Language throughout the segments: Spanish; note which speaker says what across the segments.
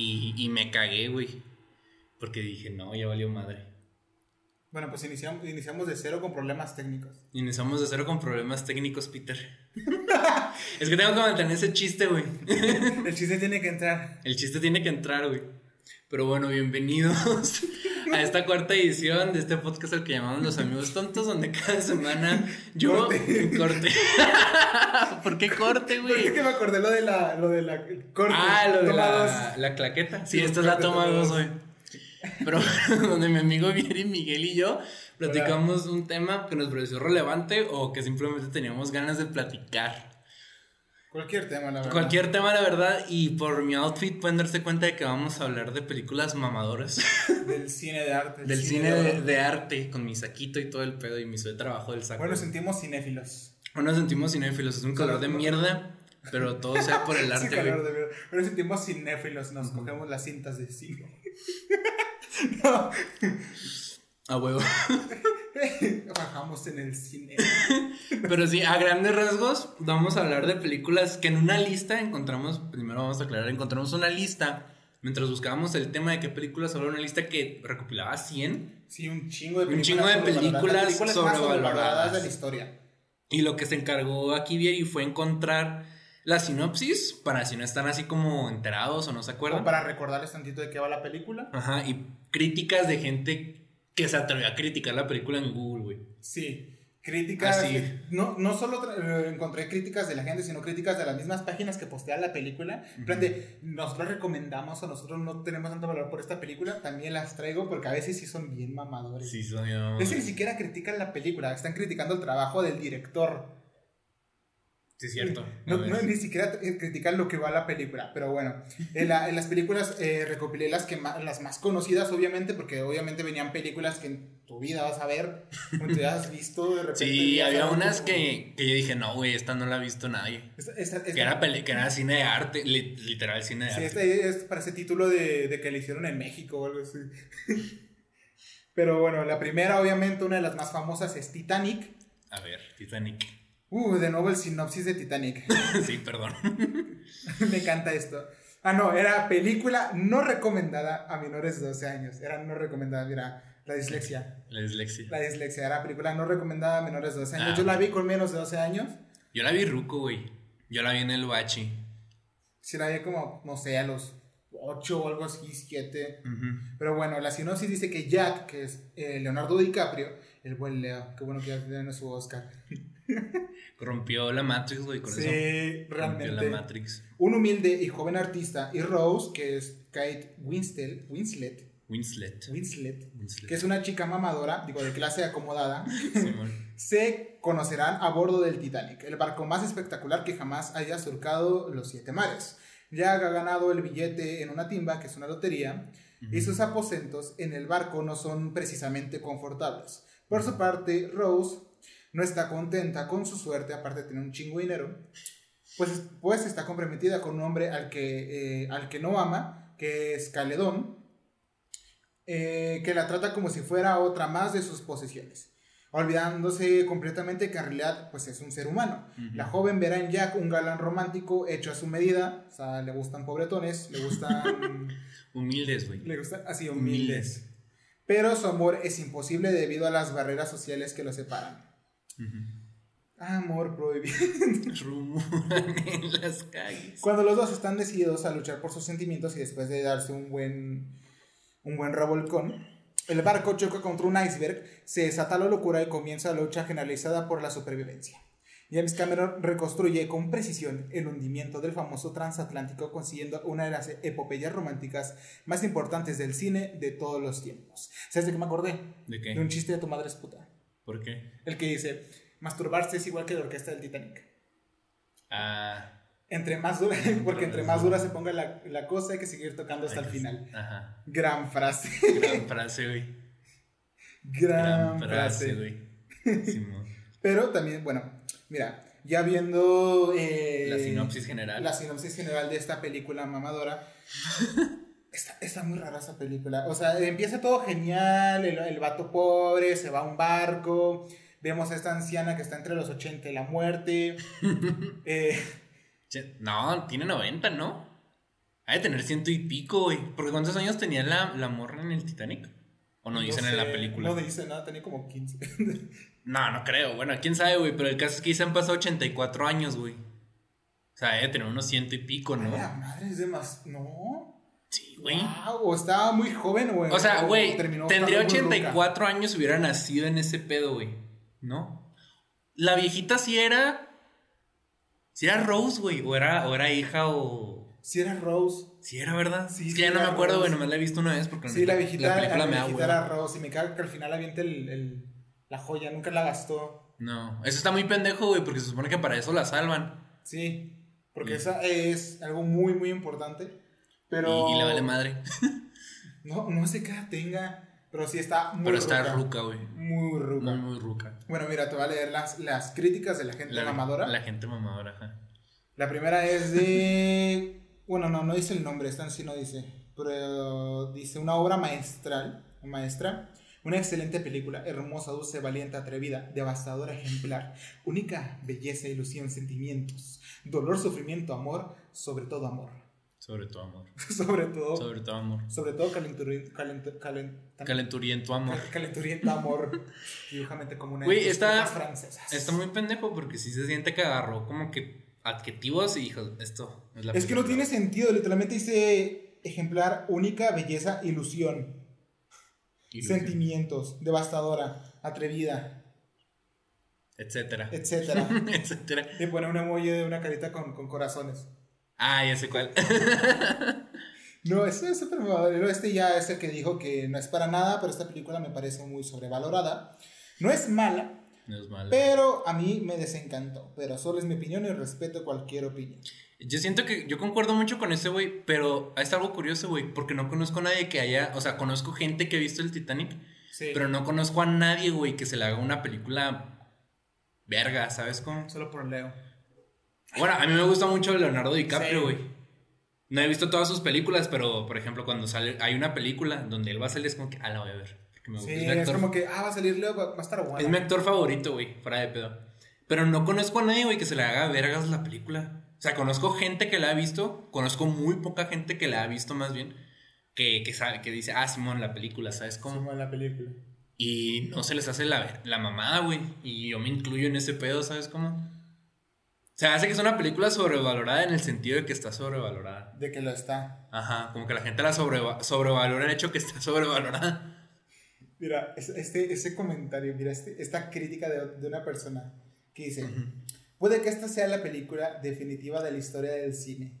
Speaker 1: y me cagué, güey. Porque dije, no, ya valió madre.
Speaker 2: Bueno, pues iniciamos, iniciamos de cero con problemas técnicos.
Speaker 1: Iniciamos de cero con problemas técnicos, Peter. es que tengo que mantener ese chiste, güey.
Speaker 2: El chiste tiene que entrar.
Speaker 1: El chiste tiene que entrar, güey. Pero bueno, bienvenidos a esta cuarta edición de este podcast al que llamamos Los Amigos Tontos, donde cada semana yo
Speaker 2: Corte.
Speaker 1: corte. ¿Por qué corte,
Speaker 2: ¿Por qué
Speaker 1: güey?
Speaker 2: que me acordé lo de la, lo de la corte?
Speaker 1: Ah, lo de la, la claqueta. Sí,
Speaker 2: Sí,
Speaker 1: esta es la toma
Speaker 2: toma
Speaker 1: dos
Speaker 2: dos.
Speaker 1: hoy. Pero donde mi amigo Vieri, Miguel y yo platicamos un tema que nos pareció relevante o que simplemente teníamos ganas de platicar.
Speaker 2: Cualquier tema, la verdad.
Speaker 1: Cualquier tema, la verdad, y por mi outfit pueden darse cuenta de que vamos a hablar de películas mamadoras.
Speaker 2: Del cine de arte.
Speaker 1: Del cine de, de arte, con mi saquito y todo el pedo y mi suéter trabajo del saco.
Speaker 2: Bueno, sentimos cinéfilos.
Speaker 1: Bueno, sentimos cinéfilos, es un calor de mierda, pero todo sea por el arte,
Speaker 2: calor de verdad. Pero sentimos cinéfilos, nos cogemos las cintas de cine. no,
Speaker 1: A huevo.
Speaker 2: bajamos en el cine.
Speaker 1: Pero sí, a grandes rasgos, vamos a hablar de películas que en una lista encontramos, primero vamos a aclarar, encontramos una lista, mientras buscábamos el tema de qué películas, sobre una lista que recopilaba 100,
Speaker 2: Sí, un chingo de
Speaker 1: Un
Speaker 2: películas.
Speaker 1: chingo de películas sobrevaloradas.
Speaker 2: de la historia.
Speaker 1: y lo que se encargó aquí Vieri fue encontrar la sinopsis, para si no están así como enterados o no se acuerdan.
Speaker 2: Como para recordarles tantito de qué va la película.
Speaker 1: Ajá, y críticas de gente que se atrevió a criticar la película en Google, güey.
Speaker 2: Sí. Críticas.
Speaker 1: Así.
Speaker 2: No, no solo eh, encontré críticas de la gente, sino críticas de las mismas páginas que postean la película. En plan de, nosotros recomendamos o nosotros no tenemos tanto valor por esta película. También las traigo porque a veces sí son bien mamadores.
Speaker 1: Sí, son yo-
Speaker 2: Es que ni siquiera critican la película, están criticando el trabajo del director.
Speaker 1: Sí, es cierto.
Speaker 2: No,
Speaker 1: A
Speaker 2: no, ni siquiera critican lo que va la película, pero bueno, en, la- en las películas eh, recopilé las, que ma- las más conocidas, obviamente, porque obviamente venían películas que en tu vida vas a ver, o te has visto de repente.
Speaker 1: Sí, había unas que, que yo dije, no, güey, esta no la ha visto nadie.
Speaker 2: Esta- esta- esta-
Speaker 1: Que era, peli- que era cine de arte, li- literal cine de
Speaker 2: sí,
Speaker 1: arte.
Speaker 2: este es parece título de, de que le hicieron en México o algo así. pero bueno, la primera, obviamente, una de las más famosas es Titanic.
Speaker 1: A ver, Titanic.
Speaker 2: Uh, de nuevo el sinopsis de Titanic.
Speaker 1: sí, perdón.
Speaker 2: Me encanta esto. Ah, no, era película no recomendada a menores de 12 años. Era no recomendada, mira, la dislexia.
Speaker 1: La dislexia.
Speaker 2: La dislexia era película no recomendada a menores de 12 años.
Speaker 1: Ah.
Speaker 2: Yo la vi con menos de 12 años.
Speaker 1: Yo la vi ruco, güey. Yo la vi en el bachi.
Speaker 2: Si la vi como, no sé, a los 8 o algo así, 7.
Speaker 1: Ujú.
Speaker 2: Pero bueno, la sinopsis dice que Jack, que es eh, Leonardo DiCaprio, el buen Leo, qué bueno que ya tiene su Oscar.
Speaker 1: Rompió la Matrix, güey, con
Speaker 2: Sí,
Speaker 1: eso. Rompió la
Speaker 2: realmente.
Speaker 1: Matrix.
Speaker 2: Un humilde y joven artista, y Rose, que es Kate Winslet, Winslet,
Speaker 1: Winslet.
Speaker 2: Winslet
Speaker 1: Winslet.
Speaker 2: que es una chica mamadora, digo, de clase acomodada, se conocerán a bordo del Titanic, el barco más espectacular que jamás haya surcado los siete mares. Jack ha ganado el billete en una timba, que es una lotería, y sus aposentos en el barco no son precisamente confortables. Por su parte, Rose no está contenta con su suerte, aparte de tener un chingo de dinero, pues, pues está comprometida con un hombre al que, eh, al que no ama, que es Caledón, eh, que la trata como si fuera otra más de sus posesiones, olvidándose completamente que en realidad pues es un ser humano. La joven verá en Jack un galán romántico hecho a su medida, o sea, le gustan pobretones, le gustan,
Speaker 1: Humildes, güey.
Speaker 2: le gustan así humildes. Pero su amor es imposible debido a las barreras sociales que lo separan.
Speaker 1: Ujú.
Speaker 2: Amor prohibido.
Speaker 1: Rumoran en las calles.
Speaker 2: Cuando los dos están decididos a luchar por sus sentimientos y después de darse un buen, un buen revolcón, el barco choca contra un iceberg, se desata la locura y comienza la lucha generalizada por la supervivencia. James Cameron reconstruye con precisión el hundimiento del famoso transatlántico, consiguiendo una de las epopeyas románticas más importantes del cine de todos los tiempos. ¿Sabes de qué me acordé?
Speaker 1: ¿De
Speaker 2: De un
Speaker 1: qué?
Speaker 2: chiste de tu madre es puta.
Speaker 1: ¿Por qué?
Speaker 2: El que dice, masturbarse es igual que la orquesta del Titanic.
Speaker 1: Ah.
Speaker 2: Entre más dura, porque entre más dura se ponga la, la cosa hay que seguir tocando hasta el final.
Speaker 1: Ajá.
Speaker 2: Gran frase.
Speaker 1: Gran frase, güey.
Speaker 2: Gran,
Speaker 1: Gran frase, güey.
Speaker 2: Pero también, bueno, mira, ya viendo eh,
Speaker 1: La sinopsis general.
Speaker 2: la sinopsis general de esta película mamadora, está, está muy rara esa película. O sea, empieza todo genial, el, el vato pobre, se va a un barco, vemos a esta anciana que está entre los 80 y la muerte. eh,
Speaker 1: No, tiene 90, ¿no? Ha de tener ciento y pico, güey. Porque ¿cuántos años tenía la, la morra en el Titanic? ¿O no dicen en la película?
Speaker 2: No dicen nada, tenía como 15.
Speaker 1: No, no creo. Bueno, quién sabe, güey. Pero el caso es que se han pasado 84 años, güey. O sea, debe tener unos ciento y pico, ¿no?
Speaker 2: La madre es de más. No.
Speaker 1: Sí, güey.
Speaker 2: Wow, o estaba muy joven, güey.
Speaker 1: O sea, güey, tendría
Speaker 2: estando muy ruca.
Speaker 1: 84 años si hubiera nacido en ese pedo, güey. ¿No? La viejita sí era. Sí era Rose, güey. O era, o era hija o.
Speaker 2: Sí, era Rose.
Speaker 1: Sí era, ¿verdad?
Speaker 2: Sí,
Speaker 1: es
Speaker 2: sí
Speaker 1: que ya no me acuerdo, güey. Nomás la he visto una vez porque
Speaker 2: Sí, la viejita,
Speaker 1: la película
Speaker 2: la
Speaker 1: me
Speaker 2: viejita era Rose. Y me caga que al final aviente el, el- la joya. Nunca la gastó.
Speaker 1: No, eso está muy pendejo, güey, porque se supone que para eso la salvan.
Speaker 2: Sí. Porque
Speaker 1: Y-
Speaker 2: esa es algo muy, muy importante. Pero.
Speaker 1: Y, y le vale madre.
Speaker 2: No, no sé qué tenga. Pero sí está muy
Speaker 1: Pero está
Speaker 2: ruca.
Speaker 1: güey.
Speaker 2: Muy ruca.
Speaker 1: Muy, muy ruca.
Speaker 2: Bueno, mira, te voy a leer las, las críticas de la gente
Speaker 1: La,
Speaker 2: mamadora.
Speaker 1: La gente mamadora, ajá.
Speaker 2: La primera es de. Bueno, no, no dice el nombre, esta sí no dice. Pero dice una obra maestral, maestra. Una excelente película, hermosa, dulce, valiente, atrevida, devastadora, ejemplar. Única belleza, ilusión, sentimientos. Dolor, sufrimiento, amor, sobre todo amor.
Speaker 1: Sobre todo amor.
Speaker 2: sobre todo.
Speaker 1: Sobre todo amor.
Speaker 2: Sobre todo calenturi- calent- calent-
Speaker 1: Calenturiento amor.
Speaker 2: cal- calenturiento amor. Dibujamente como una
Speaker 1: Güey,
Speaker 2: de
Speaker 1: está-
Speaker 2: francesas.
Speaker 1: Está muy pendejo porque sí se siente que agarró como que adjetivos y dijo, esto es la
Speaker 2: Es que no
Speaker 1: película".
Speaker 2: tiene sentido, literalmente dice ejemplar, única, belleza, ilusión.
Speaker 1: Ilusión,
Speaker 2: sentimientos, devastadora, atrevida,
Speaker 1: Etcétera.
Speaker 2: etcétera.
Speaker 1: Etcétera.
Speaker 2: Le pone un emoji de una carita con, con corazones.
Speaker 1: Ah, ya sé cuál.
Speaker 2: No, eso es súper mamador. Este ya es el que dijo que no es para nada, pero esta película me parece muy sobrevalorada. No es mala,
Speaker 1: No es malo.
Speaker 2: pero a mí me desencantó. Pero solo es mi opinión y respeto cualquier opinión.
Speaker 1: Yo siento que yo concuerdo mucho con ese güey, pero es algo curioso, güey, porque no conozco a nadie que haya, o sea, conozco gente que ha visto el Titanic,
Speaker 2: Sí.
Speaker 1: pero no conozco a nadie, güey, que se le haga una película verga, ¿sabes cómo?
Speaker 2: Solo por Leo.
Speaker 1: Bueno, a mí me gusta mucho Leonardo DiCaprio,
Speaker 2: Sí.
Speaker 1: güey. No he visto todas sus películas, pero por ejemplo, cuando sale, hay una película donde él va a salir, es como que, ah, la voy a ver. me.
Speaker 2: Sí,
Speaker 1: es, mi
Speaker 2: es
Speaker 1: actor,
Speaker 2: como que, ah, va a salir Leo, va a estar bueno.
Speaker 1: es mi actor favorito, güey, fuera de pedo. Pero no conozco a nadie, güey, que se le haga vergas la película. O sea, conozco gente que la ha visto, conozco muy poca gente que la ha visto más bien, que, que sabe, que dice, ah, Simón, la película, ¿sabes cómo?
Speaker 2: En la película.
Speaker 1: Y no se les hace la, la mamada, güey. Y yo me incluyo en ese pedo, ¿sabes cómo? Se hace que es una película sobrevalorada en el sentido de que está sobrevalorada.
Speaker 2: De que lo está.
Speaker 1: Ajá, como que la gente la sobreva- sobrevalora el hecho que está sobrevalorada.
Speaker 2: Mira, es- este, ese comentario, mira, este- esta crítica de, de una persona que dice, puede que esta sea la película definitiva de la historia del cine,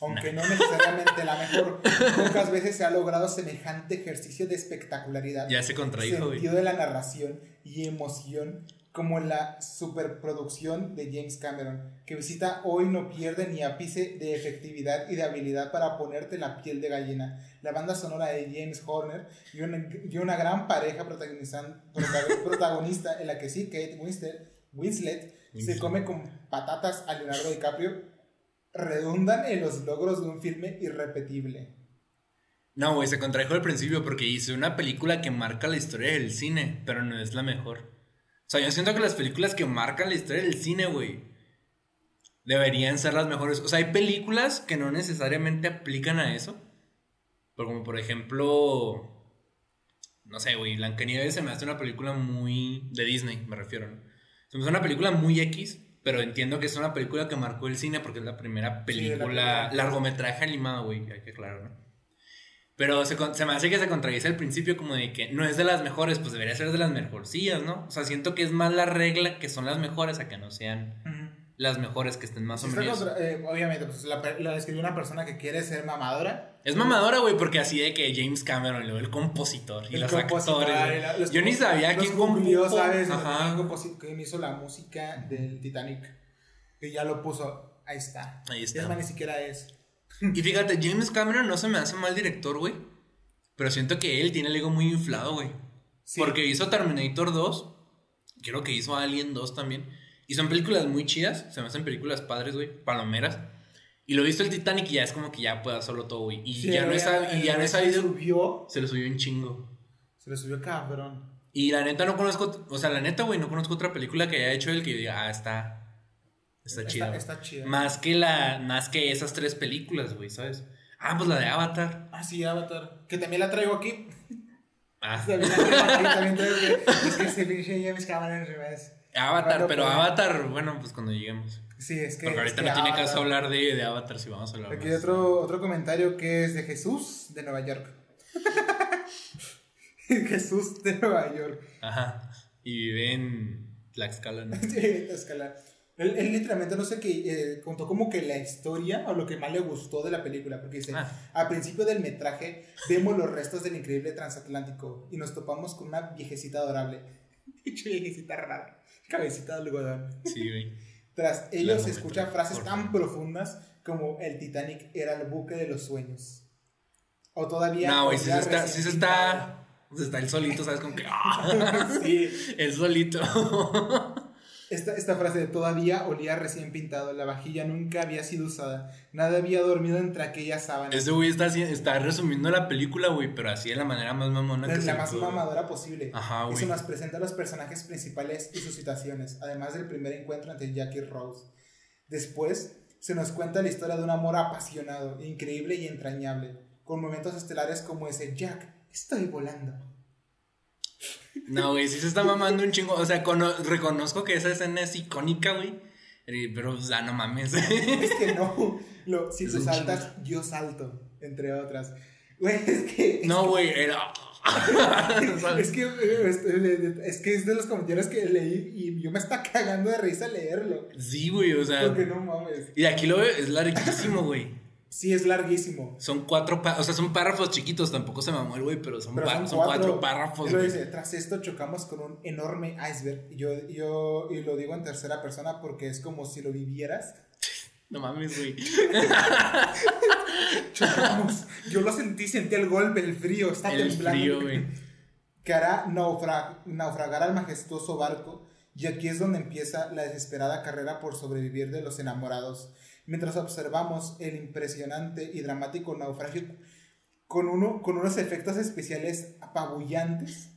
Speaker 2: aunque no necesariamente la mejor, pocas veces se ha logrado semejante ejercicio de espectacularidad,
Speaker 1: Ya se contradijo,
Speaker 2: sentido de la narración y emoción como en la superproducción de James Cameron, que visita hoy no pierde ni ápice de efectividad y de habilidad para ponerte la piel de gallina. La banda sonora de James Horner y una, y una gran pareja protagonizan- protagonista en la que sí, Kate Winslet, Winslet se come con patatas a Leonardo DiCaprio, redundan en los logros de un filme irrepetible.
Speaker 1: No, güey, se contradijo al principio porque hice una película que marca la historia del cine, pero no es la mejor. O sea, yo siento que las películas que marcan la historia del cine, güey, deberían ser las mejores. O sea, hay películas que no necesariamente aplican a eso. Pero como por ejemplo, no sé, güey, Blancanieves se me hace una película muy de Disney, me refiero, ¿no? Se me hace una película muy X, pero entiendo que es una película que marcó el cine porque es la primera
Speaker 2: Sí, la
Speaker 1: película, largometraje animado, güey, hay que aclarar, ¿no? Pero se, se me hace que se contradice al principio como de que no es de las mejores, pues debería ser de las mejorcillas, ¿no? O sea, siento que es más la regla que son las mejores a que no sean las mejores que estén más
Speaker 2: Sí,
Speaker 1: o menos.
Speaker 2: contra- eh, obviamente, pues la, la describió una persona que quiere ser mamadora.
Speaker 1: Es mamadora, güey, porque así de que James Cameron, el compositor y
Speaker 2: El
Speaker 1: los
Speaker 2: compositor,
Speaker 1: actores.
Speaker 2: y la- los
Speaker 1: Yo ni sabía quién compuso.
Speaker 2: ¿sabes?
Speaker 1: Ajá.
Speaker 2: ¿Quién composi- quién hizo la música del Titanic? Que ya lo puso. Ahí está.
Speaker 1: Ahí está.
Speaker 2: Es más, ni siquiera es.
Speaker 1: Y fíjate, James Cameron no se me hace mal director, güey. Pero siento que él tiene el ego muy inflado, güey.
Speaker 2: Sí.
Speaker 1: Porque hizo Terminator 2. Creo que hizo Alien 2 también. Y son películas muy chidas. Se me hacen películas padres, güey. Palomeras. Y lo he visto el Titanic y ya es como que ya pueda solo todo, güey. Y
Speaker 2: Sí,
Speaker 1: ya no sab- y ya no he
Speaker 2: se le subió.
Speaker 1: Se subió un chingo.
Speaker 2: Se le subió cabrón.
Speaker 1: Y la neta no conozco. O sea, la neta, güey, no conozco otra película que haya hecho él que yo diga, ah, está. Está chida.
Speaker 2: Está,
Speaker 1: güey".
Speaker 2: está chido.
Speaker 1: Más que la. Más que esas tres películas, güey, ¿sabes? Ah, pues la de Avatar.
Speaker 2: Ah, sí, Avatar. Que también la traigo aquí.
Speaker 1: Ah.
Speaker 2: También la traigo aquí, también traigo que- Es que se pinche James Cameron al revés.
Speaker 1: Avatar,
Speaker 2: Bueno,
Speaker 1: pero
Speaker 2: pues-
Speaker 1: Avatar, bueno, pues cuando lleguemos.
Speaker 2: Sí, es que.
Speaker 1: Porque
Speaker 2: es
Speaker 1: ahorita
Speaker 2: que
Speaker 1: no tiene caso hablar de, de Avatar si vamos a hablar
Speaker 2: Aquí hay otro, otro comentario que es de Jesús de Nueva York. Jesús de Nueva York.
Speaker 1: Ajá. Y vive en Tlaxcala, ¿no?
Speaker 2: Sí, Tlaxcala. Él, él literalmente no sé qué, eh, contó como que la historia o lo que más le gustó de la película, porque dice,
Speaker 1: Ah.
Speaker 2: al principio del metraje vemos los restos del increíble transatlántico y nos topamos con una viejecita adorable. Dicho viejecita rara, cabecita de algodón.
Speaker 1: Sí, güey.
Speaker 2: Tras ello se escuchan frases
Speaker 1: por
Speaker 2: tan profundas como el Titanic era el buque de los sueños. O todavía...
Speaker 1: No, güey, sí se está, sí se está. Está el solito, ¿sabes? Como que. ¡ah!
Speaker 2: Sí.
Speaker 1: El solito.
Speaker 2: Esta, esta frase de todavía olía recién pintado, la vajilla nunca había sido usada, nada había dormido entre aquellas sábanas.
Speaker 1: Ese güey está, está resumiendo la película, güey, pero así de la manera más mamona
Speaker 2: la,
Speaker 1: que
Speaker 2: la más
Speaker 1: pudo.
Speaker 2: mamadora posible.
Speaker 1: Ajá,
Speaker 2: Eso
Speaker 1: güey.
Speaker 2: nos presenta a los personajes principales y sus situaciones, además del primer encuentro entre Jack y Rose. Después, se nos cuenta la historia de un amor apasionado, increíble y entrañable, con momentos estelares como ese Jack, estoy volando.
Speaker 1: No, güey, sí se está mamando un chingo. O sea, cono- reconozco que esa escena es icónica, güey. Pero, o sea, no mames.
Speaker 2: Es que no, lo, si
Speaker 1: Es
Speaker 2: tú saltas, yo salto, entre otras. Güey, es que...
Speaker 1: No, güey, era.
Speaker 2: Es que, es, es que es de los comentarios que leí y yo me está cagando de risa leerlo.
Speaker 1: Sí, güey, o sea.
Speaker 2: Porque no mames.
Speaker 1: Y aquí lo veo, es larguísimo, güey.
Speaker 2: Sí, es larguísimo.
Speaker 1: Son cuatro, o sea, son párrafos chiquitos, tampoco se mamó el güey, pero son,
Speaker 2: Pero
Speaker 1: pa-
Speaker 2: son,
Speaker 1: son cuatro, párrafos, güey.
Speaker 2: dice, tras esto chocamos con un enorme iceberg. Y yo, yo y lo digo en tercera persona porque es como si lo vivieras.
Speaker 1: No mames, güey.
Speaker 2: Chocamos. yo lo sentí, sentí el golpe, el frío, está
Speaker 1: El
Speaker 2: temblando.
Speaker 1: frío, güey.
Speaker 2: que hará naufra- naufragar al majestuoso barco, y aquí es donde empieza la desesperada carrera por sobrevivir de los enamorados, mientras observamos el impresionante y dramático naufragio con, uno, con unos efectos especiales apabullantes.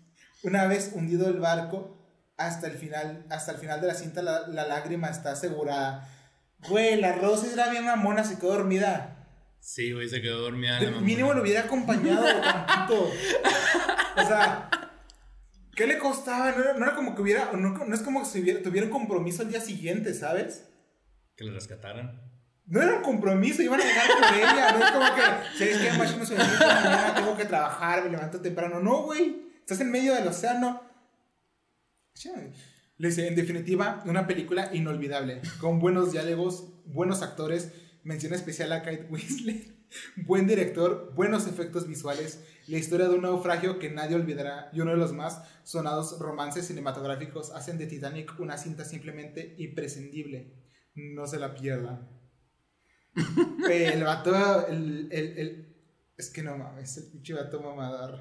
Speaker 2: Una vez hundido el barco, hasta el final, hasta el final de la cinta la, la lágrima está asegurada. Güey, la Rose era bien mamona, se quedó dormida.
Speaker 1: Sí, güey, se quedó dormida. La
Speaker 2: mínimo lo hubiera acompañado tantito. O sea, ¿qué le costaba? No era, no era como que hubiera, no, no es como si hubiera, tuviera un compromiso al día siguiente, ¿sabes?
Speaker 1: Que le rescataran.
Speaker 2: No era un compromiso, iban a llegar por ella. No es como que, ¿sabes qué? Macho, no mañana tengo que trabajar, me levanto temprano. No, güey. Estás en medio del océano. Le dice, en definitiva, una película inolvidable, con buenos diálogos, buenos actores, mención especial a Kate Winslet, buen director, buenos efectos visuales, la historia de un naufragio que nadie olvidará y uno de los más sonados romances cinematográficos hacen de Titanic una cinta simplemente imprescindible. No se la pierdan. El vato, el, el, el- es que no mames, el pinche vato mamador.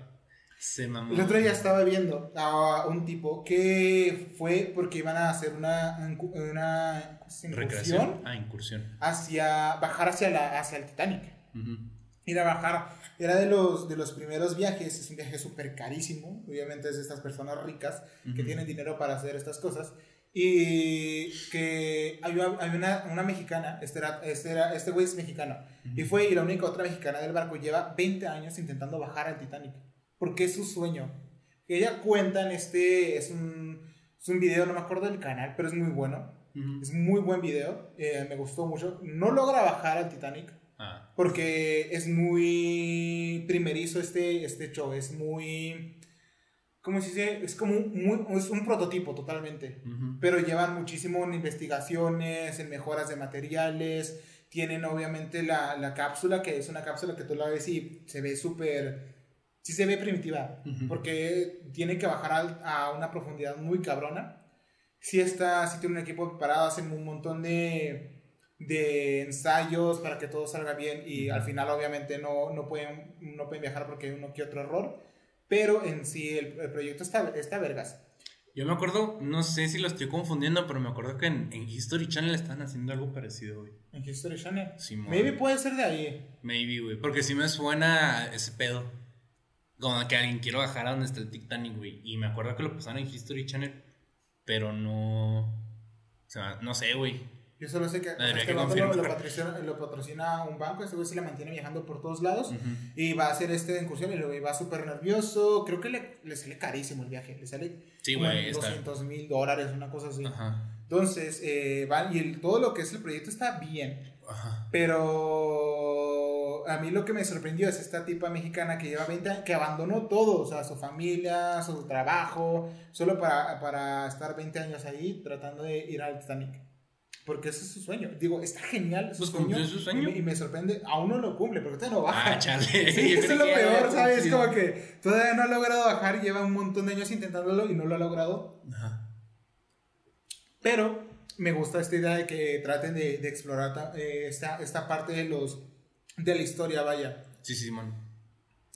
Speaker 1: Se mamó.
Speaker 2: El otro día estaba viendo a un tipo que fue porque iban a hacer una, una
Speaker 1: Recreación.
Speaker 2: incursión
Speaker 1: Ah, incursión.
Speaker 2: hacia, bajar hacia, la, hacia el Titanic.
Speaker 1: Ujú.
Speaker 2: Ir a bajar. Era de los, de los primeros viajes, es un viaje súper carísimo. Obviamente es de estas personas ricas que
Speaker 1: Ujú.
Speaker 2: tienen dinero para hacer estas cosas. Y que había una, una mexicana, este, era, este, era, este güey es mexicano. Y fue y la única otra mexicana del barco lleva 20 años intentando bajar al Titanic. Porque es su sueño. Ella cuenta en este, es un, es un video, no me acuerdo del canal, pero es muy bueno.
Speaker 1: Ujú.
Speaker 2: Es muy buen video, eh, me gustó mucho. No logra bajar al Titanic
Speaker 1: Ah,
Speaker 2: porque es muy primerizo este, este show, es muy... ¿Cómo se dice? Es como un, muy- es un prototipo totalmente.
Speaker 1: ujú.
Speaker 2: Pero llevan muchísimo en investigaciones, en mejoras de materiales. Tienen obviamente la, la cápsula, que es una cápsula que tú la ves y se ve súper... Sí se ve primitiva,
Speaker 1: Ujú.
Speaker 2: porque tiene que bajar al- a una profundidad muy cabrona. Sí está, sí tiene un equipo preparado, hacen un montón de, de ensayos para que todo salga bien y
Speaker 1: Ujú.
Speaker 2: al final obviamente no, no, pueden, no pueden viajar porque hay uno que otro error. Pero en sí el, el proyecto está, está vergas.
Speaker 1: Yo me acuerdo, no sé si lo estoy confundiendo, pero me acuerdo que en, en History Channel estaban haciendo algo parecido, güey.
Speaker 2: En History Channel.
Speaker 1: Simón.
Speaker 2: Maybe puede ser de ahí.
Speaker 1: Maybe, güey. Porque sí me suena ese pedo. Como que alguien quiere bajar a donde está el Titanic, güey. Y me acuerdo que lo pasaron en History Channel. Pero no. O sea, no sé, güey.
Speaker 2: Yo solo sé que este
Speaker 1: que
Speaker 2: lo, lo patrocina, lo patrocina un banco, este güey se la mantiene viajando por todos lados y va a hacer esta incursión y luego va súper nervioso. Creo que le, le sale carísimo el viaje, le sale
Speaker 1: Sí,
Speaker 2: como
Speaker 1: güey,
Speaker 2: en
Speaker 1: está.
Speaker 2: 200 mil dólares, una cosa así.
Speaker 1: Ajá.
Speaker 2: Entonces, eh, va, y el- todo lo que es el proyecto está bien,
Speaker 1: Ajá.
Speaker 2: pero a mí lo que me sorprendió es esta tipa mexicana que lleva 20 años, que abandonó todo, o sea, su familia, su trabajo, solo para, para estar 20 años ahí tratando de ir al Titanic. Porque ese es su sueño. Digo, está genial su
Speaker 1: Pues
Speaker 2: sueño.
Speaker 1: cumplió su sueño.
Speaker 2: Y me, y me sorprende, aún no lo cumple, porque todavía no baja.
Speaker 1: Ah, chale.
Speaker 2: Sí, eso es lo peor, ¿sabes? Como que todavía no ha logrado bajar, lleva un montón de años intentándolo y no lo ha logrado.
Speaker 1: Ajá.
Speaker 2: Pero me gusta esta idea de que traten de, de explorar ta- eh, esta, esta parte de, los, de la historia, vaya.
Speaker 1: Sí, sí, Simón.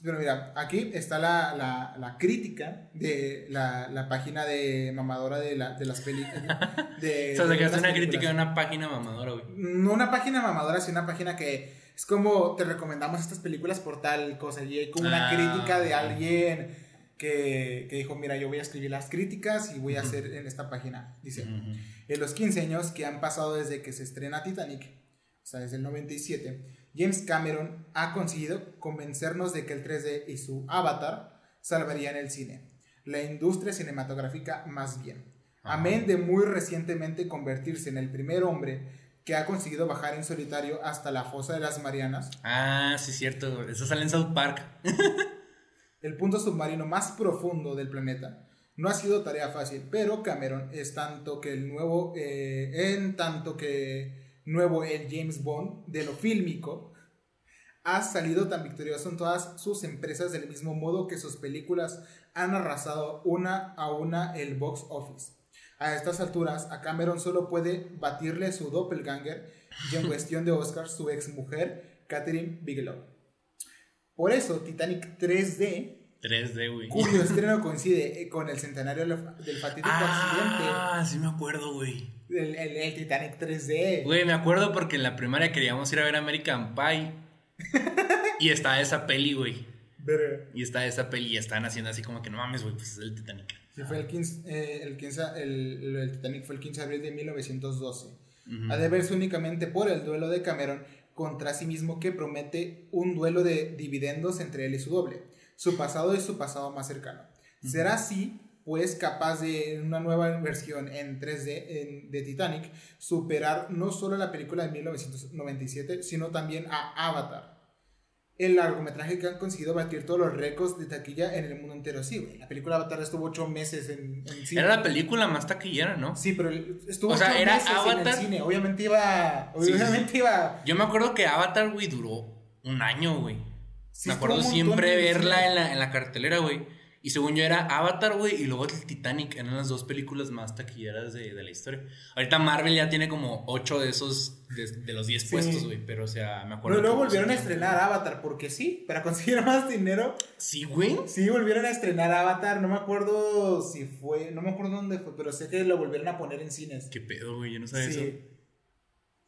Speaker 2: Pero mira, aquí está la, la, la crítica de la, la página de mamadora de, la, de las películas. De,
Speaker 1: O sea,
Speaker 2: de
Speaker 1: sacaste
Speaker 2: las
Speaker 1: una
Speaker 2: películas.
Speaker 1: crítica de una página mamadora, güey.
Speaker 2: No una página mamadora, sino una página que es como te recomendamos estas películas por tal cosa. Y hay como una
Speaker 1: Ah,
Speaker 2: crítica de alguien que, que dijo: Mira, yo voy a escribir las críticas y voy a hacer en esta página. Dice. En los 15 años que han pasado desde que se estrena Titanic, o sea, desde el 97, James Cameron ha conseguido convencernos de que el 3D y su Avatar salvarían el cine, la industria cinematográfica más bien. Amén de muy recientemente convertirse en el primer hombre que ha conseguido bajar en solitario hasta la fosa de las Marianas,
Speaker 1: Ah, sí, cierto. Eso sale en South Park.
Speaker 2: el punto submarino más profundo del planeta. No ha sido tarea fácil, pero Cameron es tanto que el nuevo, eh, en tanto que nuevo el James Bond de lo fílmico, ha salido tan victorioso en todas sus empresas del mismo modo que sus películas han arrasado una a una el box office. A estas alturas, a Cameron solo puede batirle su doppelganger y en cuestión de Oscars su exmujer, Catherine Bigelow. Por eso, Titanic 3D
Speaker 1: 3D, güey.
Speaker 2: cuyo estreno coincide con el centenario del fatídico
Speaker 1: Ah, sí me acuerdo, güey.
Speaker 2: El, el Titanic 3D.
Speaker 1: Güey, me acuerdo porque en la primaria queríamos ir a ver American Pie. y está esa peli, güey. Y está esa peli y están haciendo así como que no mames, güey, pues es el Titanic.
Speaker 2: Sí, fue el 15, eh, el, 15 el, el Titanic fue el 15 de abril de 1912.
Speaker 1: Ujú.
Speaker 2: Ha de verse únicamente por el duelo de Cameron contra sí mismo que promete un duelo de dividendos entre él y su doble, su pasado y su pasado más cercano. Será así, pues, capaz de en una nueva versión en 3D en- de Titanic superar no solo la película de 1997, sino también a Avatar. El largometraje que han conseguido batir todos los récords de taquilla en el mundo entero. Sí, güey. La película Avatar estuvo ocho meses en, en cine.
Speaker 1: Era la película más taquillera, ¿no?
Speaker 2: Sí, pero estuvo
Speaker 1: O sea,
Speaker 2: ocho
Speaker 1: era
Speaker 2: meses en
Speaker 1: Avatar.
Speaker 2: el cine. Obviamente iba.
Speaker 1: Sí, sí,
Speaker 2: Obviamente iba.
Speaker 1: Yo me acuerdo que Avatar, güey, duró un año, güey.
Speaker 2: sí
Speaker 1: me acuerdo siempre
Speaker 2: en
Speaker 1: verla en la, en la cartelera, güey. Y según yo era Avatar, güey, y luego el Titanic. Eran las dos películas más taquilleras de, de la historia. Ahorita Marvel ya tiene como 8 de esos, de, de los 10
Speaker 2: Sí.
Speaker 1: puestos, güey. Pero, o sea, me acuerdo.
Speaker 2: Pero luego volvieron a estrenar Avatar, porque sí, para conseguir más dinero.
Speaker 1: Sí, güey.
Speaker 2: Sí, volvieron a estrenar Avatar. No me acuerdo si fue. No me acuerdo dónde fue, pero sé que lo volvieron a poner en cines.
Speaker 1: ¿Qué pedo, güey? Yo no sabía eso.
Speaker 2: Sí.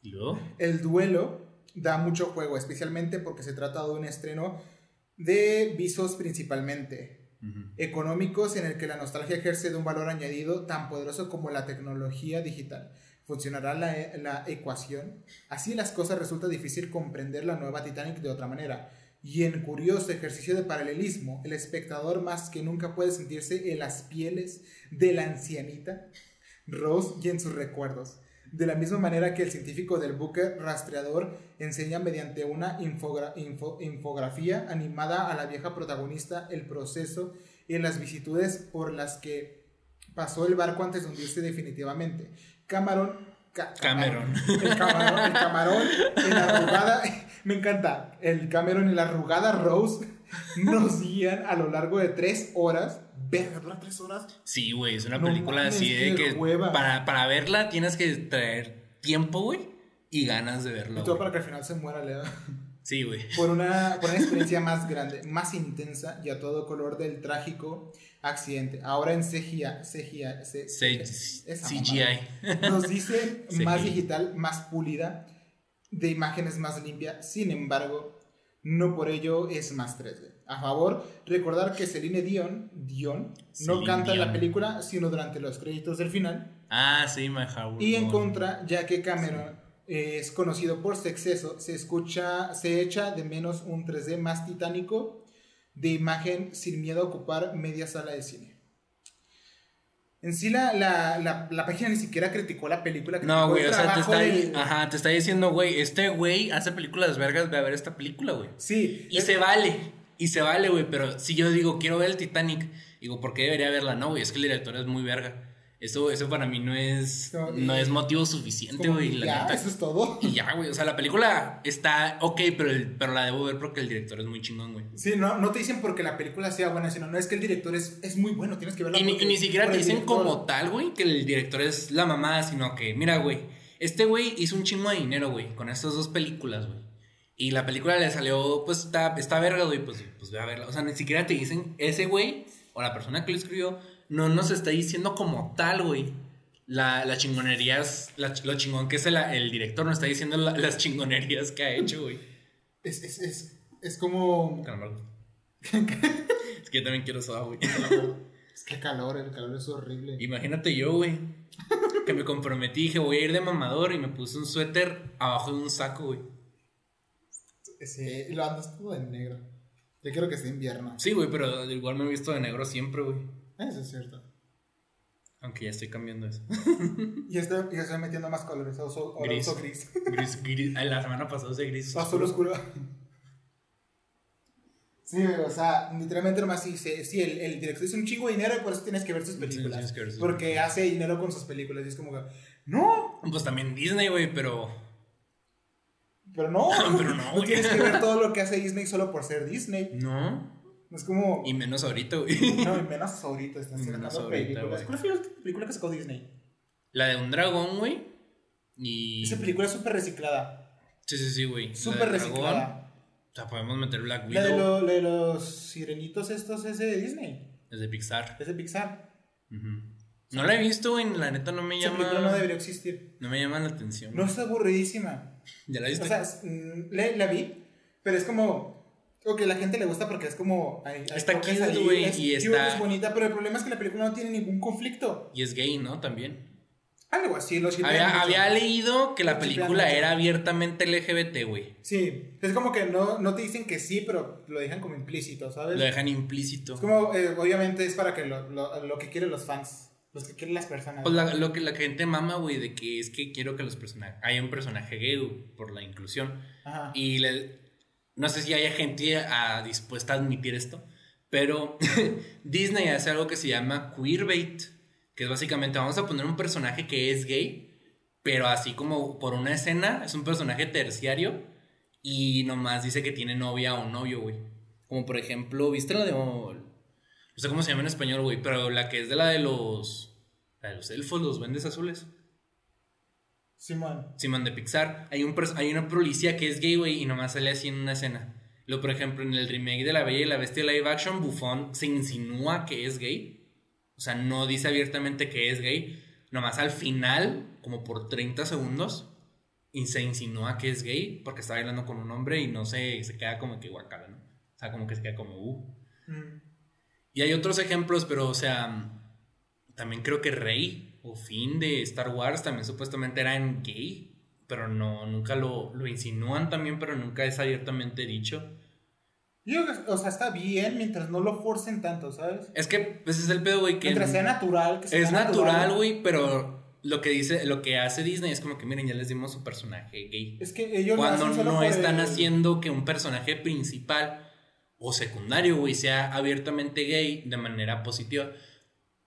Speaker 1: ¿Y luego?
Speaker 2: El duelo da mucho juego, especialmente porque se trata de un estreno de visos principalmente. Económicos en el que la nostalgia ejerce de un valor añadido tan poderoso como la tecnología digital. ¿Funcionará la, la ecuación? Así las cosas resulta difícil comprender la nueva Titanic de otra manera. Y en curioso ejercicio de paralelismo, el espectador más que nunca puede sentirse en las pieles de la ancianita Rose y en sus recuerdos. De la misma manera que el científico del buque rastreador enseña mediante una infogra- info- infografía animada a la vieja protagonista el proceso y las vicitudes por las que pasó el barco antes de hundirse definitivamente. Camarón. ca-
Speaker 1: Cameron.
Speaker 2: El camarón, el camarón y la arrugada. Me encanta. El Cameron y la arrugada Rose nos guían a lo largo de tres horas. Verga, dura tres horas.
Speaker 1: Sí, güey, es una
Speaker 2: No
Speaker 1: película
Speaker 2: mames,
Speaker 1: así de que
Speaker 2: hueva.
Speaker 1: para, para verla tienes que traer tiempo, güey, y ganas de verla.
Speaker 2: Y todo para que al final se muera Leo.
Speaker 1: Sí, güey.
Speaker 2: Por una, por una experiencia más grande, más intensa y a todo color del trágico accidente. Ahora en CGI, CGI,
Speaker 1: CGI.
Speaker 2: Nos dicen
Speaker 1: CGI.
Speaker 2: más digital, más pulida, de imágenes más limpia. Sin embargo, no por ello es más 3D. A favor, recordar que Celine Dion, Dion no canta en la película, sino durante los créditos del final.
Speaker 1: Ah, sí, My
Speaker 2: Y en contra, ya que Cameron es conocido por su exceso, se escucha, se echa de menos un 3D más titánico de imagen sin miedo a ocupar media sala de cine. En sí, la, la, la, la página ni siquiera criticó la película.
Speaker 1: No, güey, o sea, te está,
Speaker 2: del-
Speaker 1: ajá, te está diciendo, güey, este güey hace películas vergas, ve a ver esta película, güey.
Speaker 2: Sí.
Speaker 1: Y
Speaker 2: es-
Speaker 1: se vale, y se vale, güey, pero si yo digo, quiero ver el Titanic, digo, ¿por qué debería verla? No, güey, es que el director es muy verga. Eso, eso para mí no es,
Speaker 2: No,
Speaker 1: no es motivo suficiente, güey,
Speaker 2: ya,
Speaker 1: neta.
Speaker 2: eso es todo.
Speaker 1: Y ya, güey, o sea, la película está ok, pero, el- pero la debo ver porque el director es muy chingón, güey.
Speaker 2: Sí, no, no te dicen porque la película sea buena, sino no es que el director es, es muy bueno, tienes que verla.
Speaker 1: Y, ni- y ni siquiera te dicen como tal, güey, que el director es la mamá, sino que, mira, güey, este güey hizo un chingo de dinero, güey, con estas dos películas, güey. Y la película le salió, pues, está, está verga, güey, pues, pues ve a verla. O sea, ni siquiera te dicen, ese güey, o la persona que lo escribió, no nos está diciendo como tal, güey. La, las chingonerías, la- lo chingón que es el, el director, nos está diciendo la- las chingonerías que ha hecho, güey.
Speaker 2: Es, es, es, es como.
Speaker 1: Es que yo también quiero soda, güey.
Speaker 2: Es que calor, el calor es horrible.
Speaker 1: Imagínate yo, güey. Que me comprometí, dije, voy a ir de mamador y me puse un suéter abajo de un saco, güey.
Speaker 2: Sí, y lo andas todo en negro. Yo quiero que sea invierno.
Speaker 1: Sí, güey, pero igual me he visto de negro siempre, güey.
Speaker 2: Eso es cierto.
Speaker 1: Aunque ya estoy cambiando eso.
Speaker 2: Y estoy, y estoy metiendo más colores. Ahora
Speaker 1: Gris.
Speaker 2: uso gris.
Speaker 1: Gris, gris. La semana pasada usé gris.
Speaker 2: Azul oscuro. Sí, o sea, literalmente nomás dice, sí, el, el director hizo un chingo de dinero y por eso tienes que ver sus
Speaker 1: Sí,
Speaker 2: películas.
Speaker 1: ver sus
Speaker 2: porque hace dinero con sus películas y es como que, no,
Speaker 1: Pues también Disney, güey, pero.
Speaker 2: pero no.
Speaker 1: Pero no,
Speaker 2: tienes que ver todo lo que hace Disney solo por ser Disney.
Speaker 1: No.
Speaker 2: Es como...
Speaker 1: Y menos ahorita, güey.
Speaker 2: No, y menos ahorita están
Speaker 1: menos ahorita, güey.
Speaker 2: ¿Cuál fue la última película que sacó Disney?
Speaker 1: La de un dragón, güey. Y.
Speaker 2: Esa película es súper reciclada.
Speaker 1: Sí, sí, sí, güey.
Speaker 2: Súper
Speaker 1: del dragón.
Speaker 2: reciclada.
Speaker 1: O sea, podemos meter Black
Speaker 2: La de,
Speaker 1: Widow.
Speaker 2: lo- la de los sirenitos estos es de Disney.
Speaker 1: Es de Pixar.
Speaker 2: Es de Pixar.
Speaker 1: No la he visto, güey. La neta no me
Speaker 2: Esa
Speaker 1: llama.
Speaker 2: película no debería existir.
Speaker 1: No me llama la atención.
Speaker 2: No es aburridísima.
Speaker 1: ¿Ya la viste?
Speaker 2: O sea, mm, la, la vi, pero es como. Ok, la gente le gusta porque es como. hay- hay
Speaker 1: Está cute, güey,
Speaker 2: es
Speaker 1: y está-
Speaker 2: es bonita, pero el problema es que la película no tiene ningún conflicto.
Speaker 1: y es gay, ¿no? También.
Speaker 2: Algo así, lo shipean
Speaker 1: Había, había leído que la película era abiertamente LGBT, güey.
Speaker 2: Sí, es como que no, no te dicen que sí, pero lo dejan como implícito, ¿sabes?
Speaker 1: Lo dejan implícito.
Speaker 2: Es como, eh, obviamente, es para que lo, lo, lo que quieren los fans, los que quieren las personas.
Speaker 1: Pues la- lo que la gente mama, güey, de que es que quiero que los personajes. Haya un personaje gay por la inclusión.
Speaker 2: Ajá.
Speaker 1: Y le- no sé si haya gente a- dispuesta a admitir esto, pero Disney hace algo que se llama queerbait, que es básicamente vamos a poner un personaje que es gay, pero así como por una escena, es un personaje terciario y nomás dice que tiene novia o novio, güey. Como por ejemplo, ¿viste la de... No sé cómo se llama en español, güey, pero la que es de la de los... La de los elfos, los duendes azules.
Speaker 2: Simón.
Speaker 1: Simón de Pixar, hay, un pers- hay una policía que es gay, güey, y nomás sale así en una escena. Luego, por ejemplo, en el remake de La Bella y la Bestia live action, Buffon se insinúa que es gay. O sea, no dice abiertamente que es gay. Nomás al final, como por 30 segundos, y se insinúa que es gay porque está bailando con un hombre y no sé, se queda como que guacala, ¿no? O sea, como que se queda como, uh.
Speaker 2: Mm.
Speaker 1: Y hay otros ejemplos, pero, o sea, también creo que Rey o Finn de Star Wars también supuestamente eran gay, pero no, nunca lo, lo insinúan también, pero nunca es abiertamente dicho.
Speaker 2: Yo, o sea, está bien mientras no lo forcen tanto, ¿sabes?
Speaker 1: Es que, pues es el pedo, güey, que
Speaker 2: Mientras sea natural. Que sea
Speaker 1: es natural, güey, pero lo que dice, lo que hace Disney es como que, miren, ya les dimos su personaje gay.
Speaker 2: Es que ellos lo
Speaker 1: Cuando no están
Speaker 2: el-
Speaker 1: haciendo que un personaje principal o secundario, güey, sea abiertamente gay de manera positiva.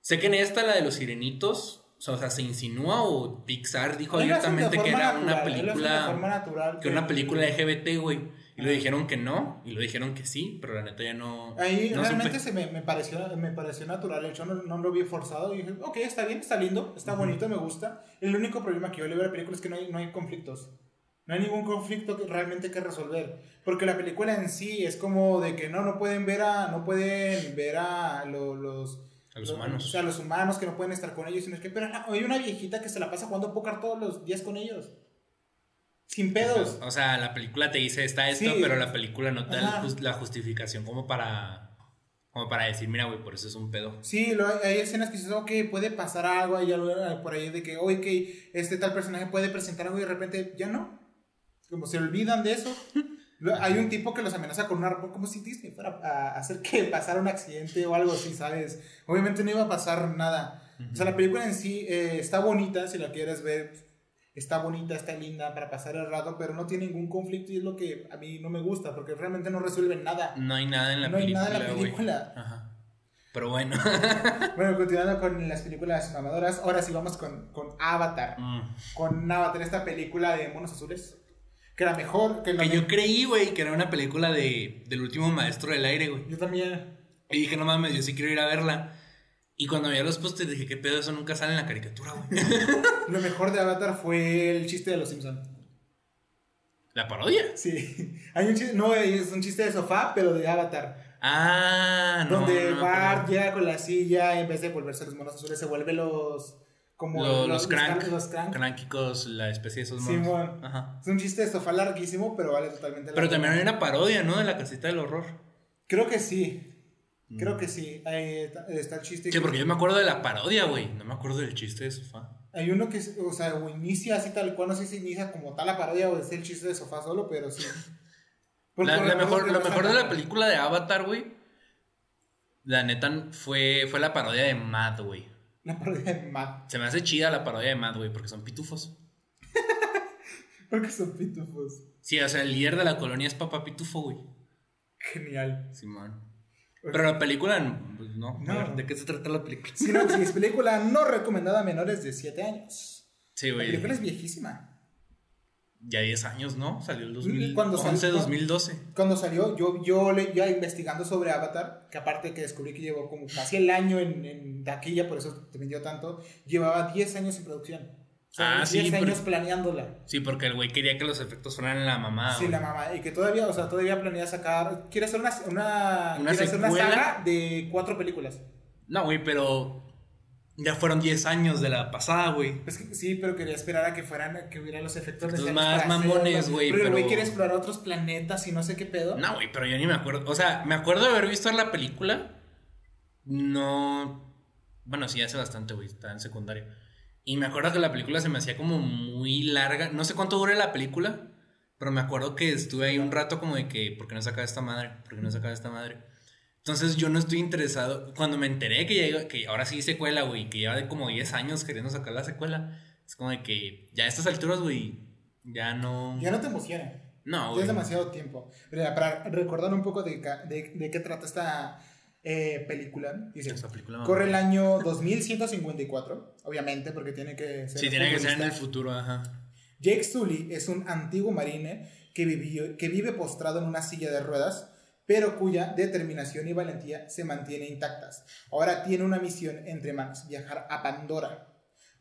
Speaker 1: Sé que en esta, la de los sirenitos, o sea, se insinúa o Pixar dijo abiertamente que era una
Speaker 2: natural, forma
Speaker 1: película,
Speaker 2: natural,
Speaker 1: que una película LGBT, güey. Y lo dijeron que no, y lo dijeron que sí, pero la neta ya no.
Speaker 2: Ahí
Speaker 1: no
Speaker 2: realmente se me, me pareció, me pareció natural, el hecho no, no lo vi forzado y dije, ok, está bien, está lindo, está bonito, me gusta. El único problema que yo le veo a la película es que no hay, no hay conflictos. No hay ningún conflicto que realmente que resolver. Porque la película en sí es como de que no, no pueden ver a, no pueden ver a lo- los...
Speaker 1: A los
Speaker 2: lo-
Speaker 1: humanos.
Speaker 2: O sea, los humanos que no pueden estar con ellos. Sino es que, pero hay una viejita que se la pasa jugando póker todos los días con ellos. Sin pedos.
Speaker 1: O sea, la película te dice está esto,
Speaker 2: Sí.
Speaker 1: pero la película no te da la justificación como para. Como para decir, mira, güey, por eso es un pedo.
Speaker 2: Sí, lo, hay escenas que dices, ok, puede pasar algo, hay algo eh, por ahí de que, oye, este tal personaje puede presentar algo y de repente ya no. Como se olvidan de eso. hay un tipo que los amenaza con un árbol, como si Disney fuera a hacer que pasara un accidente o algo así, ¿sabes? Obviamente no iba a pasar nada. O sea, la película en sí eh, está bonita, si la quieres ver, está bonita, está linda para pasar el rato, pero no tiene ningún conflicto y es lo que a mí no me gusta, porque realmente no resuelven nada.
Speaker 1: No hay nada en la
Speaker 2: no
Speaker 1: película.
Speaker 2: No hay nada en la película.
Speaker 1: Ajá. Pero bueno.
Speaker 2: bueno, continuando con las películas mamadoras, ahora sí vamos con, con Avatar.
Speaker 1: Mm.
Speaker 2: Con Avatar, esta película de monos azules. Que era mejor que,
Speaker 1: que yo creí, güey, que era una película de, del último maestro del aire, güey.
Speaker 2: Yo también.
Speaker 1: Y dije, no mames, yo sí quiero ir a verla. Y cuando veía los postes dije, ¿qué pedo? Eso nunca sale en la caricatura, güey.
Speaker 2: Lo mejor de Avatar fue el chiste de los Simpsons.
Speaker 1: ¿La parodia?
Speaker 2: Sí. Hay un chiste, no, es un chiste de sofá, pero de Avatar.
Speaker 1: Ah,
Speaker 2: no. Donde no, Bart llega con la silla, en vez de volverse los monos azules, se vuelve los. Como
Speaker 1: los, los, crank, los crank. Crankicos, la especie de esos monos.
Speaker 2: Sí, bueno. Ajá. Es un chiste de sofá larguísimo, pero vale totalmente
Speaker 1: la Pero también hay una parodia, ¿no? De la casita del horror.
Speaker 2: Creo que sí. Creo que sí. Ahí está el chiste.
Speaker 1: Sí, porque yo me acuerdo de la parodia, güey. No me acuerdo del chiste de sofá.
Speaker 2: Hay uno que, o sea, o inicia así tal cual, no sé si inicia como tal la parodia o es el chiste de sofá solo, pero sí.
Speaker 1: La, la mejor, lo mejor de la película de Avatar, güey. La neta fue, fue la parodia de Mad, güey.
Speaker 2: La parodia de Mad.
Speaker 1: Se me hace chida la parodia de Mad, güey, porque son pitufos.
Speaker 2: porque son pitufos.
Speaker 1: Sí, o sea, el líder de la colonia es Papá Pitufo, güey.
Speaker 2: Genial.
Speaker 1: Simón. Pero la película, pues no. no. ¿De qué se trata la película?
Speaker 2: Sí, no, sí, es película no recomendada a menores de 7 años.
Speaker 1: Sí, güey.
Speaker 2: La película es viejísima.
Speaker 1: Ya 10 años, ¿no? Salió el 2011, 2012.
Speaker 2: Cuando salió, yo, yo le, ya investigando sobre Avatar, que aparte que descubrí que llevó como casi el año en, en taquilla, por eso te vendió tanto, llevaba 10 años en producción. O sea,
Speaker 1: ah,
Speaker 2: 10
Speaker 1: sí,
Speaker 2: años
Speaker 1: por-
Speaker 2: planeándola.
Speaker 1: Sí, porque el güey quería que los efectos fueran la mamá.
Speaker 2: Sí,
Speaker 1: güey.
Speaker 2: la mamá. Y que todavía, o sea, todavía planea sacar. Quiere hacer una, una,
Speaker 1: ¿Una
Speaker 2: quiere hacer una saga de cuatro películas.
Speaker 1: No, güey, pero ya fueron 10 años de la pasada, güey.
Speaker 2: Es que, sí, pero quería esperar a que fueran, que hubieran los efectos
Speaker 1: Efectos
Speaker 2: necesarios
Speaker 1: más
Speaker 2: para
Speaker 1: mamones, güey,
Speaker 2: Pero güey quiere explorar otros planetas y no sé qué pedo.
Speaker 1: No, güey, pero yo ni me acuerdo. O sea, me acuerdo de haber visto la película. No. Bueno, sí, hace bastante, güey. Estaba en secundaria. Y me acuerdo que la película se me hacía como muy larga. No sé cuánto dura la película. Pero me acuerdo que estuve ahí un rato como de que, ¿por qué no saca esta madre? ¿Por qué no saca esta madre? Entonces yo no estoy interesado. Cuando me enteré que, ya iba- que ahora sí secuela, güey, que lleva de como 10 años queriendo sacar la secuela, es como de que ya a estas alturas, güey, ya no.
Speaker 2: Ya no te emociona.
Speaker 1: No, güey.
Speaker 2: es demasiado tiempo. Mira, para recordar un poco de, ca- de, de qué trata esta eh, película. Dice,
Speaker 1: Esa película,
Speaker 2: corre el año 2154, obviamente, porque tiene que ser.
Speaker 1: Sí, tiene que ser en el futuro, ajá.
Speaker 2: Jake Sully es un antiguo marine que, vivió- que vive postrado en una silla de ruedas, pero cuya determinación y valentía se mantiene intactas. Ahora tiene una misión entre manos, viajar a Pandora,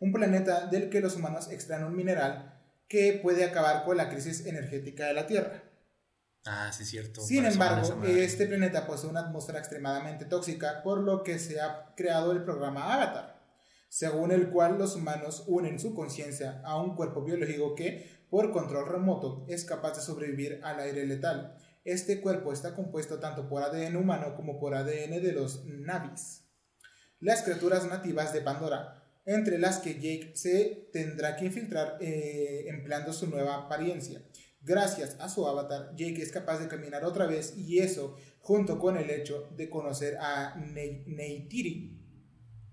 Speaker 2: un planeta del que los humanos extraen un mineral que puede acabar con la crisis energética de la Tierra.
Speaker 1: Ah, sí, cierto.
Speaker 2: Sin embargo, este planeta posee una atmósfera extremadamente tóxica, por lo que se ha creado el programa Avatar, según el cual los humanos unen su conciencia a un cuerpo biológico que, por control remoto, es capaz de sobrevivir al aire letal. Este cuerpo está compuesto tanto por ADN humano como por ADN de los Navis, las criaturas nativas de Pandora, entre las que Jake se tendrá que infiltrar eh, empleando su nueva apariencia. Gracias a su avatar, Jake es capaz de caminar otra vez y eso, junto con el hecho de conocer a Ne- Neytiri,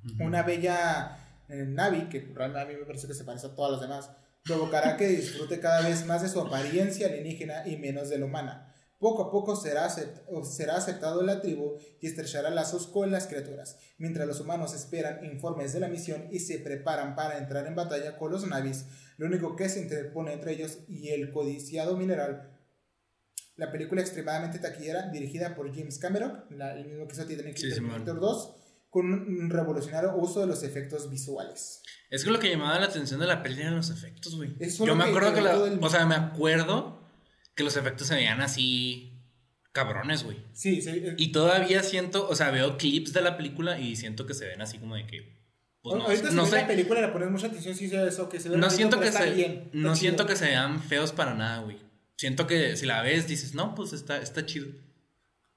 Speaker 1: Ujú.
Speaker 2: una bella eh, Navi, que a mí me parece que se parece a todas las demás, provocará que disfrute cada vez más de su apariencia alienígena y menos de la humana. Poco a poco será, aceptado en la tribu y estrechará lazos con las criaturas, mientras los humanos esperan informes de la misión y se preparan para entrar en batalla con los navis, lo único que se interpone entre ellos y el codiciado mineral. La película extremadamente taquillera, dirigida por James Cameron, la- el mismo que hizo Titanic y
Speaker 1: Sí, Simón.
Speaker 2: Terminator 2, con un revolucionario uso de los efectos visuales.
Speaker 1: Es que lo que llamaba la atención de la peli eran los efectos, güey. Yo me acuerdo que, la- O sea, me acuerdo que los efectos se veían así. cabrones, güey.
Speaker 2: Sí, sí, eh,
Speaker 1: Y todavía siento. O sea, veo clips de la película y siento que se ven así como de que. Pues no,
Speaker 2: ahorita si
Speaker 1: no
Speaker 2: la
Speaker 1: sé.
Speaker 2: película le pones mucha atención, ve eso, que se ve
Speaker 1: No siento que se.
Speaker 2: bien,
Speaker 1: no siento que se vean feos para nada, güey. Siento que si la ves dices, no, pues está, está chido.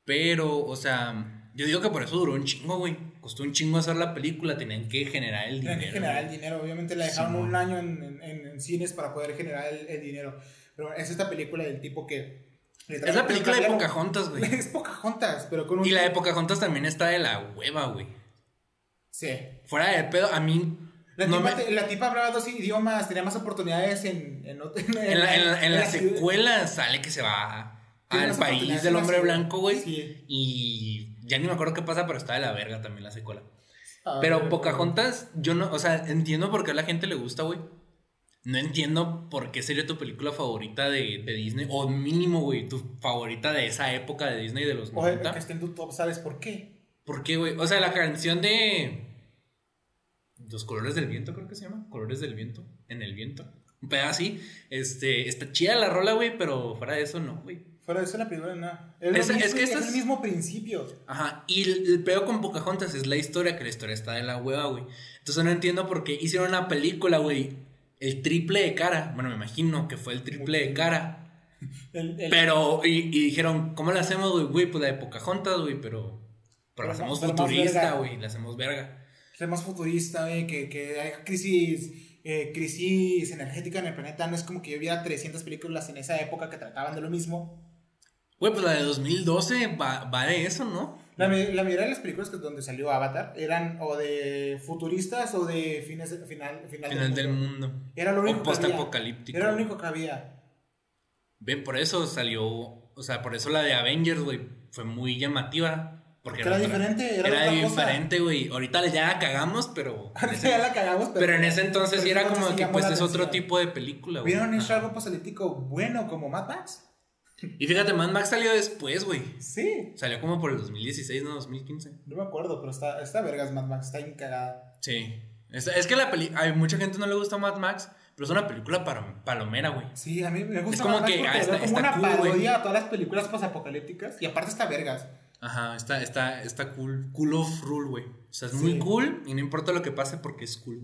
Speaker 1: Pero, o sea. Yo digo que por eso duró un chingo, güey. Costó un chingo hacer la película, tenían que generar el dinero.
Speaker 2: Tenían que generar el dinero, obviamente la dejaron
Speaker 1: Sí,
Speaker 2: un año en, en- en cines para poder generar el, el dinero. Pero es esta película del tipo que...
Speaker 1: Es la película de Pocahontas, güey.
Speaker 2: Es Pocahontas, pero con un...
Speaker 1: Y la de Pocahontas también está de la hueva, güey.
Speaker 2: Sí.
Speaker 1: Fuera de pedo, a mí.
Speaker 2: La,
Speaker 1: no
Speaker 2: tipa,
Speaker 1: me-
Speaker 2: te- la tipa hablaba dos idiomas, tenía más oportunidades en... En, ot- en,
Speaker 1: en la, en la- en la
Speaker 2: ciudad.
Speaker 1: secuela sale que se va al país del hombre blanco, güey.
Speaker 2: Sí.
Speaker 1: Y ya ni me acuerdo qué pasa, pero está de la verga también la secuela.
Speaker 2: Ah,
Speaker 1: Pero Pocahontas, yo no, o sea, entiendo por qué a la gente le gusta, güey. No entiendo por qué sería tu película favorita de, de Disney, o mínimo, güey, tu favorita de esa época de Disney de los
Speaker 2: O que
Speaker 1: 90.
Speaker 2: esté en tu top, ¿sabes por qué?
Speaker 1: ¿Por qué, güey? O sea, la canción de. Los colores del viento, creo que se llama. Colores del viento. En el viento. Un pedazo así. Este. Está chida la rola, güey, pero fuera de eso, no, güey.
Speaker 2: Fuera de eso la película, no. Es,
Speaker 1: Es- que
Speaker 2: es el mismo principio.
Speaker 1: Ajá. Y el, el peor con Pocahontas es la historia, que la historia está de la hueva, güey. Entonces no entiendo por qué hicieron una película, güey. El triple de cara. Bueno, me imagino que fue el triple de cara.
Speaker 2: El- el-
Speaker 1: Pero, y, y dijeron, ¿cómo la hacemos, güey? Güey, pues la de Pocahontas, güey, pero. Pero la
Speaker 2: Pero
Speaker 1: hacemos
Speaker 2: pero más
Speaker 1: futurista, güey. La hacemos verga.
Speaker 2: Es más futurista, güey, que, que hay crisis, eh, crisis energética en el planeta. No es como que yo viera 300 películas en esa época que trataban de lo mismo.
Speaker 1: Güey, pues la de 2012 va, va de eso, ¿no?
Speaker 2: La, la mayoría de las películas que donde salió Avatar eran o de futuristas o de fines, final, final,
Speaker 1: Final del mundo.
Speaker 2: Era lo único
Speaker 1: O
Speaker 2: que había.
Speaker 1: postapocalíptico.
Speaker 2: Era lo único que había.
Speaker 1: Ven, por eso salió. O sea, por eso la de Avengers, güey, fue muy llamativa. Porque
Speaker 2: era
Speaker 1: otra-
Speaker 2: diferente, era
Speaker 1: Era diferente, güey. Ahorita ya la cagamos, pero. ese-
Speaker 2: ya la cagamos, pero,
Speaker 1: pero en ese entonces era como que, pues es otro tipo de película, güey.
Speaker 2: ¿Vieron hecho algo apocalíptico bueno como Mad Max?
Speaker 1: Y fíjate, Mad Max salió después, güey.
Speaker 2: Sí.
Speaker 1: Salió como por el 2016, no 2015.
Speaker 2: No me acuerdo, pero está, está vergas Mad Max, está incagada.
Speaker 1: Sí. Es, es que la peli. Hay mucha gente no le gusta Mad Max, pero es una película para, palomera, güey.
Speaker 2: Sí, a mí me gusta
Speaker 1: Es como
Speaker 2: Mad Max
Speaker 1: que, ah, está-
Speaker 2: como
Speaker 1: está
Speaker 2: una
Speaker 1: cool,
Speaker 2: parodia a todas las películas posapocalípticas y aparte está vergas.
Speaker 1: Ajá, está, está, está cool. Cool of rule, güey. O sea, es
Speaker 2: Sí.
Speaker 1: muy cool y no importa lo que pase porque es cool.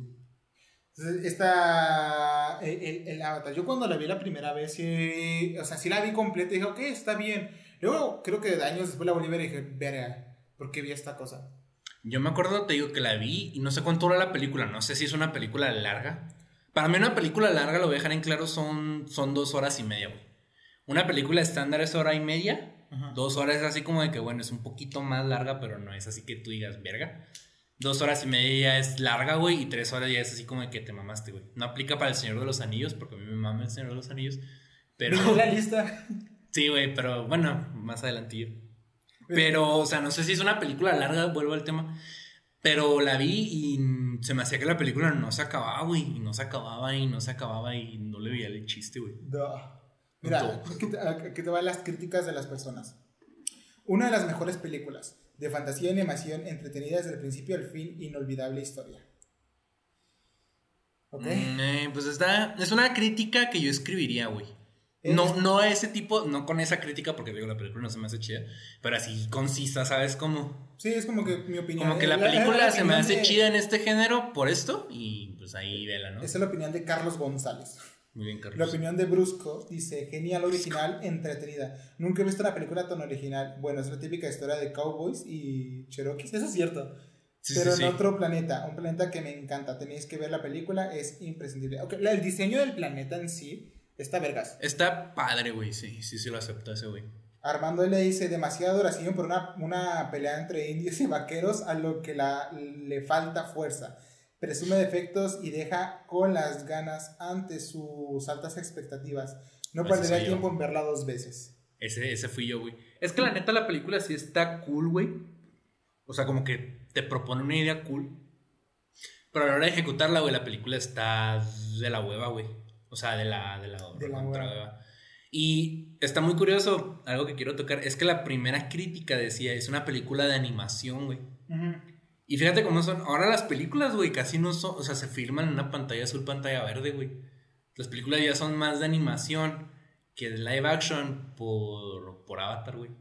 Speaker 2: Entonces, esta. El, el- el Avatar. Yo cuando la vi la primera vez, sí. O sea, sí la vi completa y dije, ok, está bien. Luego, creo que años después la volví a ver y dije, verga, ¿por qué vi esta cosa?
Speaker 1: Yo me acuerdo, te digo que la vi y no sé cuánto dura la película. No sé si es una película larga. Para mí, una película larga, lo voy a dejar en claro, son, son dos horas y media, güey. Una película estándar es hora y media.
Speaker 2: Ajá.
Speaker 1: Dos horas es así como de que, bueno, es un poquito más larga, pero no es así que tú digas, verga. Dos horas y media es larga, güey, y tres horas ya es así como de que te mamaste, güey. No aplica para el Señor de los Anillos, porque a mí me mama el Señor de los Anillos. Pero.
Speaker 2: Vi la lista.
Speaker 1: Sí, güey, pero bueno, más adelantillo. Pero, o sea, no sé si es una película larga, vuelvo al tema. Pero la vi y se me hacía que la película no se acababa, güey. Y no se acababa y no se acababa y no le veía el chiste, güey.
Speaker 2: No. Mira, aquí te, aquí te van las críticas de las personas. Una de las mejores películas de fantasía y animación entretenida desde el principio al fin, inolvidable historia. ¿Ok?
Speaker 1: Mm, eh, pues está. Es una crítica que yo escribiría, güey. No, no a ese tipo, no con esa crítica, porque digo, la película no se me hace chida, pero así concisa, ¿sabes? Como,
Speaker 2: Sí, es como que mi opinión.
Speaker 1: como que la
Speaker 2: La- la-
Speaker 1: película
Speaker 2: la
Speaker 1: se me hace
Speaker 2: de-
Speaker 1: chida en este género por esto, y pues ahí vela, ¿no?
Speaker 2: Esa es la opinión de Carlos González.
Speaker 1: Muy bien,
Speaker 2: La opinión de Brusco dice, genial, original, entretenida. Nunca he visto una película tan original. Bueno, es la típica historia de cowboys y cherokees. Eso es cierto.
Speaker 1: Sí,
Speaker 2: pero
Speaker 1: sí,
Speaker 2: en
Speaker 1: sí.
Speaker 2: otro planeta, un planeta que me encanta. Tenéis que ver la película, es imprescindible. El diseño del planeta en sí está vergas.
Speaker 1: Está padre, güey, sí, sí, sí lo acepta ese güey.
Speaker 2: Armando le dice demasiada duración por una, una pelea entre indios y vaqueros a lo que la, le falta fuerza. Presume defectos y deja con las ganas ante sus altas expectativas. No
Speaker 1: Ese yo.
Speaker 2: tiempo en verla dos veces.
Speaker 1: Ese, ese fui yo, güey. Es que la neta la película sí está cool, güey. O sea, como que te propone una idea cool. Pero a la hora de ejecutarla, güey, la película está de la hueva, güey. O sea, de la, de la,
Speaker 2: De la hueva.
Speaker 1: Y está muy curioso, algo que quiero tocar, es que la primera crítica decía, es una película de animación, güey. Y fíjate cómo son. Ahora las películas, güey, casi no son. O sea, se filman en una pantalla azul, pantalla verde, güey. Las películas ya son más de animación que de live action por, por Avatar, güey.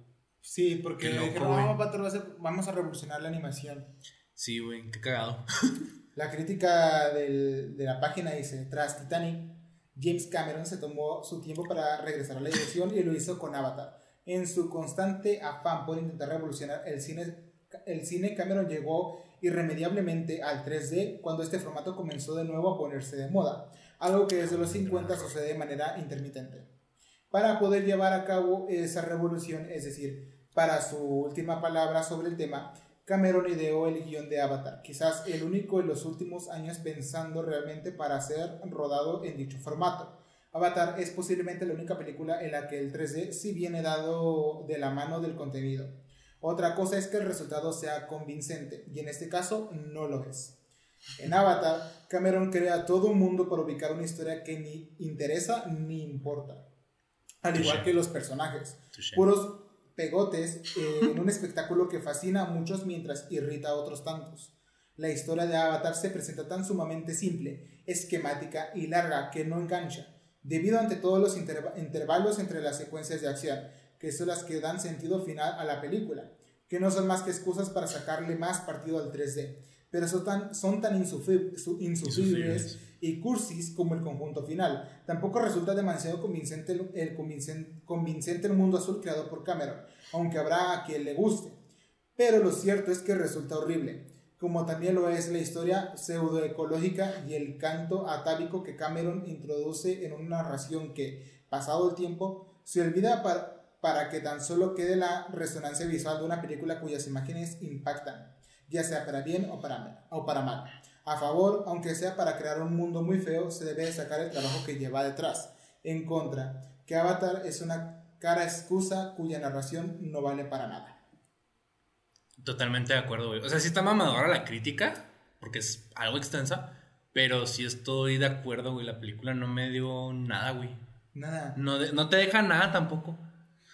Speaker 2: Sí, porque
Speaker 1: loco,
Speaker 2: dijeron. "No, vato, va a ser- vamos a revolucionar la animación.
Speaker 1: Sí, güey, qué cagado.
Speaker 2: La crítica del- de la página dice, tras Titanic, James Cameron se tomó su tiempo para regresar a la dirección y lo hizo con Avatar. En su constante afán por intentar revolucionar el cine el cine, Cameron llegó irremediablemente al 3D cuando este formato comenzó de nuevo a ponerse de moda, algo que desde los 50 sucede de manera intermitente. Para poder llevar a cabo esa revolución, es decir, para su última palabra sobre el tema, Cameron ideó el guion de Avatar, quizás el único en los últimos años pensando realmente para ser rodado en dicho formato. Avatar es posiblemente la única película en la que el 3D sí viene dado de la mano del contenido. Otra cosa es que el resultado sea convincente, y en este caso no lo es. En Avatar, Cameron crea todo un mundo para ubicar una historia que ni interesa ni importa. Al igual que los personajes. Puros pegotes eh, en un espectáculo que fascina a muchos mientras irrita a otros tantos. La historia de Avatar se presenta tan sumamente simple, esquemática y larga que no engancha, debido ante todos los intervalos entre las secuencias de acción, que son las que dan sentido final a la película, que no son más que excusas para sacarle más partido al 3D, pero son tan, son tan insufribles y cursis como el conjunto final. Tampoco resulta demasiado convincente el, convincente, el mundo azul creado por Cameron, aunque habrá a quien le guste. Pero lo cierto es que resulta horrible, como también lo es la historia pseudoecológica y el canto atávico que Cameron introduce en una narración que, pasado el tiempo, se olvida para, para que tan solo quede la resonancia visual de una película cuyas imágenes impactan, ya sea para bien o para, o para mal. A favor, aunque sea para crear un mundo muy feo, se debe destacar el trabajo que lleva detrás. En contra, que Avatar es una cara excusa cuya narración no vale para nada.
Speaker 1: Totalmente de acuerdo, güey. O sea, sí está mamadora la crítica, porque es algo extensa, pero sí estoy de acuerdo, güey. La película no me dio nada, güey.
Speaker 2: Nada.
Speaker 1: No, no te deja nada tampoco.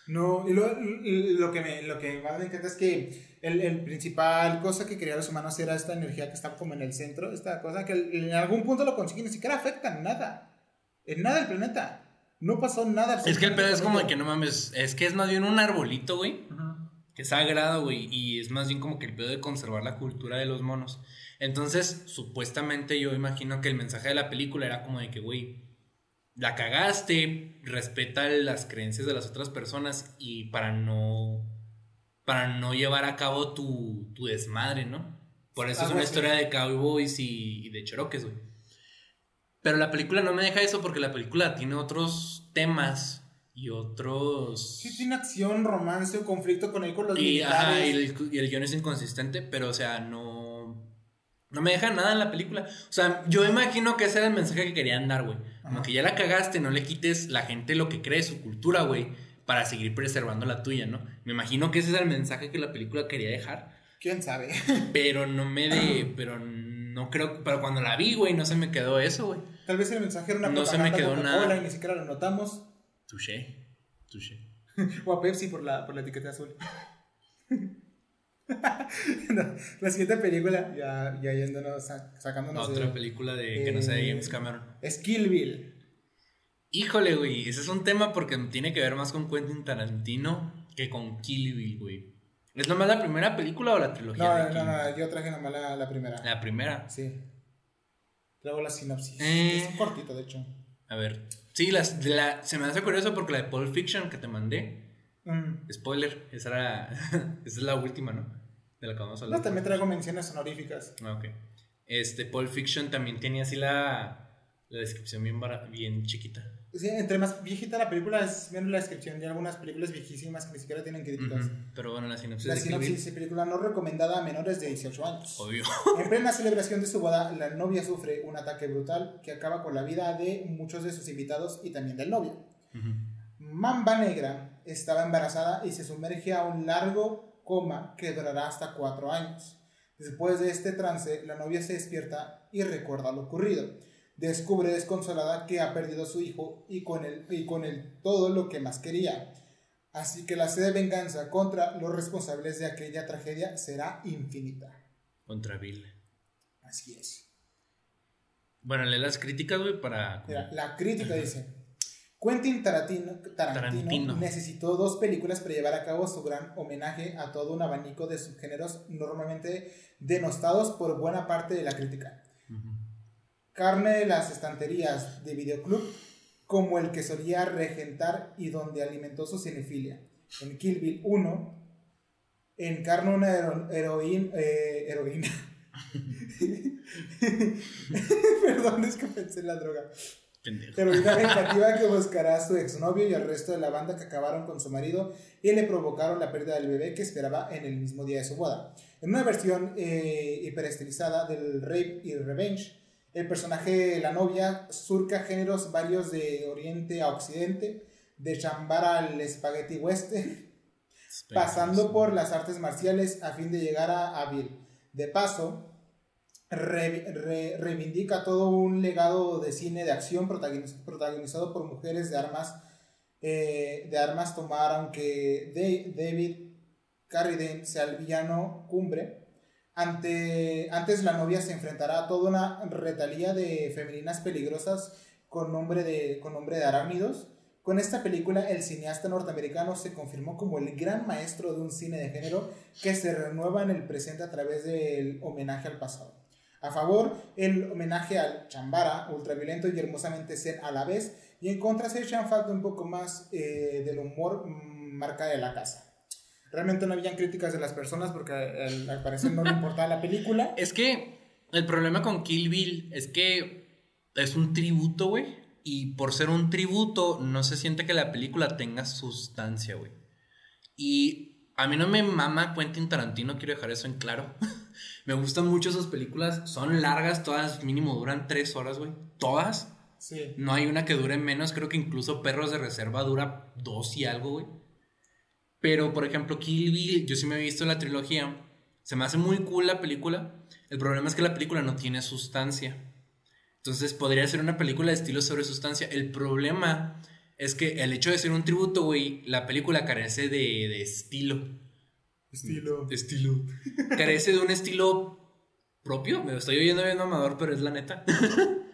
Speaker 2: No, y lo, lo, que me, lo que más me encanta es que el, el, principal cosa que querían los humanos era esta energía que está como en el centro, esta cosa que en algún punto lo consiguen, ni siquiera afecta en nada, en nada el planeta. No pasó nada.
Speaker 1: Es que el pedo es como de que no mames, es que es más bien un arbolito, güey, que es sagrado, güey, y es más bien como que el pedo de conservar la cultura de los monos. Entonces, supuestamente yo imagino que el mensaje de la película era como de que, güey, la cagaste, respeta las creencias de las otras personas y para no para no llevar a cabo tu, tu desmadre, ¿no? Por eso es una historia de cowboys y, y de choroques, güey. Pero la película no me deja eso porque la película tiene otros temas y otros...
Speaker 2: Sí, tiene acción, romance o conflicto con él con los
Speaker 1: y, Ajá, y el, y el guion es inconsistente, pero o sea, no no me deja nada en la película. O sea, yo imagino que ese era el mensaje que querían dar, güey. Como que ya la cagaste, no le quites la gente lo que cree, su cultura, güey, para seguir preservando la tuya, ¿no? Me imagino que ese es el mensaje que la película quería dejar.
Speaker 2: ¿Quién sabe?
Speaker 1: Pero no me de... pero no creo... Pero cuando la vi, güey, no se me quedó eso, güey.
Speaker 2: Tal vez el mensaje era una No se me quedó nada. Y ni siquiera lo notamos.
Speaker 1: Touché. Touché.
Speaker 2: o a Pepsi por la, por la etiqueta azul. la siguiente película, ya, ya yéndonos, sacándonos.
Speaker 1: Otra película de que no sea de James Cameron.
Speaker 2: Es Kill Bill.
Speaker 1: Híjole, güey, ese es un tema porque tiene que ver más con Quentin Tarantino que con Kill Bill, güey. ¿Es nomás la primera película o la trilogía?
Speaker 2: No, no, no, yo traje nomás la, la, primera.
Speaker 1: ¿La primera?
Speaker 2: Sí. Traigo la sinopsis. Eh. Es un cortito, de hecho.
Speaker 1: A ver. Sí, las, la, se me hace curioso porque la de Pulp Fiction que te mandé Mm. Spoiler, esa, era, esa es la última, ¿no? De la que vamos a hablar.
Speaker 2: No, también traigo menciones honoríficas.
Speaker 1: Ah, ok. Este, Pulp Fiction también tiene así la, la descripción bien, bien chiquita.
Speaker 2: Sí, entre más viejita la película es menos la descripción de algunas películas viejísimas que ni siquiera tienen críticas.
Speaker 1: Pero bueno, la sinopsis.
Speaker 2: La sinopsis de película no recomendada a menores de 18 años.
Speaker 1: Obvio.
Speaker 2: En plena celebración de su boda, la novia sufre un ataque brutal que acaba con la vida de muchos de sus invitados y también del novio. Mamba Negra estaba embarazada y se sumerge a un largo coma que durará hasta cuatro años. Después de este trance, la novia se despierta y recuerda lo ocurrido. Descubre desconsolada que ha perdido a su hijo y con él, y con él todo lo que más quería. Así que la sed de venganza contra los responsables de aquella tragedia será infinita.
Speaker 1: Contra Bill.
Speaker 2: Así es.
Speaker 1: Bueno, lee las críticas, güey, para...
Speaker 2: la crítica dice... Quentin Tarantino, necesitó dos películas para llevar a cabo su gran homenaje a todo un abanico de subgéneros normalmente denostados por buena parte de la crítica. Carne de las estanterías de videoclub, como el que solía regentar y donde alimentó su cinefilia. En Kill Bill 1, encarna una heroína. Eh, heroína. Perdón, es que pensé en la droga. Heroína vengativa que buscará a su exnovio y al resto de la banda que acabaron con su marido y le provocaron la pérdida del bebé que esperaba en el mismo día de su boda. En una versión eh, hiperestilizada del Rape y Revenge, el personaje, la novia, surca géneros varios de oriente a occidente, de chambar al spaghetti western, pasando por las artes marciales a fin de llegar a Avil. De paso, reivindica todo un legado de cine de acción protagonizado por mujeres de armas, eh, de armas tomar, aunque David Carradine sea el villano cumbre. Ante, antes la novia se enfrentará a toda una retalía de femeninas peligrosas con nombre de, con nombre de con esta película, el cineasta norteamericano se confirmó como el gran maestro de un cine de género que se renueva en el presente a través del homenaje al pasado. A favor, el homenaje al Chambara, ultraviolento y hermosamente zen a la vez, y en contra se echan falta un poco más eh, del humor mm, marca de la casa. Realmente no habían críticas de las personas porque al parecer no le importaba la película.
Speaker 1: Es que el problema con Kill Bill es que es un tributo, güey y por ser un tributo, no se siente que la película tenga sustancia, güey. Y a mí no me mama Quentin Tarantino, quiero dejar eso en claro. me gustan mucho sus películas, son largas, todas mínimo duran tres horas, güey. Todas. Sí. No hay una que dure menos, creo que incluso Perros de Reserva dura dos y algo, güey. Pero, por ejemplo, Kill Bill, yo sí me he visto la trilogía. Se me hace muy cool la película. El problema es que la película no tiene sustancia. Entonces podría ser una película de estilo sobre sustancia. El problema es que el hecho de ser un tributo, güey, la película carece de, estilo.
Speaker 2: Estilo.
Speaker 1: Estilo. Carece de un estilo propio. Me estoy oyendo bien amador, pero es la neta.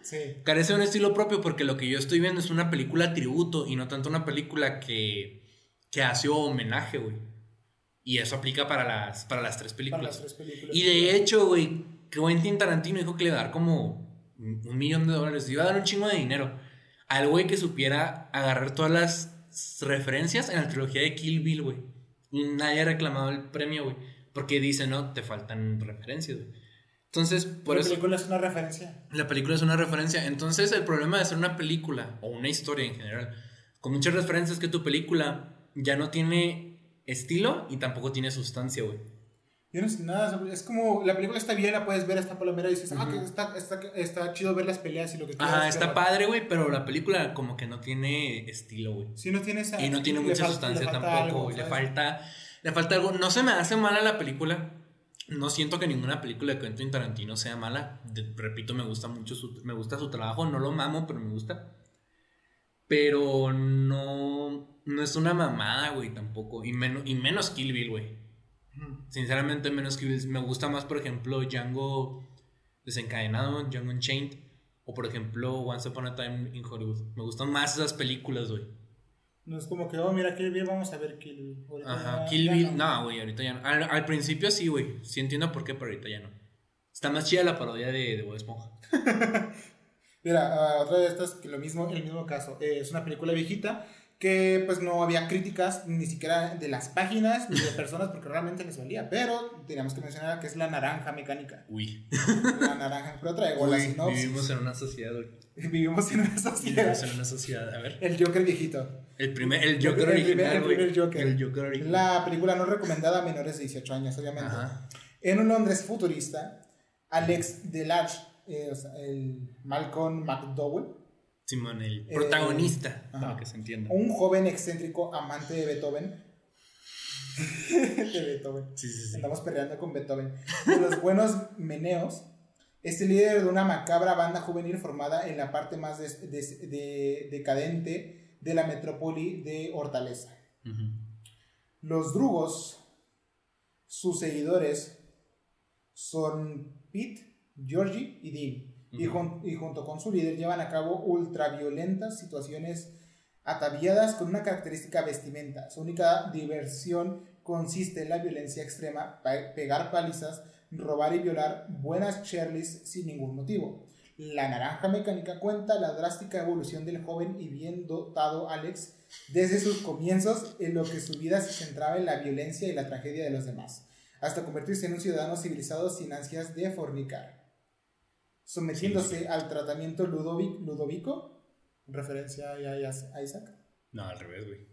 Speaker 1: Sí. Carece de un estilo propio porque lo que yo estoy viendo es una película tributo y no tanto una película que, que hace homenaje, güey. Y eso aplica para las, para las tres películas. Para las tres películas. Y de hecho, güey, Quentin Tarantino dijo que le va a dar como un millón de dólares, iba a dar un chingo de dinero al güey que supiera agarrar todas las referencias en la trilogía de Kill Bill, güey. Nadie ha reclamado el premio, güey. Porque dice, no, te faltan referencias, güey. Entonces, por
Speaker 2: eso. La película es una referencia.
Speaker 1: La película es una referencia. Entonces, el problema de hacer una película, o una historia en general, con muchas referencias, es que tu película ya no tiene estilo y tampoco tiene sustancia, güey.
Speaker 2: Yo no sé nada, es como la película está bien, la puedes ver esta palomera y dices, ah, que está, está, está, chido ver las peleas y lo que
Speaker 1: quieras. Ajá, está padre, güey, pero la película como que no tiene estilo, güey.
Speaker 2: Sí, no tiene esa.
Speaker 1: Y no tiene mucha sustancia tampoco, güey. Le falta, le falta algo. No se me hace mala la película. No siento que ninguna película de Quentin Tarantino sea mala. repito, me gusta mucho su, me gusta su trabajo. No lo mamo, pero me gusta. Pero no, no es una mamada, güey, tampoco. Y, menos y menos Kill Bill, güey. Sinceramente, menos que me gusta más, por ejemplo, Django desencadenado, Django Unchained, o por ejemplo, Once Upon a Time in Hollywood. Me gustan más esas películas, güey.
Speaker 2: No es como que, oh, mira, Kill Bill, vamos a ver Kill Bill.
Speaker 1: Ajá, Kill Bill, no, güey, ahorita ya no. Al, principio sí, güey. Sí entiendo por qué, pero ahorita ya no. Está más chida la parodia de, de Bob Esponja.
Speaker 2: mira, uh, otra de estas, que lo mismo, el mismo caso. Eh, es una película viejita que pues no había críticas ni siquiera de las páginas ni de personas porque realmente les valía, pero teníamos que mencionar que es la naranja mecánica. Uy. La naranja, pero traigo la sinopsis.
Speaker 1: Vivimos en una sociedad.
Speaker 2: Vivimos en una sociedad.
Speaker 1: Vivimos en una sociedad, a ver.
Speaker 2: El Joker viejito.
Speaker 1: El primer, el Joker el, original, el primer,
Speaker 2: Joker. El Joker original. La película no recomendada a menores de 18 años, obviamente. En un Londres futurista, Alex Delarge, eh, o sea, el Malcolm McDowell,
Speaker 1: Simón, el eh, protagonista, para que se entienda.
Speaker 2: Un joven excéntrico amante de Beethoven. de Beethoven. Sí, sí, sí. Estamos peleando con Beethoven. De los buenos meneos. Este líder de una macabra banda juvenil formada en la parte más decadente de la metrópoli de Hortaleza. Los drugos, sus seguidores, son Pete, Georgie y Dean y, junto con su líder llevan a cabo ultraviolentas situaciones ataviadas con una característica vestimenta. Su única diversión consiste en la violencia extrema, pegar palizas, robar y violar buenas Shirleys sin ningún motivo. La Naranja Mecánica cuenta la drástica evolución del joven y bien dotado Alex desde sus comienzos en lo que su vida se centraba en la violencia y la tragedia de los demás, hasta convertirse en un ciudadano civilizado sin ansias de fornicar. Sometiéndose al tratamiento Ludovic, Ludovico, referencia a Isaac.
Speaker 1: No, al revés, güey.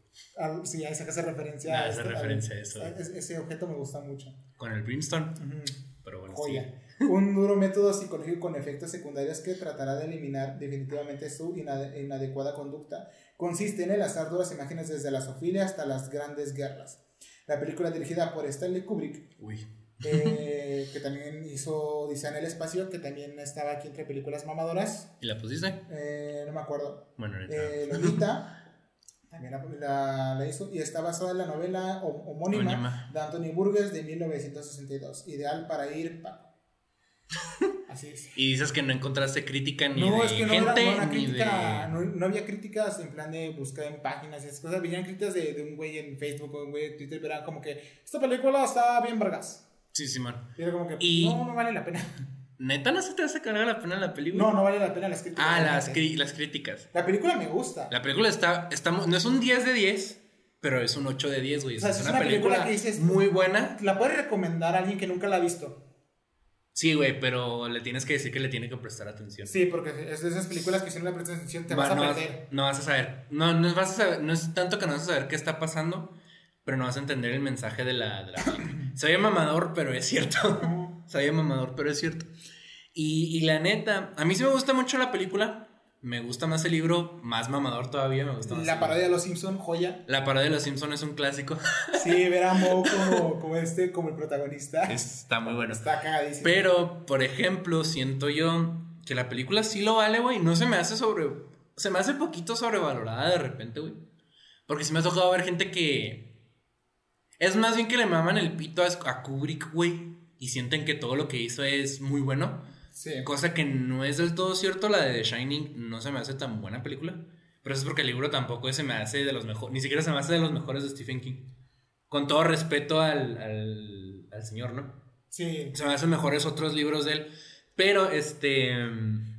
Speaker 2: Sí, Isaac hace referencia a,
Speaker 1: hace referencia a eso.
Speaker 2: ese objeto me gusta mucho.
Speaker 1: Con el Brimstone. Pero bueno,
Speaker 2: Joya. un duro método psicológico con efectos secundarios que tratará de eliminar definitivamente su inadecuada conducta. Consiste en el azar duras imágenes desde la sofilia hasta las grandes guerras. La película dirigida por Stanley Kubrick, eh, que también hizo Dice en el espacio, que también estaba aquí entre películas mamadoras.
Speaker 1: ¿Y la pusiste?
Speaker 2: Eh, no me acuerdo.
Speaker 1: Bueno,
Speaker 2: eh, Lolita. también la, la, hizo y está basada en la novela homónima de Anthony Burgess de 1962, Ideal para ir Paco. Así es.
Speaker 1: Y dices que no encontraste crítica ni no, de es que no gente,
Speaker 2: no, crítica, no, había críticas en plan de buscar en páginas y esas cosas. Venían críticas de, de, un güey en Facebook o un güey en Twitter, pero era como que esta película está bien vergas.
Speaker 1: Sí, sí, man.
Speaker 2: Y era como que no, no vale la pena.
Speaker 1: ¿Neta no se te hace cargar la pena la película?
Speaker 2: No, no vale la pena las críticas.
Speaker 1: Ah, las, las críticas.
Speaker 2: La película me gusta.
Speaker 1: La película está, está, no es un 10 de 10, pero es un 8 de 10, güey. O sea, es, una, película, que dices, muy buena.
Speaker 2: La puedes recomendar a alguien que nunca la ha visto.
Speaker 1: Sí, güey, pero le tienes que decir que le tiene que prestar atención.
Speaker 2: Sí, porque es de esas películas que si no le prestas atención te vas a perder.
Speaker 1: no vas a saber. No, no, vas a saber, no es tanto que no vas a saber qué está pasando, pero no vas a entender el mensaje de la, de la película. Se oye mamador, pero es cierto. Se oye mamador, pero es cierto. Y, la neta, a mí sí me gusta mucho la película. Me gusta más el libro, más mamador todavía, me gusta más.
Speaker 2: La parodia de los Simpson, joya.
Speaker 1: La parodia de los Simpson es un clásico.
Speaker 2: Sí, ver a Mo como, como, este, como el protagonista.
Speaker 1: Está muy bueno.
Speaker 2: Está cagadísimo.
Speaker 1: Pero, por ejemplo, siento yo que la película sí lo vale, güey. No se me hace sobre. Se me hace poquito sobrevalorada de repente, güey. Porque sí me ha tocado ver gente que. Es más bien que le maman el pito a Kubrick, güey. Y sienten que todo lo que hizo es muy bueno. Cosa que no es del todo cierto, la de The Shining no se me hace tan buena película. Pero eso es porque el libro tampoco se me hace de los mejores, ni siquiera se me hace de los mejores de Stephen King. Con todo respeto al, al, señor, ¿no?
Speaker 2: Sí.
Speaker 1: Se me hacen mejores otros libros de él. Pero este.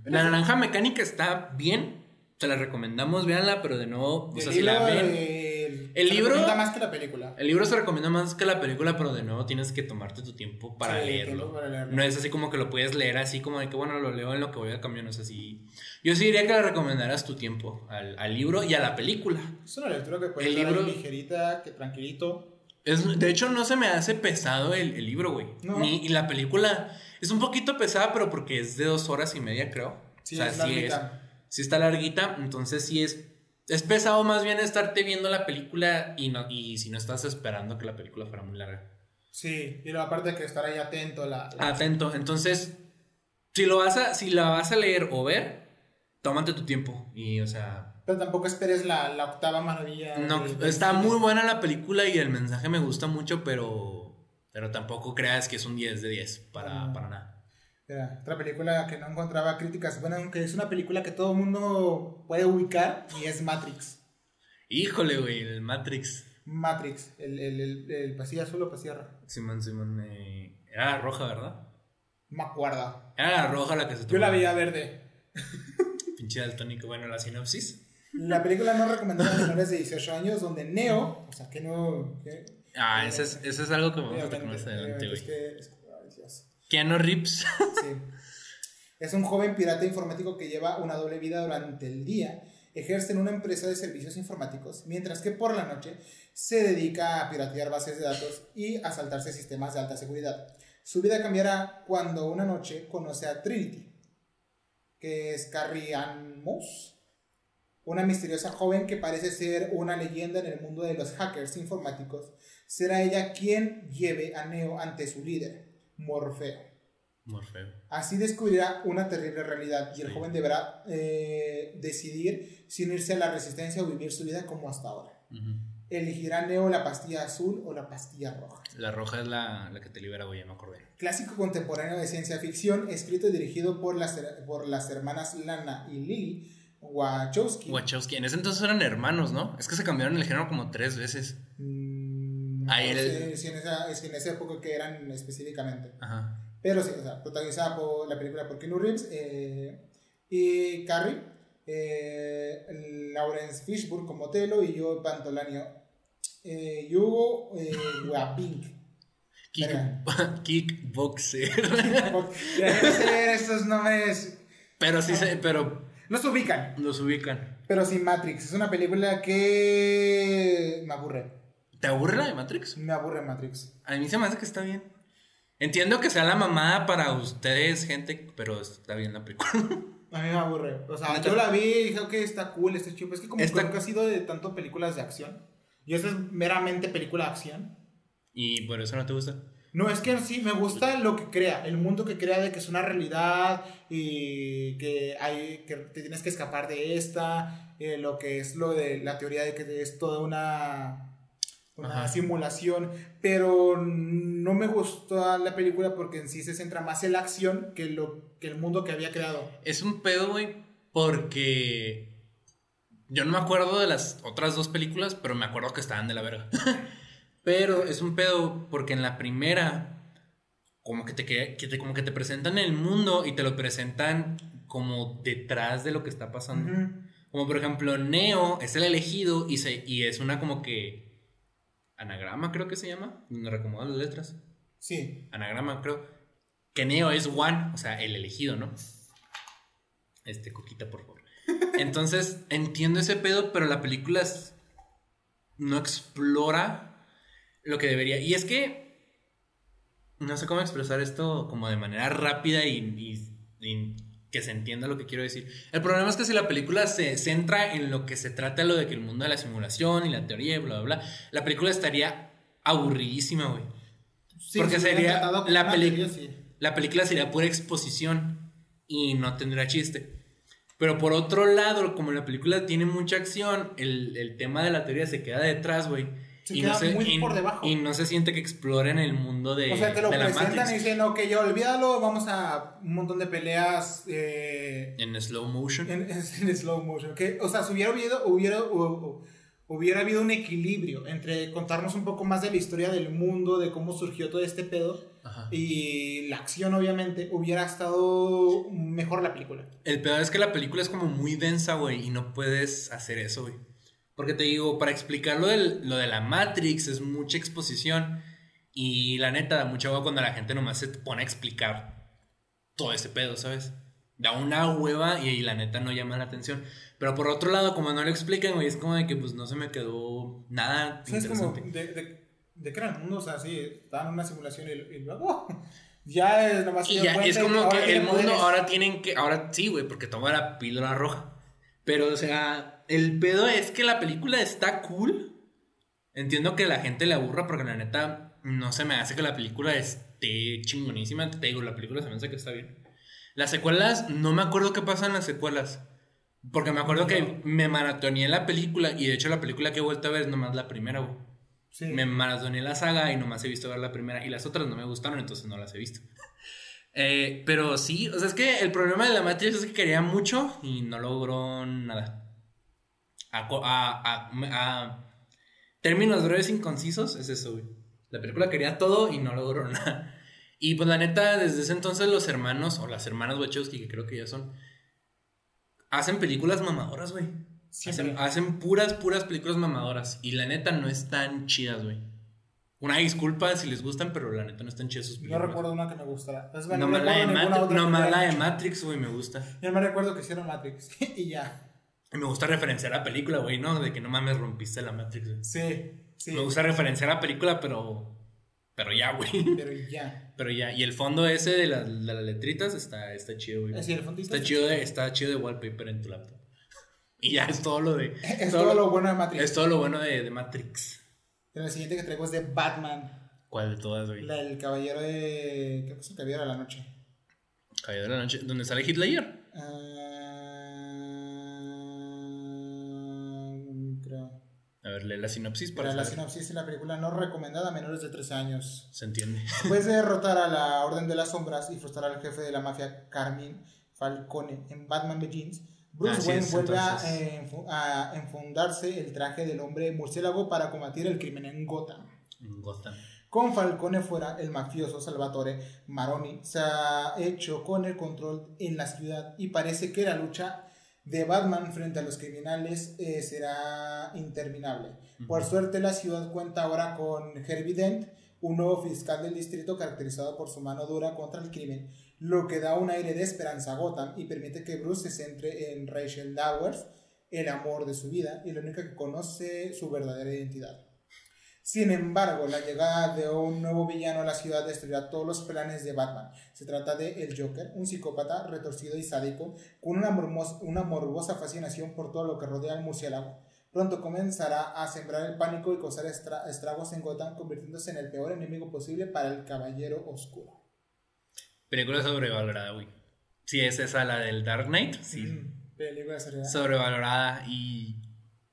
Speaker 1: La naranja mecánica está bien. Se la recomendamos, véanla, pero de nuevo, o sea, si la ven. El
Speaker 2: se
Speaker 1: libro.
Speaker 2: recomienda más que la película.
Speaker 1: El libro se recomienda más que la película, pero de nuevo tienes que tomarte tu tiempo para, leerlo. No es así como que lo puedes leer así como de que, bueno, lo leo en lo que voy a cambiar. No es así. Yo sí diría que le recomendaras tu tiempo al, al libro y a la película.
Speaker 2: Es una lectura que puedes leer ligerita, que tranquilito.
Speaker 1: Es, de hecho, no se me hace pesado el, el libro, güey. Ni, y la película es un poquito pesada, pero porque es de dos horas y media, creo.
Speaker 2: Sí, o sea, sí, es,
Speaker 1: sí está larguita, entonces sí es es pesado más bien estarte viendo la película y, no, y si no estás esperando que la película fuera muy larga.
Speaker 2: Sí, y aparte de que estar ahí atento. La,
Speaker 1: Atento, entonces, si, lo vas a, si la vas a leer o ver, tómate tu tiempo y, o sea...
Speaker 2: Pero tampoco esperes la, la octava maravilla.
Speaker 1: No, está muy buena la película y el mensaje me gusta mucho, pero, pero tampoco creas que es un 10 de 10 para, para nada
Speaker 2: otra película que no encontraba críticas. Bueno, aunque es una película que todo el mundo puede ubicar y es Matrix.
Speaker 1: Híjole, güey, el Matrix.
Speaker 2: Matrix, el, el, el, pasilla azul o.
Speaker 1: Simón, Simón. Eh, era la roja, ¿verdad?
Speaker 2: Me acuerdo.
Speaker 1: Era la roja la que se
Speaker 2: tomó. Yo la veía verde.
Speaker 1: Pinche daltónico. Bueno, la sinopsis.
Speaker 2: La película no recomendada a menores de 18 años, donde Neo, o sea, que no.
Speaker 1: ah, eso es, eso es algo que vamos a tocar más adelante, güey. Es que, Keanu Reeves.
Speaker 2: sí. Es un joven pirata informático que lleva una doble vida durante el día. Ejerce en una empresa de servicios informáticos, mientras que por la noche se dedica a piratear bases de datos y a saltarse sistemas de alta seguridad. Su vida cambiará cuando una noche conoce a Trinity, que es Carrie Ann Moss, una misteriosa joven que parece ser una leyenda en el mundo de los hackers informáticos. Será ella quien lleve a Neo ante su líder, Morfeo.
Speaker 1: Morfeo.
Speaker 2: Así descubrirá una terrible realidad y el joven deberá eh, decidir si unirse a la resistencia o vivir su vida como hasta ahora. Elegirá Neo la pastilla azul o la pastilla roja.
Speaker 1: La roja es la, que te libera, güey, me acordé.
Speaker 2: Clásico contemporáneo de ciencia ficción, escrito y dirigido por las, por las hermanas Lana y Lily Wachowski.
Speaker 1: Wachowski, en ese entonces eran hermanos, ¿no? Es que se cambiaron el género como tres veces.
Speaker 2: Mm, en esa, es en esa época que eran específicamente. Pero sí, o sea, protagonizada por la película por Keanu Reeves. Eh, Y Carrie, eh, Lawrence Fishburne como Telo y yo Pantolanio. Eh, Hugo eh.
Speaker 1: Kick, kickboxer.
Speaker 2: Ser estos nombres.
Speaker 1: pero sí se, pero
Speaker 2: No se ubican,
Speaker 1: los ubican.
Speaker 2: pero sin Matrix. Es una película que me aburre.
Speaker 1: ¿Te aburre la de Matrix?
Speaker 2: Me aburre Matrix.
Speaker 1: A mí se me hace que está bien. Entiendo que sea la mamada para ustedes, gente, pero está bien la película.
Speaker 2: A mí me aburre. O sea, yo la vi y dije, ok, está cool, está chido. Es que como
Speaker 1: Está-
Speaker 2: nunca ha sido de tanto películas de acción. Y esta es meramente película de acción.
Speaker 1: y por eso no te gusta.
Speaker 2: No, es que sí, me gusta lo que crea, el mundo que crea de que es una realidad y que, hay, que te tienes que escapar de esta, eh, lo que es lo de la teoría de que es toda una, una
Speaker 1: Ajá.
Speaker 2: simulación, pero no me gustó la película porque en sí se centra más en la acción que, lo, que el mundo que había creado.
Speaker 1: Es un pedo, güey, porque yo no me acuerdo de las otras dos películas, pero me acuerdo que estaban de la verga. pero es un pedo porque en la primera como que te que te, como que te presentan el mundo y te lo presentan como detrás de lo que está pasando. Como por ejemplo, Neo es el elegido y, se, y es una como que anagrama, creo que se llama, donde reacomodan las letras.
Speaker 2: Sí,
Speaker 1: Anagrama, creo. Que Neo es One, o sea, el elegido, ¿no? Este, coquita, por favor. Entonces, entiendo ese pedo, pero la película no explora lo que debería. Y es que no sé cómo expresar esto como de manera rápida y, y- y que se entienda lo que quiero decir. El problema es que si la película se centra en lo que se trata, lo de que el mundo de la simulación y la teoría y bla, bla, bla, la película estaría aburridísima, güey.
Speaker 2: Sí,
Speaker 1: Porque sería la
Speaker 2: sí.
Speaker 1: La película sería pura exposición y no tendría chiste. Pero por otro lado, como la película tiene mucha acción, el, el tema de la teoría se queda detrás, güey.
Speaker 2: Se
Speaker 1: y
Speaker 2: queda
Speaker 1: no se,
Speaker 2: muy
Speaker 1: y-
Speaker 2: por debajo.
Speaker 1: Y no se siente que exploren el mundo de,
Speaker 2: O sea, te lo
Speaker 1: la
Speaker 2: presentan y dicen, ok, ya olvídalo, vamos a un montón de peleas eh,
Speaker 1: En slow motion.
Speaker 2: en, en slow motion. Que, o sea, si hubiera habido, hubiera, hu- hu- hubiera habido un equilibrio entre contarnos un poco más de la historia del mundo, de cómo surgió todo este pedo,
Speaker 1: Ajá.
Speaker 2: y la acción, obviamente, hubiera estado mejor la película.
Speaker 1: El peor es que la película es como muy densa, güey, y no puedes hacer eso, güey. Porque te digo, para explicar lo, del- lo de la Matrix es mucha exposición. Y la neta, da mucha hueva cuando la gente nomás se pone a explicar todo ese pedo, ¿sabes? Da una hueva y, la neta no llama la atención. Pero por otro lado, como no lo explican, güey, es como de que pues no se me quedó nada
Speaker 2: O sea, es como,
Speaker 1: interesante.
Speaker 2: de, de, de qué era el mundo? O sea, sí, estaban en una simulación y, y luego, ya es nomás
Speaker 1: Y ya, es
Speaker 2: y
Speaker 1: como que el mundo ahora tienen que. Ahora sí, güey, porque toma la píldora roja. Pero, o sea, el pedo es que la película está cool. Entiendo que la gente le aburra porque la neta no se me hace que la película esté chingonísima. Te digo, la película se me hace que está bien. Las secuelas, no me acuerdo qué pasa en las secuelas. Porque me acuerdo que me maratoneé la película y de hecho la película que he vuelto a ver es nomás la primera, güey.
Speaker 2: Sí.
Speaker 1: Me maratoneé la saga y nomás he visto ver la primera. Y las otras no me gustaron, entonces no las he visto. Eh, pero sí, o sea, es que el problema de la Matrix es que quería mucho y no logró nada. A, co- a- a- a términos breves y concisos, es eso, güey. La película quería todo y no logró nada. Y pues la neta, desde ese entonces los hermanos, o las hermanas Wachowski, que creo que ya son, hacen películas mamadoras, güey. Hacen, hacen puras, puras películas mamadoras. Y la neta no están chidas, güey. Una disculpa si les gustan, pero la neta no están chidas sus
Speaker 2: No
Speaker 1: películas.
Speaker 2: recuerdo una que me gustara. Es más,
Speaker 1: No
Speaker 2: no
Speaker 1: más la de, la. Matrix, güey, me gusta.
Speaker 2: Yo me recuerdo que hicieron Matrix y ya.
Speaker 1: Y me gusta referenciar la película, güey, ¿no? De que no mames, rompiste la Matrix, güey.
Speaker 2: Sí, sí.
Speaker 1: Me gusta referenciar la película, pero. Pero ya, güey.
Speaker 2: Pero ya.
Speaker 1: Pero ya. Y el fondo ese de, la- de las letritas está, está chido, güey.
Speaker 2: El fondito.
Speaker 1: Está chido, de, está chido de wallpaper en tu laptop. Y ya es todo lo de.
Speaker 2: Es todo lo bueno de Matrix.
Speaker 1: Es todo lo bueno de, de Matrix.
Speaker 2: La siguiente que traigo es de Batman.
Speaker 1: ¿Cuál de todas, güey?
Speaker 2: La del caballero de. ¿Qué pasa? El caballero de la noche.
Speaker 1: Caballero de la noche. ¿Dónde sale Hitler?
Speaker 2: Ah, creo.
Speaker 1: A ver, lee la sinopsis para
Speaker 2: Para la sinopsis de la película no recomendada a menores de 13 años.
Speaker 1: Se entiende.
Speaker 2: Después de derrotar a la Orden de las Sombras y frustrar al jefe de la mafia Carmine Falcone en Batman Begins, Bruce Wayne vuelve a, eh, a enfundarse el traje del hombre murciélago para combatir el crimen en Gotham.
Speaker 1: En Gotham.
Speaker 2: Con Falcone fuera, el mafioso Salvatore Maroni se ha hecho con el control en la ciudad y parece que la lucha de Batman frente a los criminales eh, será interminable. Por suerte, la ciudad cuenta ahora con Herbie Dent, un nuevo fiscal del distrito caracterizado por su mano dura contra el crimen, lo que da un aire de esperanza a Gotham y permite que Bruce se centre en Rachel Dowers, el amor de su vida y la única que conoce su verdadera identidad. Sin embargo, la llegada de un nuevo villano a la ciudad destruirá todos los planes de Batman. Se trata de El Joker, un psicópata retorcido y sádico con una, una morbosa fascinación por todo lo que rodea al murciélago. Pronto comenzará a sembrar el pánico y causar estragos en Gotham, convirtiéndose en el peor enemigo posible para el Caballero Oscuro.
Speaker 1: Película sobrevalorada, güey. Sí, es esa la del Dark Knight. Sí.
Speaker 2: Mm, película sobrevalorada.
Speaker 1: Sobrevalorada y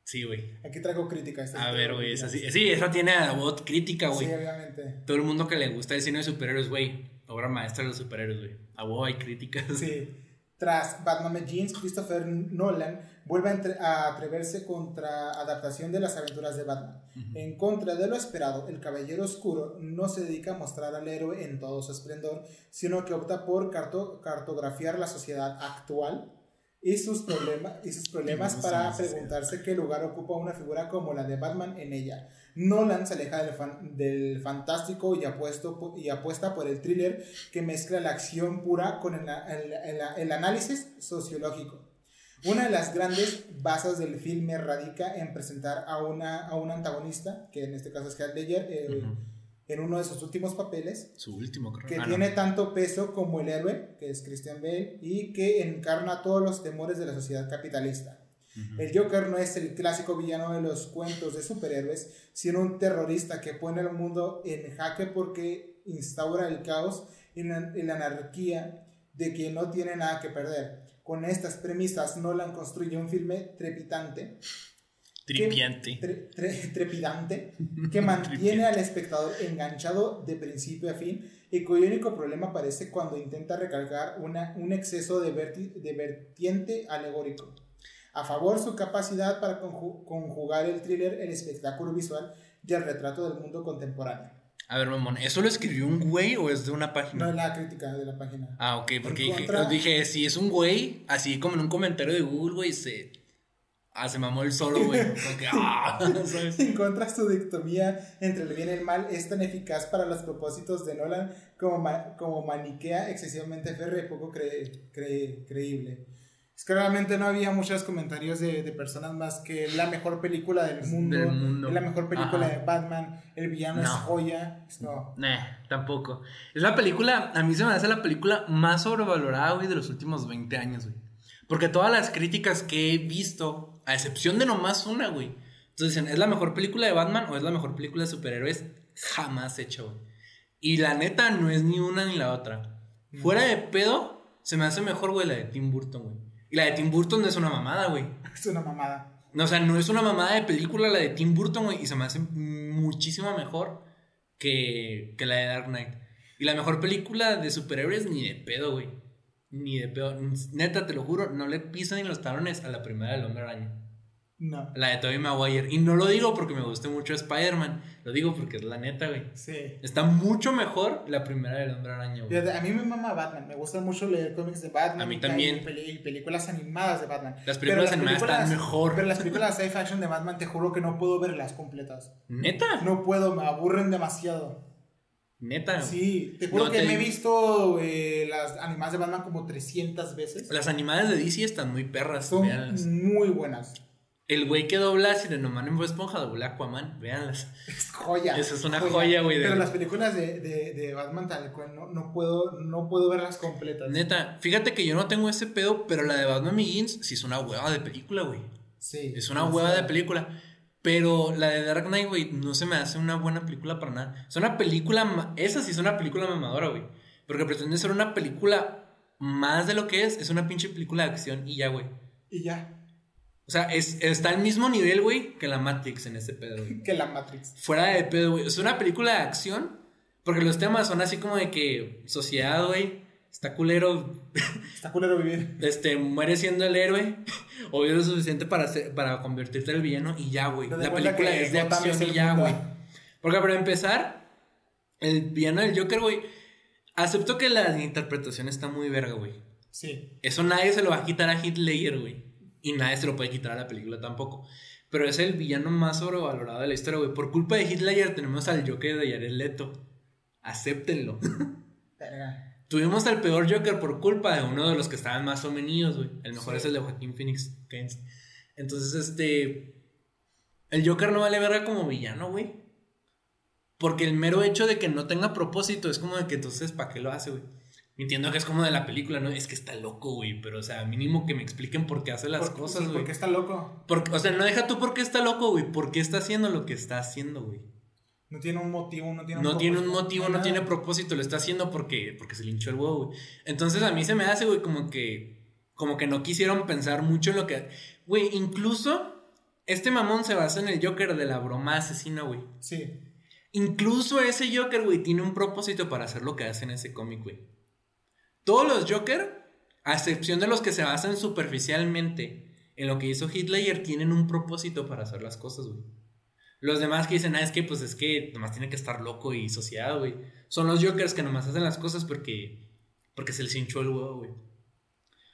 Speaker 1: Sí, güey.
Speaker 2: Aquí traigo crítica.
Speaker 1: a ver, güey, esa sí. Sí, esa tiene a voz crítica, güey.
Speaker 2: Sí, obviamente.
Speaker 1: Todo el mundo que le gusta el cine de superhéroes, güey. Obra maestra de los superhéroes, güey. A vos hay críticas.
Speaker 2: Sí. Tras Batman Begins, Christopher Nolan vuelve a, atreverse contra adaptación de las aventuras de Batman. En contra de lo esperado, el Caballero Oscuro no se dedica a mostrar al héroe en todo su esplendor, sino que opta por cartografiar la sociedad actual y sus, y sus problemas para preguntarse qué lugar ocupa una figura como la de Batman en ella. Nolan se aleja del, del fantástico y, apuesto, y apuesta por el thriller que mezcla la acción pura con el, el, análisis sociológico. Una de las grandes bases del filme radica en presentar a, una, a un antagonista, que en este caso es Heath Ledger, eh, en uno de sus últimos papeles.
Speaker 1: Su último, creo.
Speaker 2: Que ah, tiene tanto peso como el héroe, que es Christian Bale, y que encarna todos los temores de la sociedad capitalista. El Joker no es el clásico villano de los cuentos de superhéroes, sino un terrorista que pone al mundo en jaque porque instaura el caos y la, la anarquía de quien no tiene nada que perder. Con estas premisas, Nolan construye un filme trepitante
Speaker 1: Tripiante.
Speaker 2: trepidante, que mantiene al espectador enganchado de principio a fin y cuyo único problema aparece cuando intenta recargar una, un exceso de, de vertiente alegórico. A favor su capacidad para conjugar el thriller, el espectáculo visual y el retrato del mundo contemporáneo.
Speaker 1: A ver, mamón, ¿eso lo escribió un güey o es de una página?
Speaker 2: No, la crítica de la página.
Speaker 1: Ah, ok, porque dije, dije, si es un güey, así como en un comentario de Google, güey, se Ah, se mamó el solo, güey. ah,
Speaker 2: En contra, su dictomía entre el bien y el mal es tan eficaz para los propósitos de Nolan como, como maniquea excesivamente férrea y poco creíble. Es que realmente no había muchos comentarios de, de, personas más que la mejor película del mundo, del mundo. la mejor película de Batman, el villano es joya. No.
Speaker 1: tampoco. Es la película, a mí se me hace la película más sobrevalorada, güey, de los últimos 20 años, güey. Porque todas las críticas que he visto a excepción de nomás una, güey. Entonces dicen, ¿es la mejor película de Batman o es la mejor película de superhéroes jamás hecha, güey? Y la neta no es ni una ni la otra. Fuera de pedo, se me hace mejor, güey, la de Tim Burton, güey. La de Tim Burton no es una mamada, güey.
Speaker 2: Es una mamada.
Speaker 1: No, o sea, no es una mamada de película la de Tim Burton, güey. Y se me hace muchísimo mejor que, que la de Dark Knight. Y la mejor película de superhéroes ni de pedo, güey. Ni de peor. Neta, te lo juro, no le pisan ni los talones a la primera del Hombre Araña.
Speaker 2: No.
Speaker 1: La de Tobey Maguire. Y no lo digo porque me guste mucho Spider-Man. Lo digo porque es la neta, güey.
Speaker 2: Sí.
Speaker 1: Está mucho mejor la primera del Hombre Araña, güey.
Speaker 2: A mí me mama Batman. Me gusta mucho leer cómics de Batman.
Speaker 1: A mí también.
Speaker 2: Y, películas animadas de Batman.
Speaker 1: Las películas animadas están mejor.
Speaker 2: Pero las películas de action de Batman, te juro que no puedo verlas completas.
Speaker 1: ¿Neta?
Speaker 2: No puedo, me aburren demasiado.
Speaker 1: Neta.
Speaker 2: Sí, te juro que me he visto eh, las animadas de Batman como 300 veces.
Speaker 1: Las animadas de DC están muy perras.
Speaker 2: Son muy buenas.
Speaker 1: El güey que dobla Sirenoman en Esponja dobla Aquaman, véanlas.
Speaker 2: Es joya.
Speaker 1: Esa es una joya, güey.
Speaker 2: Pero las películas de, de, de Batman tal cual no, no, puedo, no puedo verlas completas.
Speaker 1: Neta, fíjate que yo no tengo ese pedo, pero la de Batman Begins sí es una hueva de película, güey.
Speaker 2: Sí.
Speaker 1: Es una hueva de película. Pero la de Dark Knight, güey, no se me hace una buena película para nada. Es una película, esa sí es una película mamadora, güey. Porque pretende ser una película más de lo que es. Es una pinche película de acción y ya, güey.
Speaker 2: Y ya.
Speaker 1: O sea, es, está al mismo nivel, güey, que la Matrix en ese pedo, güey.
Speaker 2: que la Matrix.
Speaker 1: Fuera de pedo, güey. Es una película de acción. Porque los temas son así como de que sociedad, güey está culero.
Speaker 2: Está culero vivir.
Speaker 1: Este, muere siendo el héroe. O vive lo suficiente para, para convertirte en el villano y ya, güey. La película es de acción y ya, güey. Porque para empezar, El villano del Joker, güey. Acepto que la interpretación está muy verga, güey.
Speaker 2: Sí.
Speaker 1: Eso nadie se lo va a quitar a Ledger, güey. Y nadie se lo puede quitar a la película tampoco. Pero es el villano más sobrevalorado de la historia, güey. Por culpa de Ledger tenemos al Joker de Jared Leto. Acéptenlo.
Speaker 2: Verga.
Speaker 1: Tuvimos al peor Joker por culpa de uno de los que estaban más femeninos, güey. El mejor
Speaker 2: Sí.
Speaker 1: es el de Joaquín Phoenix. Entonces, este. El Joker no vale verga como villano, güey. Porque el mero hecho de que no tenga propósito es como de que entonces, ¿para qué lo hace, güey? Entiendo que es como de la película, ¿no? Es que está loco, güey. Pero, o sea, mínimo que me expliquen por qué hace las
Speaker 2: Por-
Speaker 1: cosas,
Speaker 2: sí,
Speaker 1: güey.
Speaker 2: Porque está loco.
Speaker 1: O sea, no deja tú por qué está loco, güey. ¿Por qué está haciendo lo que está haciendo, güey?
Speaker 2: No tiene un motivo, no tiene un
Speaker 1: No tiene un motivo, no tiene propósito, lo está haciendo porque, porque se le hinchó el huevo, güey. Entonces a mí se me hace, güey, como que, como que no quisieron pensar mucho en lo que... Güey, incluso este mamón se basa en el Joker de la broma asesina, güey.
Speaker 2: Sí.
Speaker 1: Incluso ese Joker, güey, tiene un propósito para hacer lo que hace en ese cómic, güey. Todos los Joker, a excepción de los que se basan superficialmente en lo que hizo Hitler, tienen un propósito para hacer las cosas, güey. Los demás que dicen, ah, es que pues es que nomás tiene que estar loco y sociado, güey. Son los Jokers que nomás hacen las cosas porque porque se les hinchó el huevo, güey.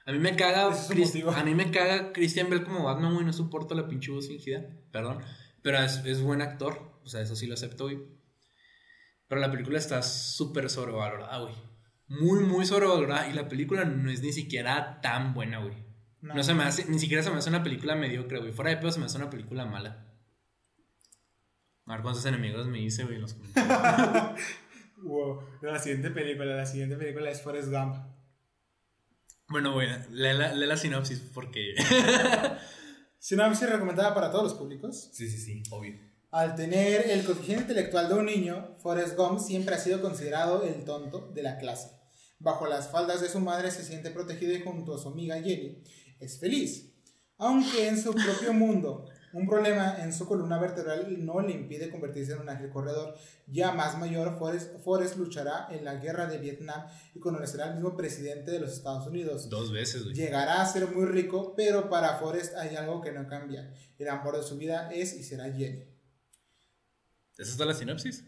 Speaker 1: A mí me caga Chris- a mí me caga Christian Bell como Batman, güey, no soporto la pinche voz fingida, perdón, pero es, es buen actor, o sea, eso sí lo acepto, güey. Pero la película está súper sobrevalorada, güey. Muy, muy sobrevalorada. Y la película no es ni siquiera tan buena, güey. No.
Speaker 2: No.
Speaker 1: se me hace, ni siquiera se me hace una película mediocre, güey. Fuera de pedo se me hace una película mala. A ver cuántos enemigos me hice, güey, en los comentarios.
Speaker 2: Wow. La siguiente película, la siguiente película es Forrest Gump.
Speaker 1: bueno, güey, lee la, lee la sinopsis porque.
Speaker 2: Sinopsis recomendada para todos los públicos.
Speaker 1: sí, sí, sí, obvio.
Speaker 2: Al tener el coeficiente intelectual de un niño, Forrest Gump siempre ha sido considerado el tonto de la clase. Bajo las faldas de su madre se siente protegido y junto a su amiga Jenny es feliz. Aunque en su propio mundo, un problema en su columna vertebral no le impide convertirse en un ángel corredor. Ya más mayor, Forrest, Forrest luchará en la guerra de Vietnam y conocerá al mismo presidente de los Estados Unidos.
Speaker 1: Dos veces, güey.
Speaker 2: Llegará a ser muy rico, pero para Forrest hay algo que no cambia. El amor de su vida es y será Jenny.
Speaker 1: ¿Esa está la sinopsis?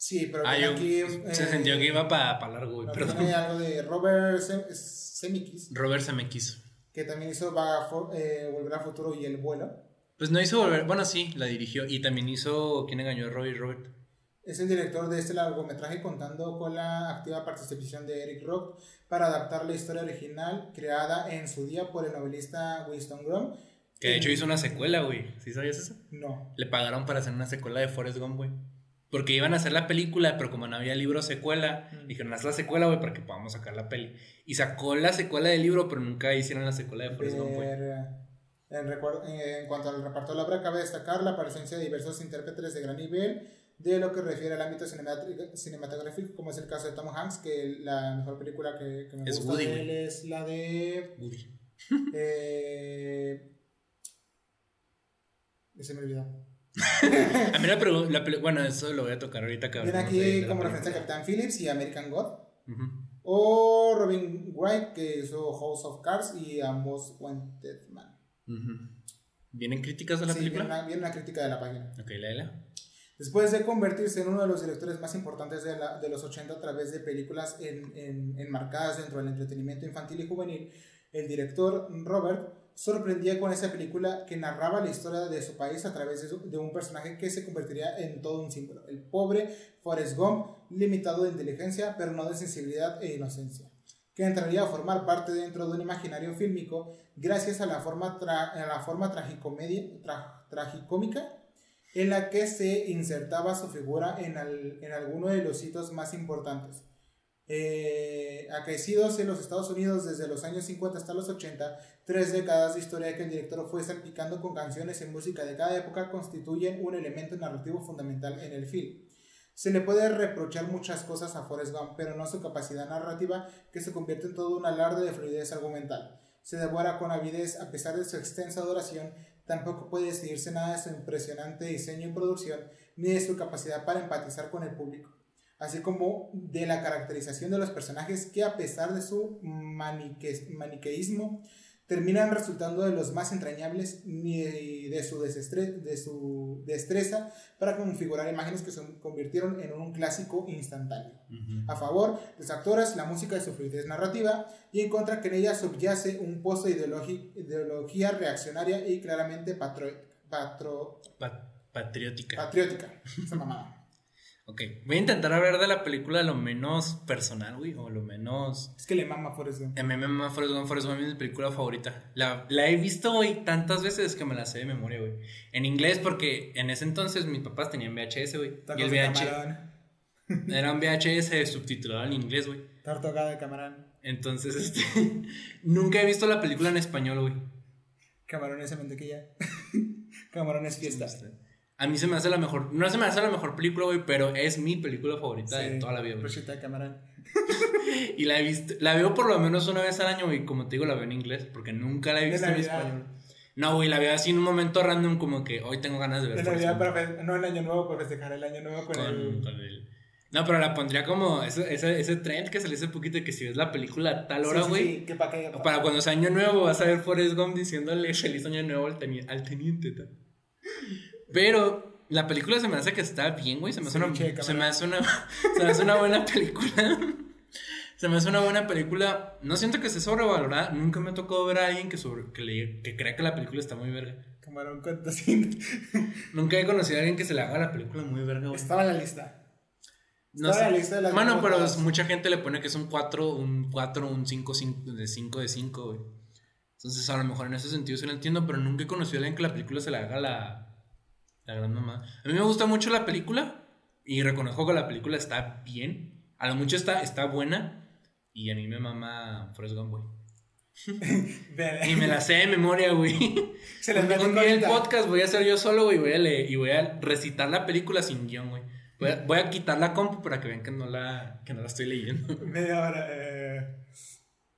Speaker 2: Sí, pero
Speaker 1: Ah, yo
Speaker 2: aquí,
Speaker 1: se
Speaker 2: eh,
Speaker 1: sentió que iba para largo, güey, perdón.
Speaker 2: tiene algo de Robert Sem- Zemeckis,
Speaker 1: Robert Zemeckis.
Speaker 2: que también hizo Vaga eh, Volver al Futuro y El Vuelo.
Speaker 1: Pues no hizo volver. Bueno, sí, la dirigió. Y también hizo. ¿Quién engañó a Robbie Robert?
Speaker 2: Es el director de este largometraje contando con la activa participación de Eric Rock para adaptar la historia original creada en su día por el novelista Winston Grom.
Speaker 1: Que de hecho hizo una secuela, güey. ¿Sí sabías eso?
Speaker 2: No.
Speaker 1: Le pagaron para hacer una secuela de Forrest Gump, güey. Porque iban a hacer la película, pero como no había libro secuela,
Speaker 2: Mm.
Speaker 1: dijeron, haz la secuela, güey, para que podamos sacar la peli. Y sacó la secuela del libro, pero nunca hicieron la secuela de Forrest Gump,
Speaker 2: En, cuanto al reparto de la obra, cabe destacar la presencia de diversos intérpretes de gran nivel de lo que refiere al ámbito cinematográfico, como es el caso de Tom Hanks, que la mejor película que, que me
Speaker 1: Es
Speaker 2: gusta
Speaker 1: Woody,
Speaker 2: de
Speaker 1: güey.
Speaker 2: él es la de...
Speaker 1: Woody.
Speaker 2: Eh, se me olvidó.
Speaker 1: A mí la, pregu- la peli- Bueno, eso lo voy a tocar ahorita, cabrón.
Speaker 2: Viene aquí como referencia a Captain Phillips y American God. O Robin Wright, que hizo House of Cards y ambos Wanted Man.
Speaker 1: ¿Vienen críticas de la
Speaker 2: Sí,
Speaker 1: película?
Speaker 2: viene una, viene una crítica de la página.
Speaker 1: Ok, léela.
Speaker 2: Después de convertirse en uno de los directores más importantes de, la- de los 80 a través de películas en- en- enmarcadas dentro del entretenimiento infantil y juvenil, el director Robert sorprendía con esa película que narraba la historia de su país a través de, un personaje que se convertiría en todo un símbolo. El pobre Forrest Gump, limitado de inteligencia, pero no de sensibilidad e inocencia, que entraría a formar parte dentro de un imaginario fílmico gracias a la forma, la forma tragicómica en la que se insertaba su figura en, al- alguno de los hitos más importantes. Eh, acaecidos en los Estados Unidos desde los años 50 hasta los 80, tres décadas de historia que el director fue salpicando con canciones y música de cada época constituyen un elemento narrativo fundamental en el film. Se le puede reprochar muchas cosas a Forrest Gump, pero no su capacidad narrativa, que se convierte en todo un alarde de fluidez argumental. Se devora con avidez a pesar de su extensa duración, tampoco puede decidirse nada de su impresionante diseño y producción, ni de su capacidad para empatizar con el público, así como de la caracterización de los personajes que a pesar de su manique- maniqueísmo, terminan resultando de los más entrañables y de su, desestre- de su destreza para configurar imágenes que se convirtieron en un clásico instantáneo. A favor, los actores, la música y su fluidez narrativa, y en contra que en ella subyace un pozo de ideología reaccionaria y claramente patro- patro-
Speaker 1: Pa- patriótica.
Speaker 2: patriótica. Esa mamada.
Speaker 1: Ok, voy a intentar hablar de la película lo menos personal, güey, o lo menos...
Speaker 2: Es que le mama Forrest Gump.
Speaker 1: A mí me mama Forrest Gump, Forrest Gump es mi película favorita. La, la he visto, güey, tantas veces que me la sé de memoria, güey. En inglés, porque en ese entonces mis papás tenían VHS, güey. Y el VHS era un VHS subtitulado en inglés, güey.
Speaker 2: Tortuga de camarón.
Speaker 1: Entonces, este. nunca he visto la película en español, güey.
Speaker 2: Camarones en mantequilla. Camarones fiesta.
Speaker 1: A mí se me hace la mejor. No se me hace la mejor película, güey, pero es mi película favorita de
Speaker 2: Sí,
Speaker 1: toda la vida, güey.
Speaker 2: de camarón.
Speaker 1: Y la he visto. La veo por lo menos una vez al año, güey. Como te digo, la veo en inglés, porque nunca la he visto en español. No, güey, la veo así en un momento random, como que hoy tengo ganas de ver
Speaker 2: De Navidad para no el año nuevo para festejar el año nuevo con,
Speaker 1: con,
Speaker 2: el.
Speaker 1: con el- No, pero la pondría como ese, ese, ese trend que salió hace poquito de que si ves la película a tal hora,
Speaker 2: Sí, sí,
Speaker 1: güey.
Speaker 2: sí, que pa' que-
Speaker 1: Para cuando sea año nuevo vas a ver Forrest Gump diciéndole feliz año nuevo al, teni- al teniente. ta. Pero la película se me hace que está bien, güey. Se me hace,
Speaker 2: Sí,
Speaker 1: una,
Speaker 2: che,
Speaker 1: se me hace una se me hace una buena película. Se me hace una buena película. No siento que esté sobrevalorada. Nunca me ha tocado ver a alguien que, sobre, que, le- que crea que la película está muy verga.
Speaker 2: Camarón tocino.
Speaker 1: Nunca he conocido a alguien que se le haga la película muy verga, güey.
Speaker 2: Estaba en la lista.
Speaker 1: No
Speaker 2: Estaba en la lista de las mejor
Speaker 1: pero
Speaker 2: todas.
Speaker 1: mucha gente le pone que es un 4, un 4, un 5, 5 de 5 de 5, güey. Entonces, a lo mejor en ese sentido sí lo entiendo, pero nunca he conocido a alguien que la película se le haga la, la gran mamá. A mí me gusta mucho la película y reconozco que la película está bien. A lo mucho está, está buena y a mí me mama Forrest Gump, güey. Y me la sé de memoria, güey.
Speaker 2: Se
Speaker 1: Un día el podcast voy a hacer yo solo, güey, voy a leer y voy a recitar la película sin guion, güey. Voy a, voy a quitar la compu para que vean que no la, que no la estoy leyendo.
Speaker 2: Media hora. Eh,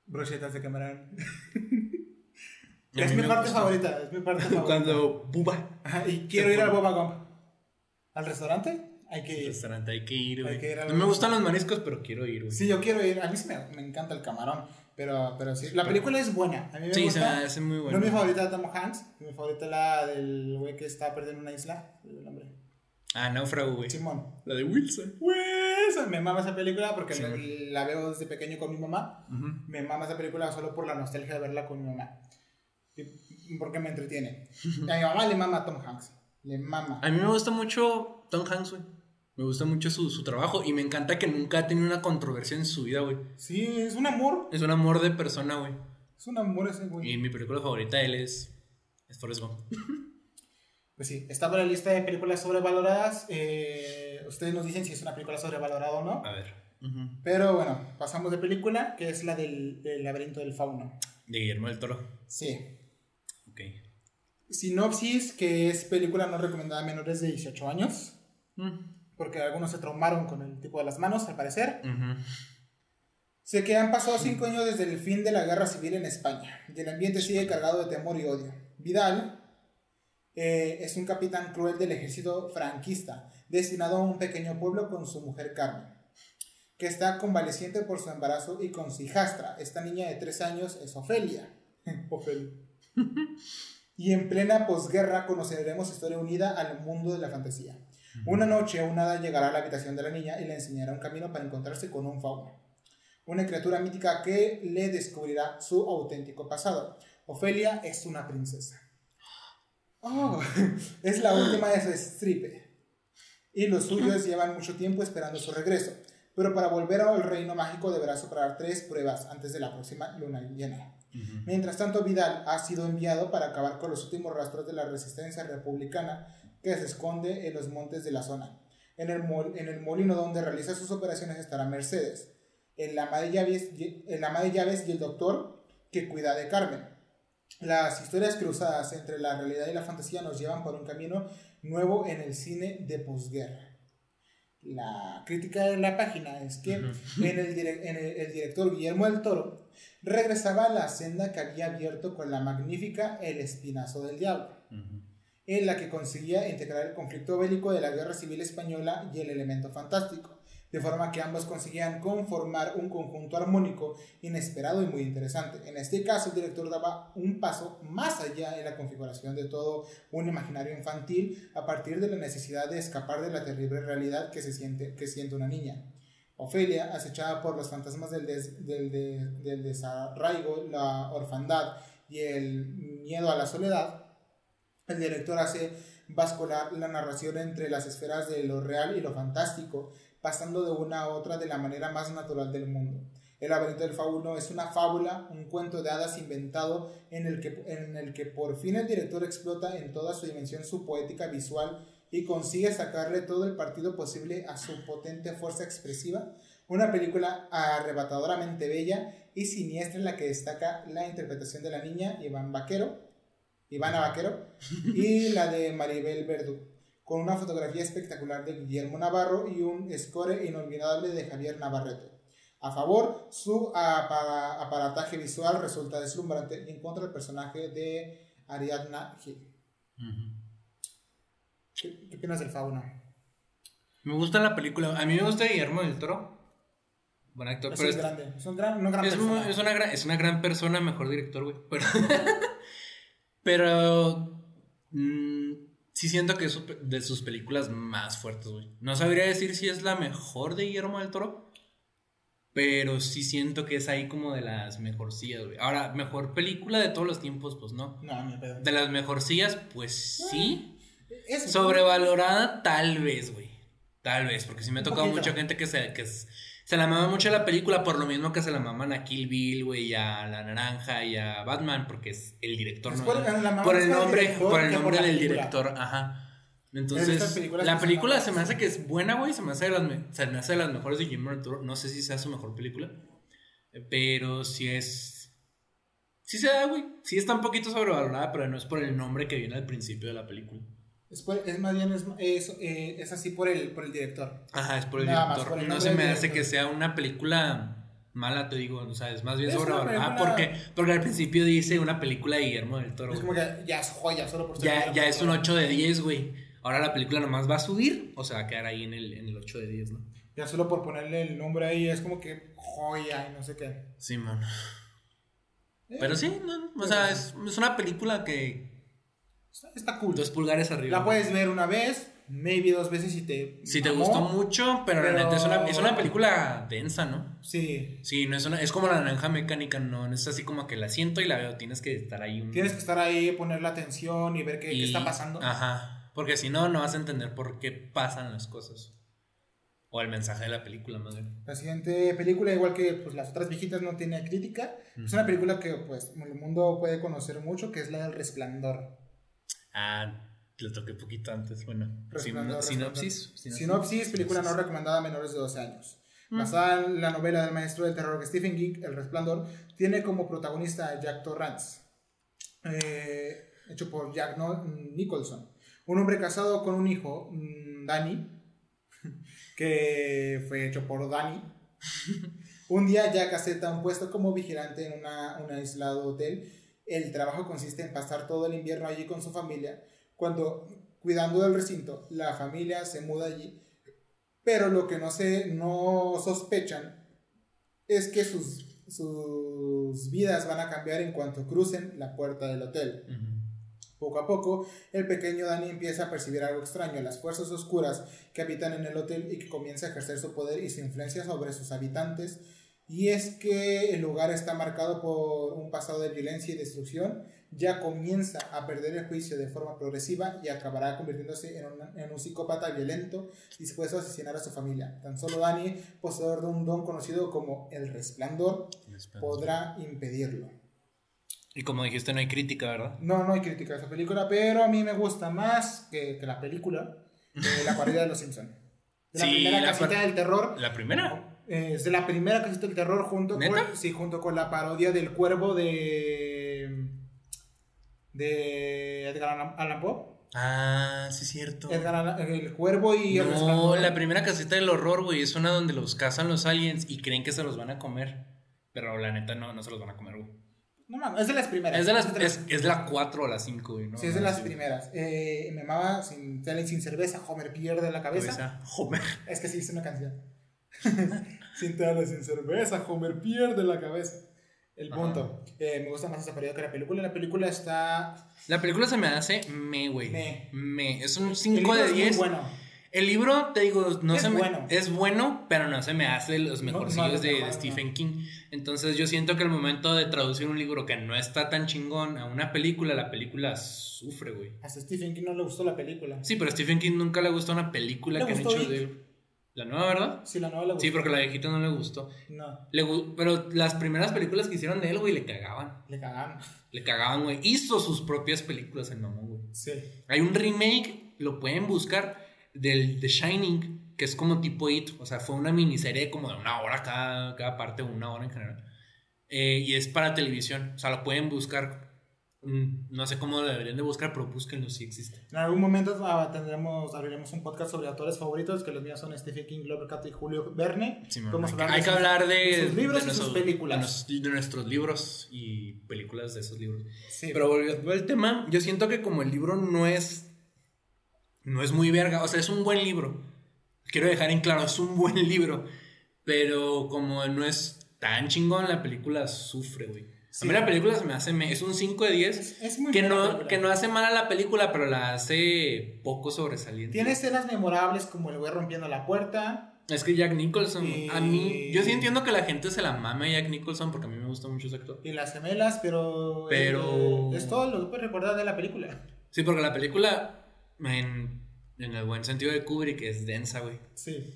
Speaker 2: brochetas de camarón. Es mi
Speaker 1: me
Speaker 2: parte
Speaker 1: gusta.
Speaker 2: favorita. Es mi parte favorita.
Speaker 1: Cuando buba
Speaker 2: Ajá, y quiero ir al Boba Gump. ¿Al restaurante? Hay que
Speaker 1: al
Speaker 2: ir.
Speaker 1: restaurante hay que ir,
Speaker 2: Hay
Speaker 1: güey.
Speaker 2: que ir a
Speaker 1: No me gustan los mariscos, pero quiero ir, güey.
Speaker 2: Sí, yo quiero ir. A mí sí me, me encanta el camarón. Pero, pero sí. La película es buena. A mí me
Speaker 1: Sí, se
Speaker 2: gusta.
Speaker 1: me hace muy
Speaker 2: No
Speaker 1: bueno.
Speaker 2: es mi favorita de Tom Hanks. Mi favorita es la del güey que está perdido en una isla. El nombre.
Speaker 1: Ah, Náufrago, güey.
Speaker 2: Simón.
Speaker 1: La de Wilson.
Speaker 2: Pues, me mama esa película porque
Speaker 1: Sí.
Speaker 2: la, la veo desde pequeño con mi mamá. Me mama esa película solo por la nostalgia de verla con mi mamá. Y- Porque me entretiene. Y a mi mamá le mama Tom Hanks. Le mama.
Speaker 1: A mí me gusta mucho Tom Hanks, güey. Me gusta mucho su, su trabajo y me encanta que nunca ha tenido una controversia en su vida, güey.
Speaker 2: Sí, es un amor.
Speaker 1: Es un amor de persona, güey.
Speaker 2: Es un amor ese güey.
Speaker 1: Y mi película favorita de él es, es Forrest Gump.
Speaker 2: Pues sí, está por la lista de películas sobrevaloradas. Eh, ustedes nos dicen si es una película sobrevalorada o no.
Speaker 1: A ver.
Speaker 2: Pero bueno, pasamos de película, que es la del, del laberinto del fauno.
Speaker 1: De Guillermo del Toro.
Speaker 2: Sí. Sinopsis, que es película no recomendada a menores de 18 años. Porque algunos se traumaron con el tipo de las manos, al parecer.
Speaker 1: Ujú.
Speaker 2: Sé que han pasado cinco años desde el fin de la guerra civil en España y el ambiente sigue cargado de temor y odio. Vidal eh, es un capitán cruel del ejército franquista, destinado a un pequeño pueblo con su mujer Carmen, que está convaleciente por su embarazo y con su hijastra. Esta niña de tres años es Ofelia. Ofelia. y en plena posguerra conoceremos historia unida al mundo de la fantasía. Una noche un hada llegará a la habitación de la niña y le enseñará un camino para encontrarse con un fauno una criatura mítica que le descubrirá su auténtico pasado. Ofelia es una princesa. Oh, es la última de su estripe. Y los suyos llevan mucho tiempo esperando su regreso. Pero para volver al reino mágico deberá superar tres pruebas antes de la próxima luna llena. Mientras tanto, Vidal ha sido enviado para acabar con los últimos rastros de la resistencia republicana que se esconde en los montes de la zona. En el, molino donde realiza sus operaciones estará Mercedes, el ama, de el ama de llaves y el doctor que cuida de Carmen. Las historias cruzadas entre la realidad y la fantasía nos llevan por un camino nuevo en el cine de posguerra. La crítica de la página es que en el, direc- en el- el director Guillermo del Toro regresaba a la senda que había abierto con la magnífica El Espinazo del Diablo, en la que conseguía integrar el conflicto bélico de la Guerra Civil Española y el elemento fantástico, de forma que ambos conseguían conformar un conjunto armónico inesperado y muy interesante. En este caso, el director daba un paso más allá en la configuración de todo un imaginario infantil a partir de la necesidad de escapar de la terrible realidad que, se siente, que siente una niña. Ofelia, acechada por los fantasmas del, del desarraigo, la orfandad y el miedo a la soledad, el director hace bascular la narración entre las esferas de lo real y lo fantástico, pasando de una a otra de la manera más natural del mundo. El laberinto del fauno es una fábula, un cuento de hadas inventado en el, que, en el que por fin el director explota en toda su dimensión su poética visual y consigue sacarle todo el partido posible a su potente fuerza expresiva. Una película arrebatadoramente bella y siniestra en la que destaca la interpretación de la niña Iván Vaquero, Ivana Vaquero y la de Maribel Verdú, con una fotografía espectacular de Guillermo Navarro y un score inolvidable de Javier Navarrete. A favor, su aparataje visual resulta deslumbrante y en contra el personaje de Ariadna Gil. ¿Qué, opinas del fauno?
Speaker 1: Me gusta la película. A mí me gusta Guillermo del Toro. Buen actor.
Speaker 2: es, grande. Es, gran, una gran
Speaker 1: es,
Speaker 2: persona.
Speaker 1: es, una gran, es una gran persona, mejor director, güey. Pero, pero mm, sí siento que es de sus películas más fuertes, güey. No sabría decir si es la mejor de Guillermo del Toro. Pero sí siento que es ahí como de las mejorcillas, güey. Ahora, mejor película de todos los tiempos, pues no.
Speaker 2: No, ni pedo.
Speaker 1: De las mejorcillas, pues sí. Sobrevalorada, tal vez, güey. Tal vez, porque sí me ha tocado mucha gente que se, que se la mama mucho la película por lo mismo que se la maman a Kill Bill, güey, y a La Naranja y a Batman, porque es el director. no, por, el nombre, por el nombre del director, ajá. Entonces, la película se me hace que es buena, güey, se me hace de las, se me hace de las mejores de Jim Tour. No sé si sea su mejor película, pero sí es... Sí se da, güey. Sí está un poquito sobrevalorada, pero no es por el nombre que viene al principio de la película.
Speaker 2: Es, es más bien es, es, eh, es, así por el, por el director.
Speaker 1: Ajá, es por el director. no se me hace que sea una película mala, te digo, o sea, es más bien sobre Ah, porque, porque al principio dice una película de Guillermo del Toro.
Speaker 2: Es como que ya es joya, solo por
Speaker 1: ser Ya, ya es un 8 de 10, güey. Ahora la película nomás va a subir o se va a quedar ahí en el, en el 8 de 10, ¿no?
Speaker 2: Ya solo por ponerle el nombre ahí es como que joya y no sé qué.
Speaker 1: Sí, man. Eh, Pero sí, no, o sea, es, es una película que
Speaker 2: Está, cool.
Speaker 1: Dos pulgares arriba.
Speaker 2: La puedes ver una vez, maybe dos veces si te.
Speaker 1: Si te gustó mucho, pero, neta es una, es una, película densa, ¿no?
Speaker 2: Sí.
Speaker 1: Sí, no es, una, es como la naranja mecánica, no, no es así como que la siento y la veo, tienes que estar ahí.
Speaker 2: Tienes que estar ahí, poner la atención y ver qué, está pasando.
Speaker 1: Ajá, porque si no, no vas a entender por qué pasan las cosas. O el mensaje de la película, más bien.
Speaker 2: La siguiente película, igual que pues, las otras viejitas, no tiene crítica. Es una película que pues el mundo puede conocer mucho, que es la del resplandor.
Speaker 1: Ah, lo toqué poquito antes. Bueno, sinopsis,
Speaker 2: sinopsis. película no recomendada a menores de 12 años. Mm. Basada en la novela del maestro del terror Stephen King, El Resplandor, tiene como protagonista a Jack Torrance, eh, hecho por Jack Nicholson. Un hombre casado con un hijo, mm, Danny, que fue hecho por Danny. un día Jack acepta un puesto como vigilante en una, un aislado hotel el trabajo consiste en pasar todo el invierno allí con su familia. Cuando, cuidando del recinto, la familia se muda allí. Pero lo que no, se, no sospechan es que sus, sus vidas van a cambiar en cuanto crucen la puerta del hotel. Poco a poco, el pequeño Danny empieza a percibir algo extraño, las fuerzas oscuras que habitan en el hotel y que comienza a ejercer su poder y su influencia sobre sus habitantes y es que el lugar está marcado por un pasado de violencia y destrucción, ya comienza a perder el juicio de forma progresiva y acabará convirtiéndose en, en un psicópata violento dispuesto a asesinar a su familia. Tan solo Danny, poseedor de un don conocido como el resplandor, podrá impedirlo.
Speaker 1: Y como dijiste, no hay crítica, ¿verdad?
Speaker 2: No, no hay crítica a esa película, pero a mí me gusta más que, que la película, de La cuarida de los Simpsons. La primera casita del terror.
Speaker 1: ¿La primera?
Speaker 2: Es de la primera casita del terror junto con, sí, junto con la parodia del cuervo de de Edgar Allan Poe.
Speaker 1: Ah, sí es cierto.
Speaker 2: Edgar el cuervo y
Speaker 1: el No, la primera casita del horror, güey, es una donde los cazan los aliens y creen que se los van a comer. Pero la neta no, no se los van a comer, güey.
Speaker 2: No mames, es de las primeras.
Speaker 1: Es de, las, es, es la 4 o la 5, güey, ¿no?
Speaker 2: Sí, es de las primeras. Eh, me amaba sin, sin cerveza, Homer pierde la cabeza.
Speaker 1: Homer.
Speaker 2: Es que sí, es una canción. sin tele, sin cerveza, Homer pierde la cabeza. El punto. Eh, me gusta más esta película que la película. La película está.
Speaker 1: La película se me hace me, güey.
Speaker 2: Me.
Speaker 1: Me. Es un
Speaker 2: el
Speaker 1: 5
Speaker 2: libro
Speaker 1: de
Speaker 2: es muy
Speaker 1: 10.
Speaker 2: bueno.
Speaker 1: El libro, te digo, no
Speaker 2: Es
Speaker 1: se me-
Speaker 2: bueno.
Speaker 1: es bueno, pero no se me hace los
Speaker 2: No, no,
Speaker 1: mejorcillos
Speaker 2: los
Speaker 1: de, de Stephen
Speaker 2: no.
Speaker 1: King. Entonces yo siento que el momento de traducir un libro que no está tan chingón a una película, la película sufre, güey.
Speaker 2: Hasta Stephen King no le gustó la película.
Speaker 1: Sí, pero a Stephen King nunca le gustó una película que han hecho de él. La nueva, ¿verdad?
Speaker 2: Sí, la nueva le gustó.
Speaker 1: Sí, porque la viejita no le gustó.
Speaker 2: No,
Speaker 1: Le gu- pero las primeras películas que hicieron de él, güey, le cagaban.
Speaker 2: le cagaron.
Speaker 1: Le cagaban, güey. Hizo sus propias películas el mamón, güey.
Speaker 2: Sí.
Speaker 1: Hay un remake, lo pueden buscar, del The Shining, que es como tipo It. O sea, fue una miniserie como de una hora cada, cada parte, una hora en general. Eh, y es para televisión. O sea, lo pueden buscar. Mm, No sé cómo lo deberían de buscar, pero búsquenlo si existe.
Speaker 2: En algún momento ah, tendremos, abriremos un podcast sobre autores favoritos, que los míos son Stephen King, Lovecraft y Julio Verne.
Speaker 1: Sí, hay que,
Speaker 2: hablar de
Speaker 1: que
Speaker 2: sus-
Speaker 1: hablar de,
Speaker 2: de sus libros
Speaker 1: de
Speaker 2: y sus
Speaker 1: nuestros-
Speaker 2: películas.
Speaker 1: De, nuestros libros y películas de esos libros.
Speaker 2: Sí.
Speaker 1: Pero volviendo al tema, yo siento que como el libro no es. No es muy verga. O sea, es un buen libro. Quiero dejar en claro, es un buen libro. Pero como no es tan chingón, la película sufre, güey.
Speaker 2: Sí.
Speaker 1: A mí la película se me hace. me- es un 5 de 10.
Speaker 2: es, es muy
Speaker 1: Que no,
Speaker 2: película.
Speaker 1: que no hace mal a la película, pero la hace poco sobresaliente.
Speaker 2: Tiene escenas memorables como el güey rompiendo la puerta.
Speaker 1: Es que Jack Nicholson,
Speaker 2: Y-
Speaker 1: a mí, yo sí entiendo que la gente se la mame a Jack Nicholson porque a mí me gusta mucho ese actor.
Speaker 2: Y las gemelas, pero.
Speaker 1: Pero-
Speaker 2: eh, es todo lo que puedes recordar de la película.
Speaker 1: Sí, porque la película, en, en el buen sentido de Kubrick, es densa, güey.
Speaker 2: Sí.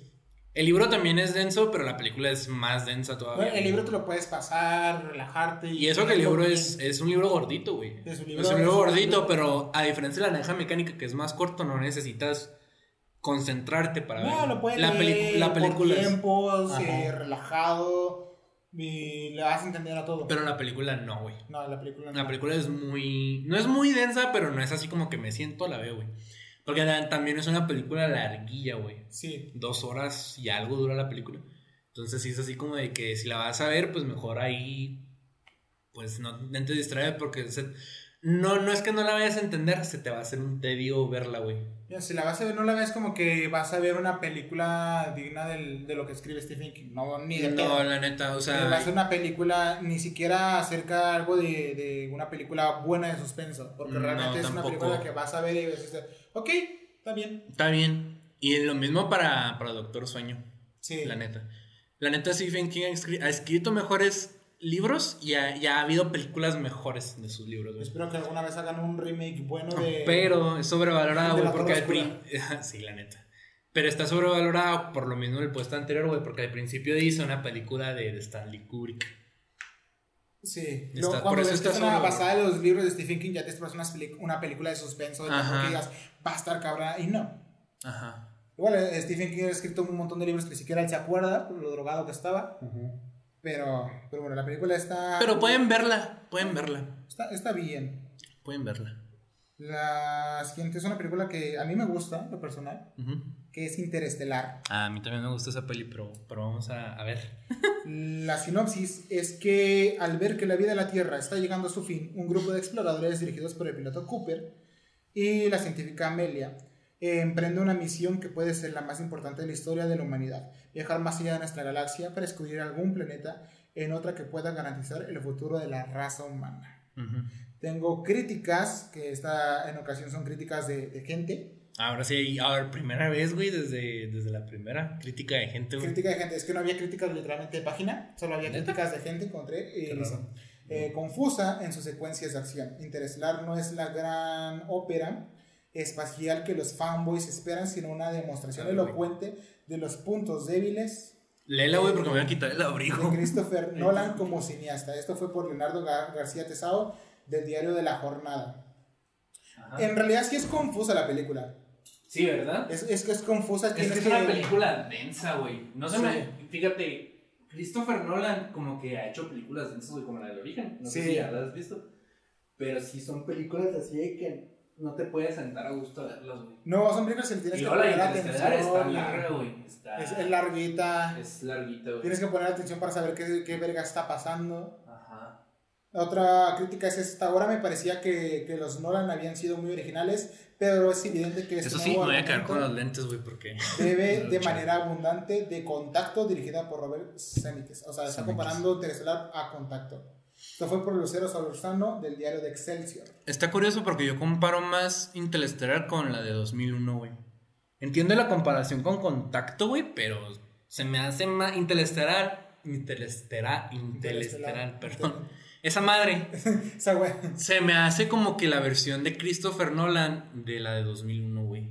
Speaker 1: El libro también es denso, pero la película es más densa todavía.
Speaker 2: Bueno, el libro te lo puedes pasar, relajarte.
Speaker 1: Y eso que el libro es, es un libro gordito, güey.
Speaker 2: Es un libro-
Speaker 1: Es un libro
Speaker 2: es un
Speaker 1: gordito,
Speaker 2: libro-
Speaker 1: pero a diferencia de la naranja mecánica, que es más corto, no necesitas concentrarte para
Speaker 2: No,
Speaker 1: ver.
Speaker 2: lo puedes
Speaker 1: la,
Speaker 2: leer
Speaker 1: la película
Speaker 2: por tiempos, eh, relajado. Y le vas a entender a todo.
Speaker 1: Pero la película no, güey.
Speaker 2: no, la película no.
Speaker 1: La película es muy. No es muy densa, pero no es así como que me siento, la veo, güey. Porque también es una película larguilla, güey.
Speaker 2: Sí.
Speaker 1: Dos horas y algo dura la película. Entonces sí es así como de que si la vas a ver, pues mejor ahí. Pues no, no te distrae porque se- no, no es que no la vayas a entender, se te va a hacer un tedio verla, güey.
Speaker 2: Mira, si la vas a ver, no la ves como que vas a ver una película digna del- de lo que escribe Stephen King. No, ni de
Speaker 1: No,
Speaker 2: pedo.
Speaker 1: la neta, o
Speaker 2: Eh, va a ser
Speaker 1: sea.
Speaker 2: una película, ni siquiera acerca algo de, de una película buena de suspenso. Porque
Speaker 1: No,
Speaker 2: realmente es una
Speaker 1: tampoco.
Speaker 2: película que vas a ver y dices, ok, está bien.
Speaker 1: Está bien. Y lo mismo para, para Doctor Sueño,
Speaker 2: Sí.
Speaker 1: la neta. La neta, Stephen King ha escrito mejores libros y ha, y ha habido películas mejores de sus libros, güey.
Speaker 2: Espero que alguna vez hagan un remake bueno de.
Speaker 1: Pero es sobrevalorado, güey, porque al prin- Sí, la neta. Pero está sobrevalorado por lo mismo del puesto anterior, güey, porque al principio hizo una película de, de Stanley Kubrick.
Speaker 2: Sí.
Speaker 1: Está-
Speaker 2: Luego,
Speaker 1: por eso está
Speaker 2: es una basada en los libros de Stephen King, ya te esperas una, una película de suspenso de que digas, va a estar cabrón. Y no.
Speaker 1: Ajá.
Speaker 2: Igual eh, Stephen King ha escrito un montón de libros que ni siquiera él se acuerda por lo drogado que estaba. Pero, pero bueno, la película está.
Speaker 1: Pero pueden verla, pueden verla,
Speaker 2: Está, está bien.
Speaker 1: pueden verla.
Speaker 2: La siguiente es una película que a mí me gusta, lo personal, que es Interestelar.
Speaker 1: Ah, a mí también me gusta esa peli, pero, pero vamos a, a ver.
Speaker 2: La sinopsis es que al ver que la vida de la Tierra está llegando a su fin, un grupo de exploradores dirigidos por el piloto Cooper y la científica Amelia eh, emprende una misión que puede ser la más importante de la historia de la humanidad, viajar más allá de nuestra galaxia para descubrir algún planeta en otra que pueda garantizar el futuro de la raza humana.
Speaker 1: Ujú.
Speaker 2: Tengo críticas, que esta en ocasión son críticas de, de gente.
Speaker 1: Ahora sí, a ver, primera vez, güey, desde, desde la primera crítica de gente, güey.
Speaker 2: Crítica de gente, es que no había críticas literalmente de página, solo había
Speaker 1: ¿Neta?
Speaker 2: críticas de gente, encontré. y
Speaker 1: raro.
Speaker 2: eh, confusa en sus secuencias de acción. Interestelar no es la gran ópera espacial que los fanboys esperan, sino una demostración elocuente de los puntos débiles
Speaker 1: Léela, güey, porque me voy a quitar el
Speaker 2: de
Speaker 1: abrigo.
Speaker 2: Christopher Nolan como cineasta. Esto fue por Leonardo Gar- García Tesao del diario de la jornada.
Speaker 1: Ajá.
Speaker 2: En realidad sí es confusa la película.
Speaker 1: Sí, ¿verdad?
Speaker 2: Es, es que es confusa.
Speaker 1: Es que es una película densa, güey. No se
Speaker 2: Sí.
Speaker 1: me. Fíjate, Christopher Nolan como que ha hecho películas densas, como la del origen. No sé
Speaker 2: Sí.
Speaker 1: si ya las has visto. Pero sí son películas así de que no te puedes sentar a gusto a verlas, güey.
Speaker 2: No, son películas que tienes
Speaker 1: Y
Speaker 2: que poner atención.
Speaker 1: está larga, güey. Está...
Speaker 2: Es, es larguita.
Speaker 1: Es larguita, güey.
Speaker 2: Tienes que poner atención para saber qué, qué verga está pasando.
Speaker 1: Ajá.
Speaker 2: Otra crítica es esta. Ahora me parecía que, que los Nolan habían sido muy originales, pero es evidente que este
Speaker 1: Eso sí, me voy a quedar con los lentes, güey, porque.
Speaker 2: Debe de manera abundante de contacto dirigida por Robert Zemeckis. O sea, está comparando Interestelar a Contacto. Esto fue por Lucero Solorzano del diario de Excelsior.
Speaker 1: Está curioso porque yo comparo más Interestelar con la de 2001, güey. Entiendo la comparación con Contacto, güey, pero se me hace más Interestelar. Interestelar, Interestelar, perdón. Esa madre
Speaker 2: Esa güey.
Speaker 1: se me hace como que la versión de Christopher Nolan de la de 2001, güey.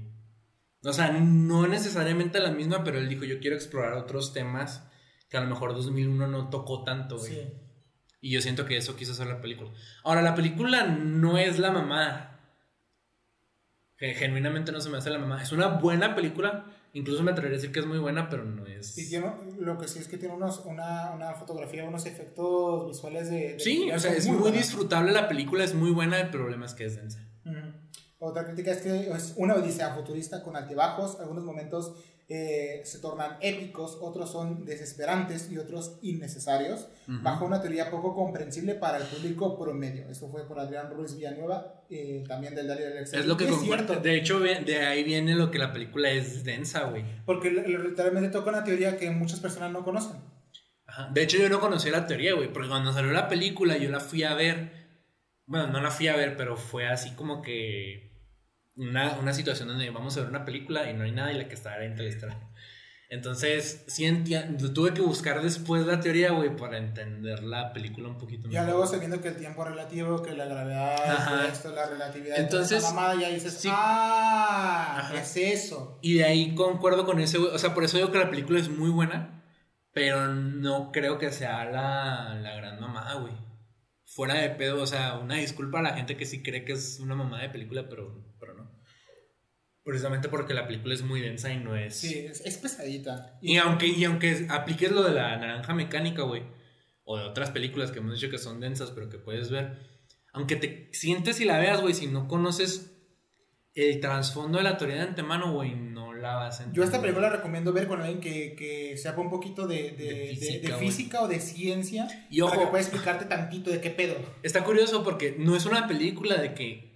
Speaker 1: O sea, no necesariamente la misma, pero él dijo, yo quiero explorar otros temas que a lo mejor 2001 no tocó tanto, güey.
Speaker 2: Sí.
Speaker 1: Y yo siento que eso quiso hacer la película. Ahora, la película no es la mamá. Que genuinamente no se me hace la mamá. Es una buena película. Incluso me atrevería a decir que es muy buena, pero no es.
Speaker 2: Y tiene, lo que sí es que tiene unos, una, una fotografía, unos efectos visuales de... de
Speaker 1: Sí, o sea, es muy disfrutable la película, es muy buena, el problema es que es densa.
Speaker 2: Otra crítica es que es una odisea futurista con altibajos. Algunos momentos eh, se tornan épicos, otros son desesperantes y otros innecesarios, bajo una teoría poco comprensible para el público promedio. Esto fue por Adrián Ruiz Villanueva, eh, también del Diario del Excelsior.
Speaker 1: Es lo que comparto.
Speaker 2: cierto,
Speaker 1: De hecho, de ahí viene lo que la película es densa, güey.
Speaker 2: porque literalmente toca una teoría que muchas personas no conocen.
Speaker 1: Ajá. De hecho, yo no conocía la teoría, güey, porque cuando salió la película yo la fui a ver. Bueno, no la fui a ver, pero fue así como que una, una situación donde vamos a ver una película y no hay nada y la que era Interestelar. Entonces, sí tuve que buscar después la teoría, güey, para entender la película un poquito
Speaker 2: Ya
Speaker 1: mejor.
Speaker 2: luego sabiendo que el tiempo relativo, que la gravedad, esto, la relatividad,
Speaker 1: Entonces,
Speaker 2: entonces, mamada, ya dices,
Speaker 1: sí.
Speaker 2: ah,
Speaker 1: Ajá.
Speaker 2: es eso.
Speaker 1: Y de ahí concuerdo con ese, güey. O sea, por eso digo que la película es muy buena, pero no creo que sea la, la gran mamada, güey. Fuera de pedo, o sea, una disculpa a la gente que sí cree que es una mamada de película, pero. Precisamente porque la película es muy densa y no es...
Speaker 2: Sí, es, es pesadita.
Speaker 1: Y aunque, y aunque apliques lo de la naranja mecánica, güey, o de otras películas que hemos dicho que son densas, pero que puedes ver, aunque te sientes y la veas, güey, si no conoces el trasfondo de la teoría de antemano, güey, no la vas a entender.
Speaker 2: Yo esta película la recomiendo ver con alguien que, que sepa un poquito de, de,
Speaker 1: De
Speaker 2: de- de
Speaker 1: física,
Speaker 2: o de ciencia
Speaker 1: Y
Speaker 2: para
Speaker 1: ojo.
Speaker 2: que pueda explicarte tantito de qué pedo.
Speaker 1: Está curioso porque no es una película de que.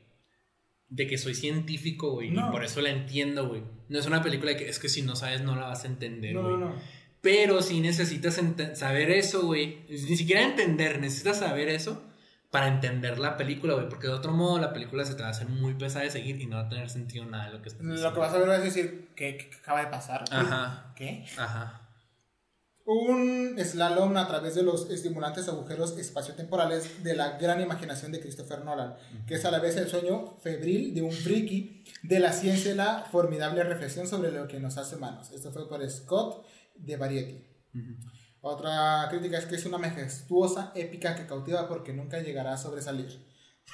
Speaker 1: De que soy científico, güey.
Speaker 2: No.
Speaker 1: Y por eso la entiendo, güey. No es una película que es que si no sabes no la vas a entender, güey.
Speaker 2: no, no.
Speaker 1: Pero sí necesitas saber eso, güey. Ni siquiera entender, necesitas saber eso para entender la película, güey. Porque de otro modo la película se te va a hacer muy pesada de seguir y no va a tener sentido nada de lo que estás
Speaker 2: Lo que vas a ver a decir, ¿qué, qué acaba de pasar?
Speaker 1: Ajá.
Speaker 2: ¿Qué?
Speaker 1: Ajá.
Speaker 2: Un slalom a través de los estimulantes agujeros espaciotemporales de la gran imaginación de Christopher Nolan, que es a la vez el sueño febril de un friki de la ciencia y la formidable reflexión sobre lo que nos hace humanos. Esto fue por Scott de Variety. Otra crítica es que es una majestuosa épica que cautiva porque nunca llegará a sobresalir.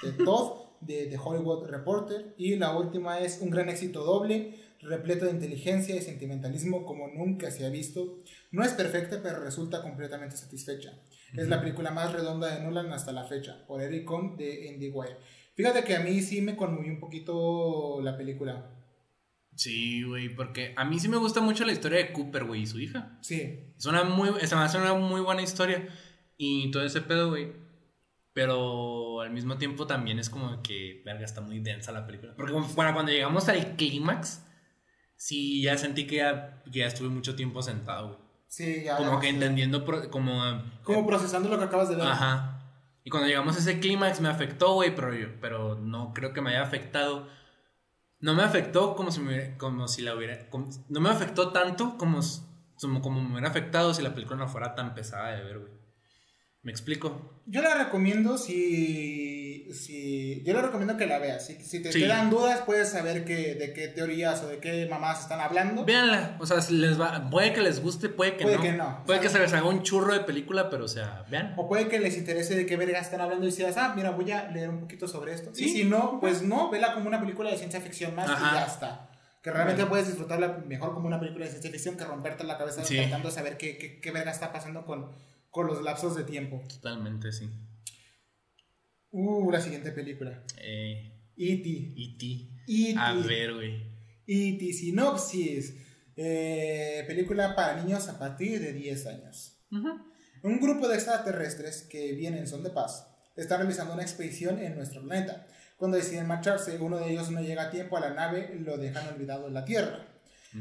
Speaker 2: De Todd, de The Hollywood Reporter. Y la última es un gran éxito doble, repleto de inteligencia y sentimentalismo como nunca se ha visto. No es perfecta, pero resulta completamente satisfecha. Es la película más redonda de Nolan hasta la fecha, por Eric Kohn de IndieWire. Fíjate que a mí sí me conmovió un poquito la película.
Speaker 1: Sí, güey, porque a mí sí me gusta mucho la historia de Cooper, güey, y su hija.
Speaker 2: Sí,
Speaker 1: Es una muy, hace una muy buena historia y todo ese pedo, güey. Pero al mismo tiempo también es como que, verga, está muy densa la película. Porque bueno, cuando llegamos al clímax, sí, ya sentí que ya, que ya estuve mucho tiempo sentado, güey.
Speaker 2: Sí, ya.
Speaker 1: Como
Speaker 2: ya,
Speaker 1: que
Speaker 2: sí.
Speaker 1: entendiendo, pro- como...
Speaker 2: Como procesando lo que acabas de ver.
Speaker 1: Ajá. Y cuando llegamos a ese clímax me afectó, güey, pero, yo- pero no creo que me haya afectado. No me afectó como si, me hubiera- como si la hubiera... como- no me afectó tanto como, como me hubiera afectado si la película no fuera tan pesada de ver, güey. ¿Me explico?
Speaker 2: Yo la recomiendo si, si yo le recomiendo que la veas. Si, si te
Speaker 1: Sí.
Speaker 2: quedan dudas, puedes saber que, de qué teorías o de qué mamás están hablando.
Speaker 1: Véanla. O sea, si les va, puede que les guste, puede que
Speaker 2: Puede
Speaker 1: no.
Speaker 2: que no.
Speaker 1: Puede que se les haga un churro de película, pero o sea, vean.
Speaker 2: O puede que les interese de qué verga están hablando y digas, ah, mira, voy a leer un poquito sobre esto.
Speaker 1: Sí.
Speaker 2: Y si no, pues no, vela como una película de ciencia ficción más
Speaker 1: Ajá.
Speaker 2: y ya está. Que realmente puedes disfrutarla mejor como una película de ciencia ficción que romperte la cabeza
Speaker 1: Sí.
Speaker 2: tratando de saber qué, qué, qué verga está pasando con, con los lapsos de tiempo.
Speaker 1: Totalmente, sí.
Speaker 2: Uh, la siguiente película.
Speaker 1: Eh,
Speaker 2: E.T.
Speaker 1: E.T.
Speaker 2: E.T.
Speaker 1: A ver, güey.
Speaker 2: E.T. Sinopsis. Eh, película para niños a partir de 10 años. Un grupo de extraterrestres que vienen en son de paz están realizando una expedición en nuestro planeta. Cuando deciden marcharse, uno de ellos no llega a tiempo a la nave, lo dejan olvidado en la Tierra.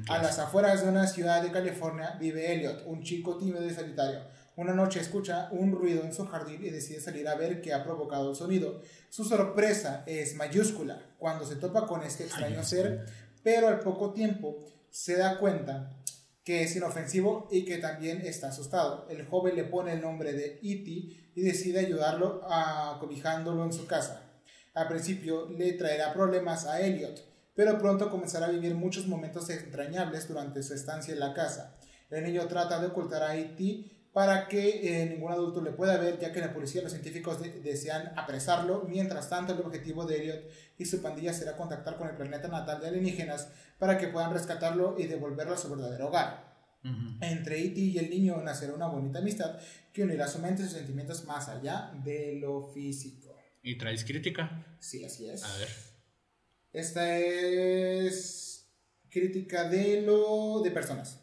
Speaker 2: A las afueras de una ciudad de California vive Elliot, un chico tímido y solitario. Una noche escucha un ruido en su jardín y decide salir a ver qué ha provocado el sonido. Su sorpresa es mayúscula cuando se topa con este extraño ser, pero al poco tiempo se da cuenta que es inofensivo y que también está asustado. El joven le pone el nombre de E.T. y decide ayudarlo acobijándolo en su casa. Al principio le traerá problemas a Elliot, pero pronto comenzará a vivir muchos momentos entrañables durante su estancia en la casa. El niño trata de ocultar a E.T. para que eh, ningún adulto le pueda ver, ya que la policía y los científicos desean apresarlo. Mientras tanto, el objetivo de Elliot y su pandilla será contactar con el planeta natal de alienígenas para que puedan rescatarlo y devolverlo a su verdadero hogar. Entre E.T. y el niño nacerá una bonita amistad que unirá su mente y sus sentimientos más allá de lo físico.
Speaker 1: ¿Y traes crítica?
Speaker 2: Sí, así es.
Speaker 1: A ver.
Speaker 2: Esta es crítica de lo de personas.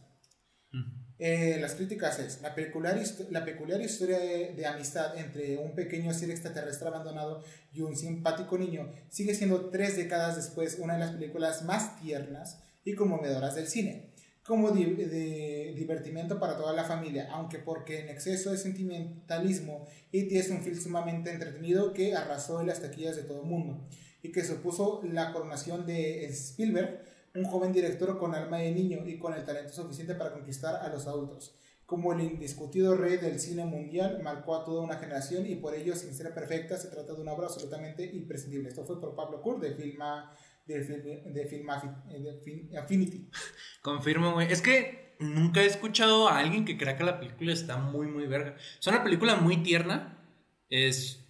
Speaker 2: Eh, las críticas es la peculiar, la peculiar historia de, amistad entre un pequeño ser extraterrestre abandonado y un simpático niño sigue siendo tres décadas después una de las películas más tiernas y conmovedoras del cine como de, divertimento para toda la familia, aunque porque en exceso de sentimentalismo, E.T. es un film sumamente entretenido que arrasó en las taquillas de todo el mundo y que supuso la coronación de Spielberg, un joven director con alma de niño y con el talento suficiente para conquistar a los adultos. Como el indiscutido rey del cine mundial, marcó a toda una generación y por ello, sin ser perfecta, se trata de una obra absolutamente imprescindible. Esto fue por Pablo Kur de Filma Film, de film, de Affinity.
Speaker 1: Confirmo, güey. Es que nunca he escuchado a alguien que crea que la película está muy, muy verga. Es una película muy tierna. Es.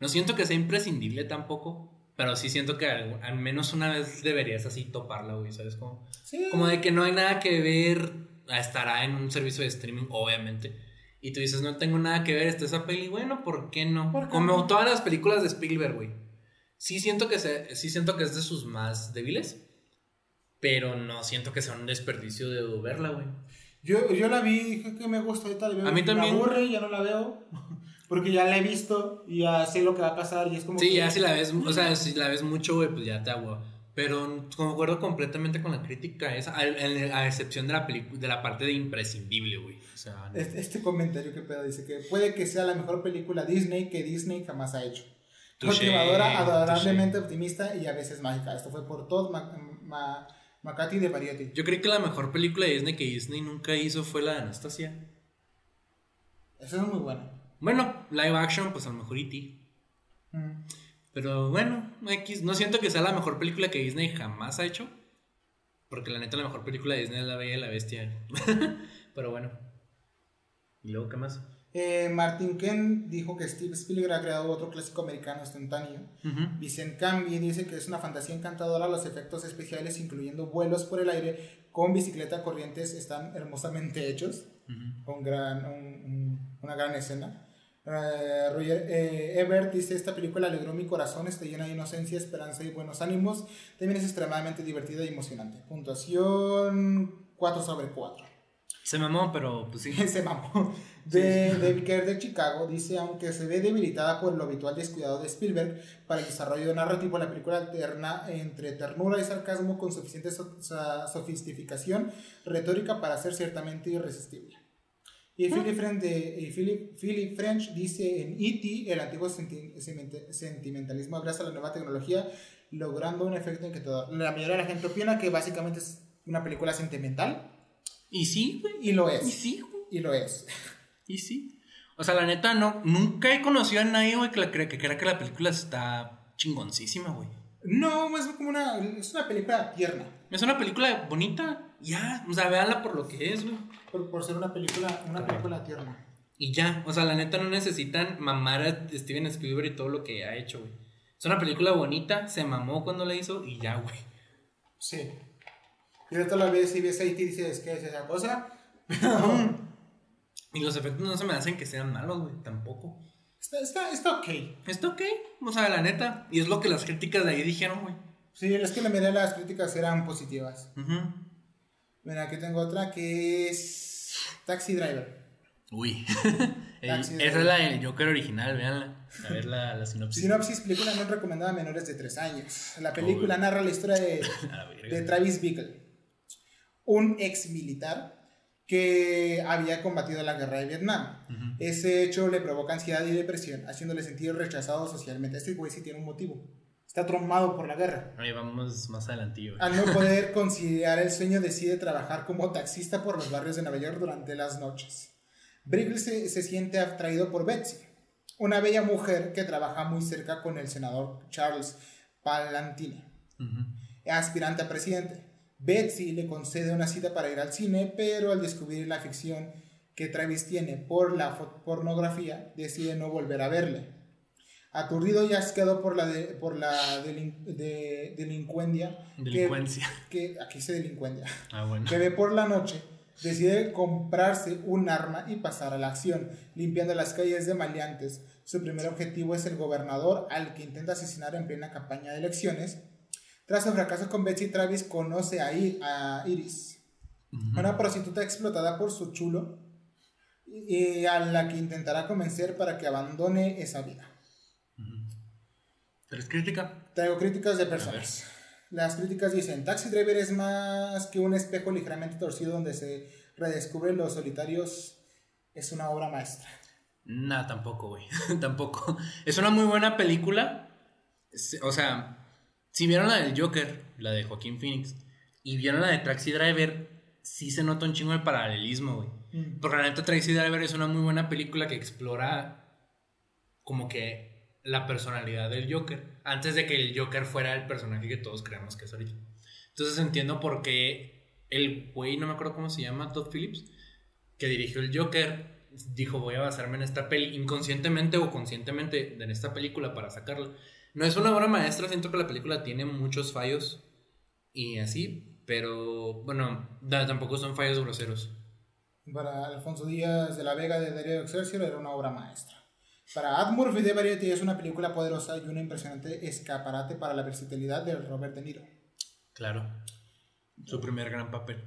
Speaker 1: No siento que sea imprescindible tampoco. Pero sí siento que al, menos una vez deberías así toparla, güey. ¿Sabes? Como, sí. como de que no hay nada que ver. Estará en un servicio de streaming, obviamente. Y tú dices, no tengo nada que ver, está esa peli. Bueno, ¿por qué no? Como todas las películas de Spielberg, güey sí siento que, se, sí siento que es de sus más débiles, pero no siento que sea un desperdicio de verla, güey.
Speaker 2: Yo, yo la vi, dije que me gusta ahorita,
Speaker 1: veo, a mí también.
Speaker 2: Me aburre, ya no la veo, porque ya la he visto y ya sé lo que va a pasar y es como...
Speaker 1: Sí, ya si la ves, o sea, si la ves mucho, güey, pues ya te agua. Pero concuerdo completamente con la crítica esa, a, excepción de la, de la parte de imprescindible, güey. O sea,
Speaker 2: este, este, comentario que pedo dice que puede que sea la mejor película Disney que Disney jamás ha hecho. Motivadora, adorablemente optimista y a veces mágica. Esto fue por Todd Macati de Variety.
Speaker 1: Yo creo que la mejor película de Disney que Disney nunca hizo fue la de Anastasia.
Speaker 2: Esa es muy buena.
Speaker 1: Bueno, live action, pues a lo mejor E.T. Mm. Pero bueno, X, no siento que sea la mejor película que Disney jamás ha hecho. Porque la neta, la mejor película de Disney es La Bella y la Bestia. Pero bueno. ¿Y luego qué más?
Speaker 2: Eh, Martin Ken dijo que Steve Spielberg ha creado otro clásico americano instantáneo. Vicent Cambi dice que es una fantasía encantadora. Los efectos especiales, incluyendo vuelos por el aire con bicicleta corrientes, están hermosamente hechos. con gran, una gran escena. Eh, Roger eh, Ebert dice: Esta película alegró mi corazón, está llena de inocencia, esperanza y buenos ánimos. También es extremadamente divertida y emocionante. Puntuación 4 sobre 4.
Speaker 1: Se mamó, pero pues sí.
Speaker 2: se mamó. De David Kerr de Chicago dice, aunque se ve debilitada por lo habitual descuidado de Spielberg para el desarrollo de narrativo, la película alterna entre ternura y sarcasmo con suficiente sofisticación retórica para ser ciertamente irresistible. Y Philip, French, de, Philip, French dice en E.T. el antiguo sentimentalismo abraza la nueva tecnología logrando un efecto en que toda la mayoría de la gente opina que básicamente es una película sentimental
Speaker 1: y sí,
Speaker 2: güey. Y lo es.
Speaker 1: Y sí,
Speaker 2: güey. Y lo es.
Speaker 1: Y sí. O sea, la neta, no, nunca he conocido a nadie, güey, que, la que crea que la película está chingoncísima, güey.
Speaker 2: No, es como una, es una película tierna.
Speaker 1: Es una película bonita, ya, o sea, véanla por lo que es, güey.
Speaker 2: Por, por ser una película, una película tierna.
Speaker 1: Y ya, o sea, la neta no necesitan mamar a Steven Spielberg y todo lo que ha hecho, güey. Es una película bonita, se mamó cuando la hizo y ya, güey.
Speaker 2: Sí. Y ahorita la ves y ves ahí y dices, ¿qué es esa cosa?
Speaker 1: y los efectos no se me hacen que sean malos, güey, tampoco.
Speaker 2: Está, está, está ok.
Speaker 1: Está ok, o sea, la neta. Y es lo que las críticas de ahí dijeron, güey.
Speaker 2: Sí, es que la mayoría de las críticas eran positivas. Mira, aquí tengo otra que es Taxi Driver.
Speaker 1: Uy. Esa es la del Joker original, veanla. A ver la, la sinopsis.
Speaker 2: Sinopsis, película no recomendada a menores de 3 años. La película narra la historia de,
Speaker 1: la
Speaker 2: Travis Bickle, un ex militar que había combatido la guerra de Vietnam. Ese hecho le provoca ansiedad y depresión, haciéndole sentir rechazado socialmente. Este güey sí tiene un motivo. Está traumado por la guerra.
Speaker 1: Ahí vamos más adelantillo.
Speaker 2: Al no poder conciliar el sueño, decide trabajar como taxista por los barrios de Nueva York durante las noches. Brickle se, se siente atraído por Betsy, una bella mujer que trabaja muy cerca con el senador Charles Palantine, aspirante a presidente. Betsy le concede una cita para ir al cine, pero al descubrir la ficción que Travis tiene por la pornografía, decide no volver a verle. Aturdido y asqueado por la, de- por la delin- de- delincuencia, que- aquí se delincuencia,
Speaker 1: Ah, bueno.
Speaker 2: que ve por la noche, decide comprarse un arma y pasar a la acción, limpiando las calles de maleantes. Su primer objetivo es el gobernador, al que intenta asesinar en plena campaña de elecciones. Tras el fracaso con Betsy, Travis conoce a, I- a Iris, una prostituta explotada por su chulo, y a la que intentará convencer para que abandone esa vida.
Speaker 1: ¿Tres crítica?
Speaker 2: Traigo críticas de personas. Las críticas dicen, Taxi Driver es más que un espejo ligeramente torcido donde se redescubren los solitarios. Es una obra maestra.
Speaker 1: Nah, tampoco, güey. tampoco. Es una muy buena película. O sea, si vieron la del Joker, la de Joaquín Phoenix, y vieron la de Taxi Driver, sí se nota un chingo el paralelismo, güey.
Speaker 2: Mm.
Speaker 1: Porque la neta Taxi Driver es una muy buena película que explora como que la personalidad del Joker. Antes de que el Joker fuera el personaje que todos creemos que es ahorita. Entonces entiendo por qué el güey, no me acuerdo cómo se llama, Todd Phillips, que dirigió el Joker, dijo voy a basarme en esta peli, inconscientemente o conscientemente en esta película para sacarla. No es una obra maestra, siento que la película tiene muchos fallos y así, pero bueno, tampoco son fallos groseros.
Speaker 2: Para Alfonso Díaz de la Vega de Darío Excelsior era una obra maestra. Para Murphy de Variety es una película poderosa y un impresionante escaparate para la versatilidad de Robert De Niro.
Speaker 1: Claro. Su primer gran papel.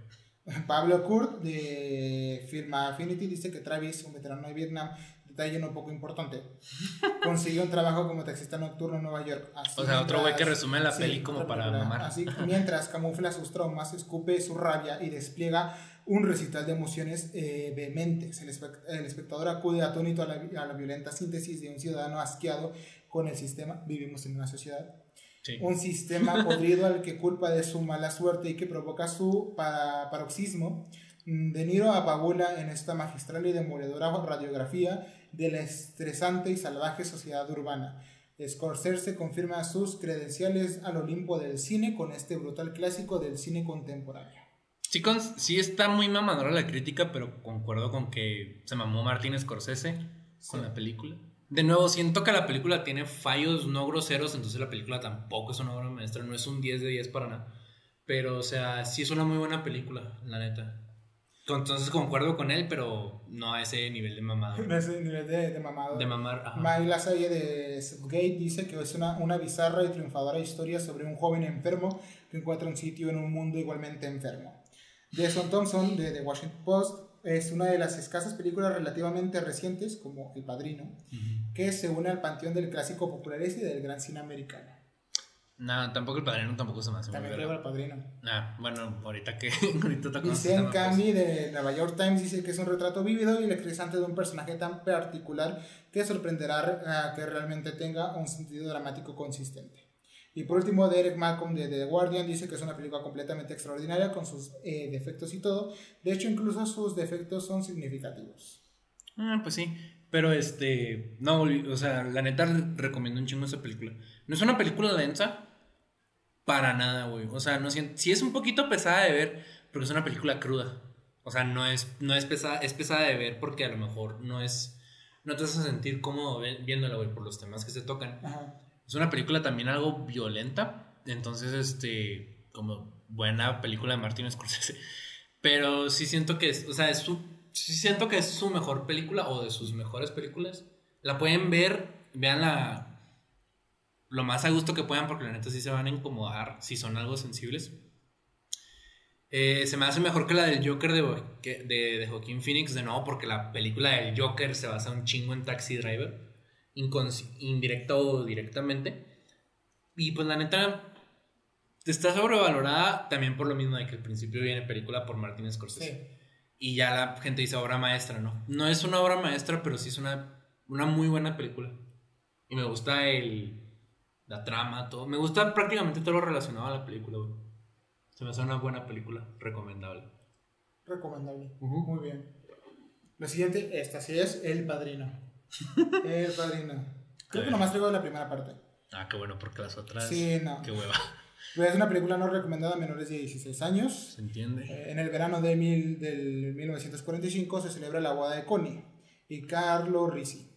Speaker 2: Pablo Kurt de Film Affinity dice que Travis, un veterano de Vietnam, detalle no poco importante, consiguió un trabajo como taxista nocturno en Nueva York. Así
Speaker 1: O sea, otro güey que resume la peli como para mamar.
Speaker 2: Así mientras camufla sus traumas, escupe su rabia y despliega un recital de emociones eh, vehementes. El, espect- el espectador acude atónito a la, vi- a la violenta síntesis de un ciudadano asqueado con el sistema. Vivimos en una sociedad
Speaker 1: Sí.
Speaker 2: un sistema podrido al que culpa de su mala suerte y que provoca su pa- paroxismo. Mm, De Niro apabula en esta magistral y demoledora radiografía de la estresante y salvaje sociedad urbana. Scorsese confirma sus credenciales al Olimpo del cine con este brutal clásico del cine contemporáneo.
Speaker 1: Sí, con- sí está muy mamadora la crítica, pero concuerdo con que se mamó Martín Scorsese con
Speaker 2: Sí.
Speaker 1: la película. De nuevo, siento que la película tiene fallos no groseros, entonces la película tampoco es una obra maestra, no es un 10 de 10 para nada. Pero, o sea, sí es una muy buena película, la neta. Con- Entonces concuerdo con él, pero no a ese nivel de mamada.
Speaker 2: En ese nivel de, de mamado.
Speaker 1: De mamar, ajá.
Speaker 2: Lasalle de Gate dice que es una, una bizarra y triunfadora historia sobre un joven enfermo que encuentra un sitio en un mundo igualmente enfermo. Jason Thompson de The Washington Post es una de las escasas películas relativamente recientes, como El Padrino, que se une al panteón del clásico populares y del gran cine americano.
Speaker 1: Nah, tampoco el padrino tampoco se me hace
Speaker 2: También creo El Padrino.
Speaker 1: Nah, bueno, ahorita que ahorita tocamos
Speaker 2: Y Sean. Candy de Nueva York Times dice que es un retrato vívido y electrizante de un personaje tan particular que sorprenderá ah, que realmente tenga un sentido dramático consistente. Y por último, Derek Malcolm de The Guardian dice que es una película completamente extraordinaria con sus eh, defectos y todo. De hecho, incluso sus defectos son significativos.
Speaker 1: Ah, pues sí. Pero este. No, o sea, la neta recomiendo un chingo esa película. No es una película densa. Para nada, güey. O sea, no siento. Sí es un poquito pesada de ver. Porque es una película cruda. O sea, no es, no es pesada. Es pesada de ver porque a lo mejor no es. No te vas a sentir cómodo viéndola, güey, por los temas que se tocan.
Speaker 2: Ajá.
Speaker 1: Es una película también algo violenta. Entonces, este. Como buena película de Martin Scorsese. Pero sí siento que es. O sea, es su. Sí siento que es su mejor película o de sus mejores películas. La pueden ver. Veanla lo más a gusto que puedan porque la neta sí se van a incomodar si son algo sensibles. Eh, se me hace mejor que la del Joker de, de, de, Joaquín Phoenix, de nuevo, porque la película del Joker se basa un chingo en Taxi Driver, indirecta o directamente. Y pues la neta, está sobrevalorada también por lo mismo de que al principio viene película por Martin Scorsese. Y ya la gente dice obra maestra, ¿no? No es una obra maestra, pero sí es una, una muy buena película. Y me gusta el, la trama, todo. Me gusta prácticamente todo lo relacionado a la película, Se me hace una buena película, recomendable.
Speaker 2: Recomendable. Muy bien. Lo siguiente, esta sí es El Padrino. el Padrino. Creo que nomás traigo la primera parte.
Speaker 1: Ah, qué bueno, porque las otras.
Speaker 2: Sí, no.
Speaker 1: Qué hueva.
Speaker 2: Es una película no recomendada a menores de 16 años.
Speaker 1: Se entiende.
Speaker 2: Eh, en el verano de mil, del 1945 se celebra la boda de Connie y Carlo Risi.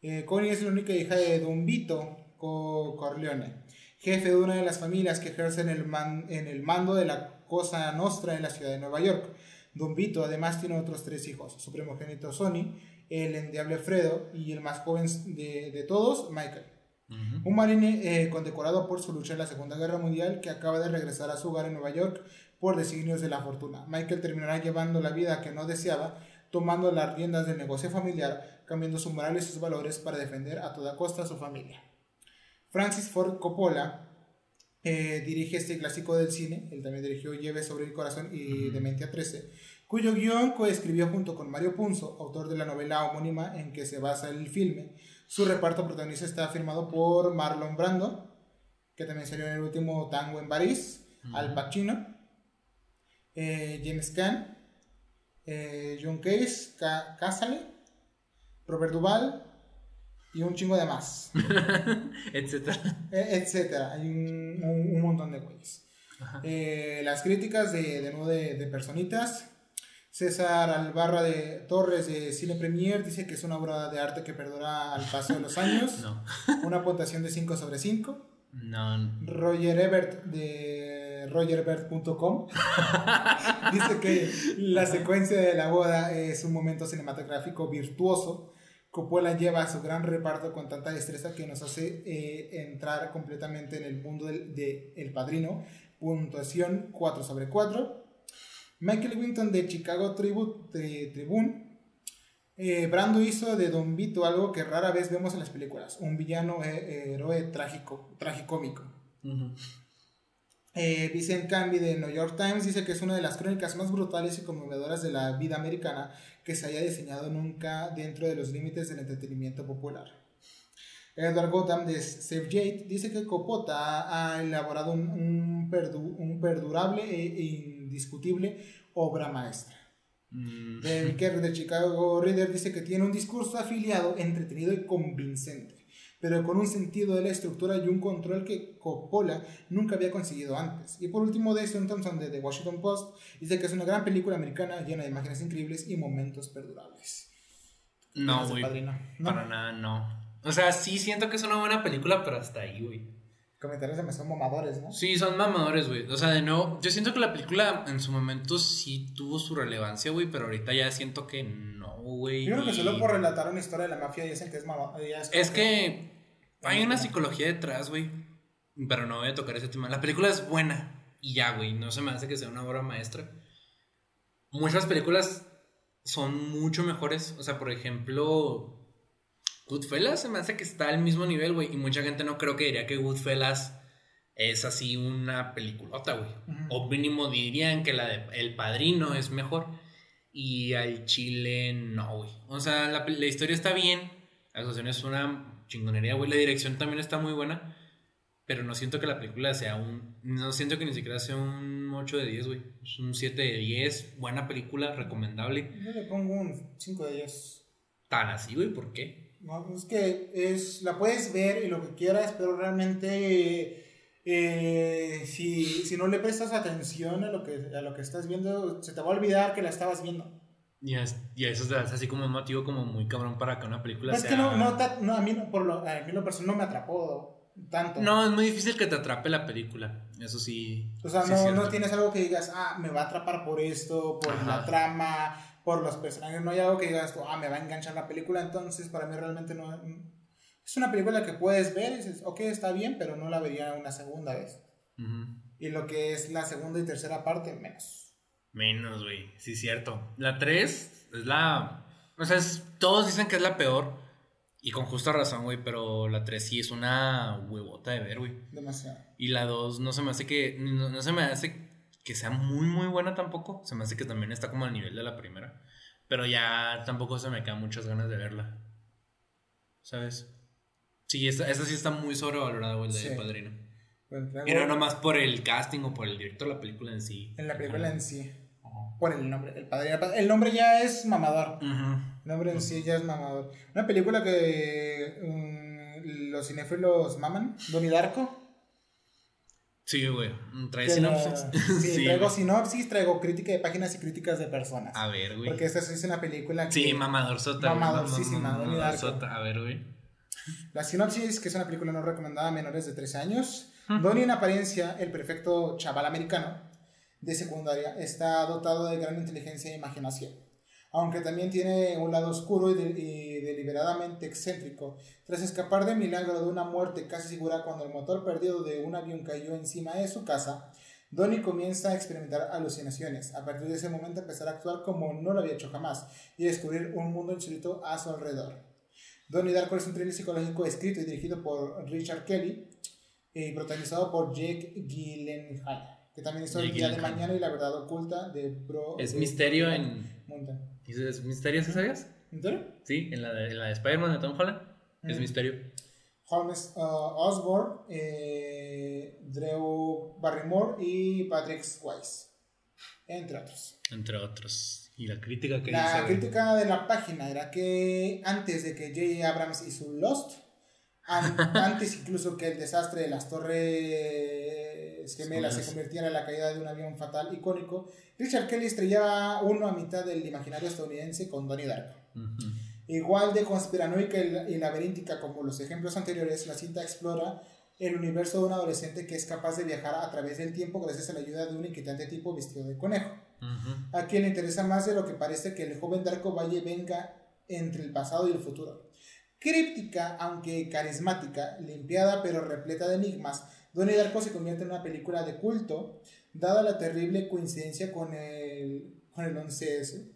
Speaker 2: Eh, Connie es la única hija de Don Vito Corleone, jefe de una de las familias que ejercen el, en el mando de la Cosa Nostra en la ciudad de Nueva York. Don Vito además tiene otros tres hijos, su primogénito Sonny, el endiable Fredo y el más joven de, de todos, Michael. Un marine eh, condecorado por su lucha en la Segunda Guerra Mundial que acaba de regresar a su hogar en Nueva York por designios de la fortuna. Michael terminará llevando la vida que no deseaba, tomando las riendas del negocio familiar, cambiando su moral y sus valores para defender a toda costa a su familia. Francis Ford Coppola eh, dirige este clásico del cine, él también dirigió Lleve sobre el corazón y Dementia 13, cuyo guion coescribió junto con Mario Punzo, autor de la novela homónima en que se basa el filme, su reparto protagonista está firmado por Marlon Brando, que también salió en el último Tango en París, Al Pacino, eh, James Caan, eh, John Case, Casale, Robert Duvall y un chingo de más.
Speaker 1: etcétera.
Speaker 2: Etcétera. Hay un, montón de güeyes. Eh, las críticas de, de, de, de personitas César Albarra de Torres de Cine Premier dice que es una obra de arte que perdura al paso de los años.
Speaker 1: No.
Speaker 2: Una puntuación de 5 sobre 5.
Speaker 1: No.
Speaker 2: Roger Ebert de rogerebert.com dice que la secuencia de la boda es un momento cinematográfico virtuoso. Coppola lleva su gran reparto con tanta destreza que nos hace eh, entrar completamente en el mundo del de El Padrino. Puntuación 4 sobre 4. Michael Winton de Chicago Tribune. Eh, Brando hizo de Don Vito algo que rara vez vemos en las películas, un villano eh, héroe trágico, tragicómico. Uh Vincent Canby de New York Times dice que es una de las crónicas más brutales y conmovedoras de la vida americana que se haya diseñado nunca dentro de los límites del entretenimiento popular. Edward Gotham de Save Jade dice que Copota ha elaborado un, un, perdurable e, indiscutible obra maestra. Mm. David Kerr de Chicago Reader dice que tiene un discurso afiliado, entretenido y convincente, pero con un sentido de la estructura y un control que Coppola nunca había conseguido antes. Y por último, Jason Thompson de The Washington Post dice que es una gran película americana llena de imágenes increíbles y momentos perdurables.
Speaker 1: No, güey. Para nada, no. O sea, sí siento que es una buena película, pero hasta ahí, güey
Speaker 2: comentarios se me son mamadores, ¿no?
Speaker 1: Sí, son mamadores, güey. O sea, de nuevo, yo siento que la película en su momento sí tuvo su relevancia, güey, pero ahorita ya siento que no, güey.
Speaker 2: Yo creo que solo por relatar una historia de la mafia dicen que es mamá.
Speaker 1: Es, que, hay una psicología detrás, güey. Pero no voy a tocar ese tema. La película es buena y ya, güey. No se me hace que sea una obra maestra. Muchas películas son mucho mejores. O sea, por ejemplo, Goodfellas se me hace que está al mismo nivel, güey. Y mucha gente no creo que diría que Goodfellas es así una peliculota, güey. O mínimo dirían que la de El Padrino es mejor. Y al Chile no, güey. O sea, la, historia está bien. La actuación es una chingonería, güey. La dirección también está muy buena. Pero no siento que la película sea un. No siento que ni siquiera sea un 8 de 10, güey. Es un 7 de 10. Buena película, recomendable.
Speaker 2: Yo le pongo un 5 de 10.
Speaker 1: Tan así, güey, ¿por qué?
Speaker 2: No, es que es, la puedes ver y lo que quieras, pero realmente eh, si, si, no le prestas atención a lo, que, a lo que estás viendo, se te va a olvidar que la estabas viendo.
Speaker 1: Y, es, y eso es así como un motivo como muy cabrón para que una película
Speaker 2: sea... Es que no, no, no, a mí, por lo, a mí lo personal no me atrapó tanto.
Speaker 1: No, es muy difícil que te atrape la película, eso sí.
Speaker 2: O sea, no, no tienes algo que digas, ah, me va a atrapar por esto, por la trama, por los personajes. No hay algo que digas, ah, me va a enganchar la película. Entonces, para mí realmente no. Es una película que puedes ver y dices, ok, está bien, pero no la vería una segunda vez. Y lo que es la segunda y tercera parte, menos.
Speaker 1: Menos, güey. Sí, cierto. La 3 es la. O sea, es- todos dicen que es la peor. Y con justa razón, güey. Pero la 3 sí es una huevota de ver, güey.
Speaker 2: Demasiado.
Speaker 1: Y la 2 no se me hace que. No, no se me hace que sea muy, muy buena tampoco. Se me hace que también está como al nivel de la primera. Pero ya tampoco se me quedan muchas ganas de verla. ¿Sabes? Sí, esta, esta sí está muy sobrevalorada, güey, la de
Speaker 2: Sí.
Speaker 1: Padrino.
Speaker 2: Bueno, traigo-
Speaker 1: Y no nomás por el casting o por el director de la película en sí.
Speaker 2: En la película en sí. Por el nombre. El, padrino. el nombre ya es mamador. El nombre en sí ya es mamador. Una película que mm, los cinéfilos maman. Donnie Darko.
Speaker 1: Sí, güey. Mm, Trae
Speaker 2: que la-
Speaker 1: sinopsis.
Speaker 2: sí,
Speaker 1: Sí,
Speaker 2: traigo
Speaker 1: güey.
Speaker 2: sinopsis, traigo crítica de páginas y críticas de personas.
Speaker 1: A ver, güey.
Speaker 2: Porque esta sí es una película que...
Speaker 1: Sí, mamador sota. güey.
Speaker 2: Mamadorcísima,
Speaker 1: Mam- mam-
Speaker 2: Donnie Darko.
Speaker 1: sota. A ver, güey.
Speaker 2: La sinopsis, que es una película no recomendada a menores de 13 años. Donnie en apariencia, el perfecto chaval americano de secundaria, está dotado de gran inteligencia e imaginación. Aunque también tiene un lado oscuro y, de- y deliberadamente excéntrico. Tras escapar de milagro de una muerte casi segura cuando el motor perdido de un avión cayó encima de su casa, Donnie comienza a experimentar alucinaciones. A partir de ese momento empezar a actuar como no lo había hecho jamás y descubrir un mundo insólito a su alrededor. Donnie Darko es un thriller psicológico escrito y dirigido por Richard Kelly y protagonizado por Jake Gyllenhaal, que también hizo El Día de. Mañana y La Verdad Oculta de Bro.
Speaker 1: Es
Speaker 2: de-
Speaker 1: misterio en.
Speaker 2: Mountain.
Speaker 1: ¿Es misterio, sí sabías?
Speaker 2: ¿En serio?
Speaker 1: Sí, en la de, en la de Spider-Man de Tom Holland. Es
Speaker 2: Mm.
Speaker 1: misterio.
Speaker 2: Holmes uh, Osborne, eh, Drew Barrymore y Patrick Swayze, entre otros.
Speaker 1: Entre otros. Y la crítica que
Speaker 2: La crítica de la página era que antes de que J.J. Abrams hizo Lost, antes incluso que el desastre de las Torres Gemelas se convirtiera en la caída de un avión fatal icónico, Richard Kelly estrellaba uno a mitad del imaginario estadounidense con Donnie Darko. Igual de conspiranoica y laberíntica como los ejemplos anteriores, la cinta explora el universo de un adolescente que es capaz de viajar a través del tiempo gracias a la ayuda de un inquietante tipo vestido de conejo. A quien le interesa más de lo que parece que el joven Darko vaya y venga entre el pasado y el futuro. Críptica, aunque carismática, limpiada pero repleta de enigmas, Donnie Darko se convierte en una película de culto, dada la terrible coincidencia con el, con el 11S.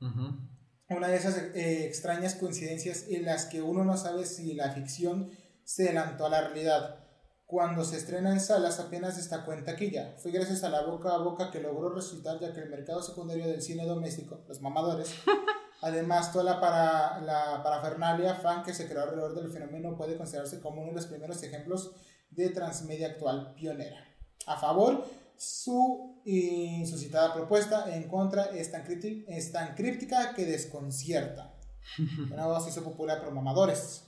Speaker 1: Ujú.
Speaker 2: Una de esas eh, extrañas coincidencias en las que uno no sabe si la ficción se adelantó a la realidad. Cuando se estrena en salas apenas destacó en taquilla. Fue gracias a la boca a boca que logró resucitar ya que el mercado secundario del cine doméstico, los mamadores, además toda la, para, la parafernalia fan que se creó alrededor del fenómeno puede considerarse como uno de los primeros ejemplos de transmedia actual pionera. A favor, su insuscitada propuesta, en contra, es tan, es tan críptica que desconcierta. Una voz hizo popular por mamadores.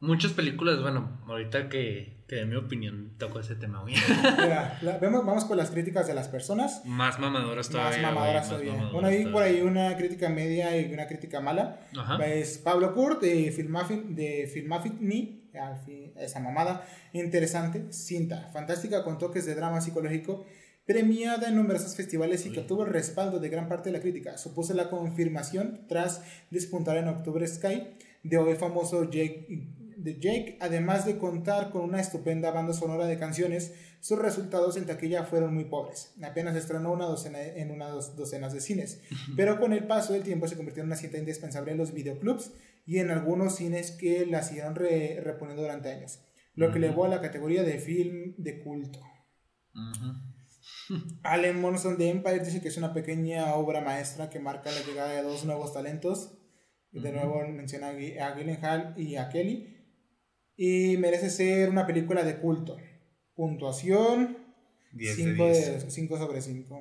Speaker 1: Muchas películas, bueno, ahorita que, que de mi opinión toco ese tema.
Speaker 2: Mira, la- vemos, vamos con las críticas de las personas.
Speaker 1: Más mamadoras
Speaker 2: Más
Speaker 1: todavía. güey,
Speaker 2: mamadoras
Speaker 1: más
Speaker 2: todavía.
Speaker 1: mamadoras
Speaker 2: Bueno, hay por
Speaker 1: todavía.
Speaker 2: ahí una crítica media y una crítica mala.
Speaker 1: Ajá.
Speaker 2: Es Pablo Kurt de Filmafin, de fin, esa mamada, interesante, cinta, fantástica con toques de drama psicológico, premiada en numerosos festivales y que obtuvo el respaldo de gran parte de la crítica. Supuso la confirmación tras despuntar en Octubre Sky de hoy famoso Jake, de Jake, además de contar con una estupenda banda sonora de canciones, sus resultados en taquilla fueron muy pobres. Apenas estrenó una docena en unas docenas de cines, pero con el paso del tiempo se convirtió en una cinta indispensable en los videoclubs y en algunos cines que la siguieron re- reponiendo durante años, lo que
Speaker 1: Ujú.
Speaker 2: elevó a la categoría de film de culto. Allen Monson de Empire dice que es una pequeña obra maestra que marca la llegada de dos nuevos talentos. De nuevo menciona a Gyllenhaal y a Kelly. Y merece ser una película de culto. Puntuación
Speaker 1: 10 de
Speaker 2: 5
Speaker 1: 10.
Speaker 2: 5 sobre 5.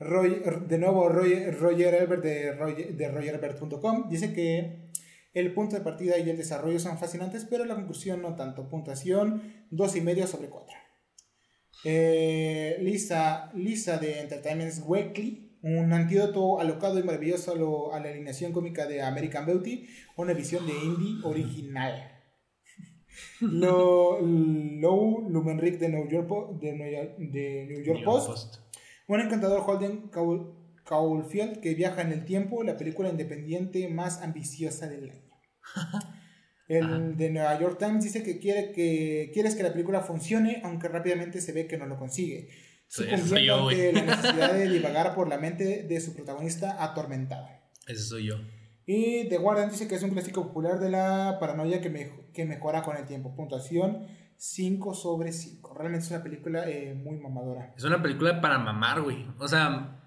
Speaker 2: Roger- de nuevo, Roger, Roger Ebert de, Roger, de dice que el punto de partida y el desarrollo son fascinantes, pero la conclusión no tanto. Puntuación 2,5 sobre 4. Eh, Lisa, Lisa de Entertainment Weekly, un antídoto alocado y maravilloso a, lo- a la alineación cómica de American Beauty, una visión de indie original. Lo, Lou Lumenrick de New York, Po- de New York, de New York Post, un encantador Holden Caul- Caulfield que viaja en el tiempo, la película independiente más ambiciosa del año. El de New York Times dice que quiere que quieres que la película funcione, aunque rápidamente se ve que no lo consigue. Sucumbiendo ante la necesidad de divagar por la mente de su protagonista atormentada.
Speaker 1: Ese soy yo.
Speaker 2: Y The Guardian dice que es un clásico popular de la paranoia que, que mejora con el tiempo. Puntuación 5 sobre 5. Realmente es una película eh, muy mamadora.
Speaker 1: Es una película para mamar, güey. O sea,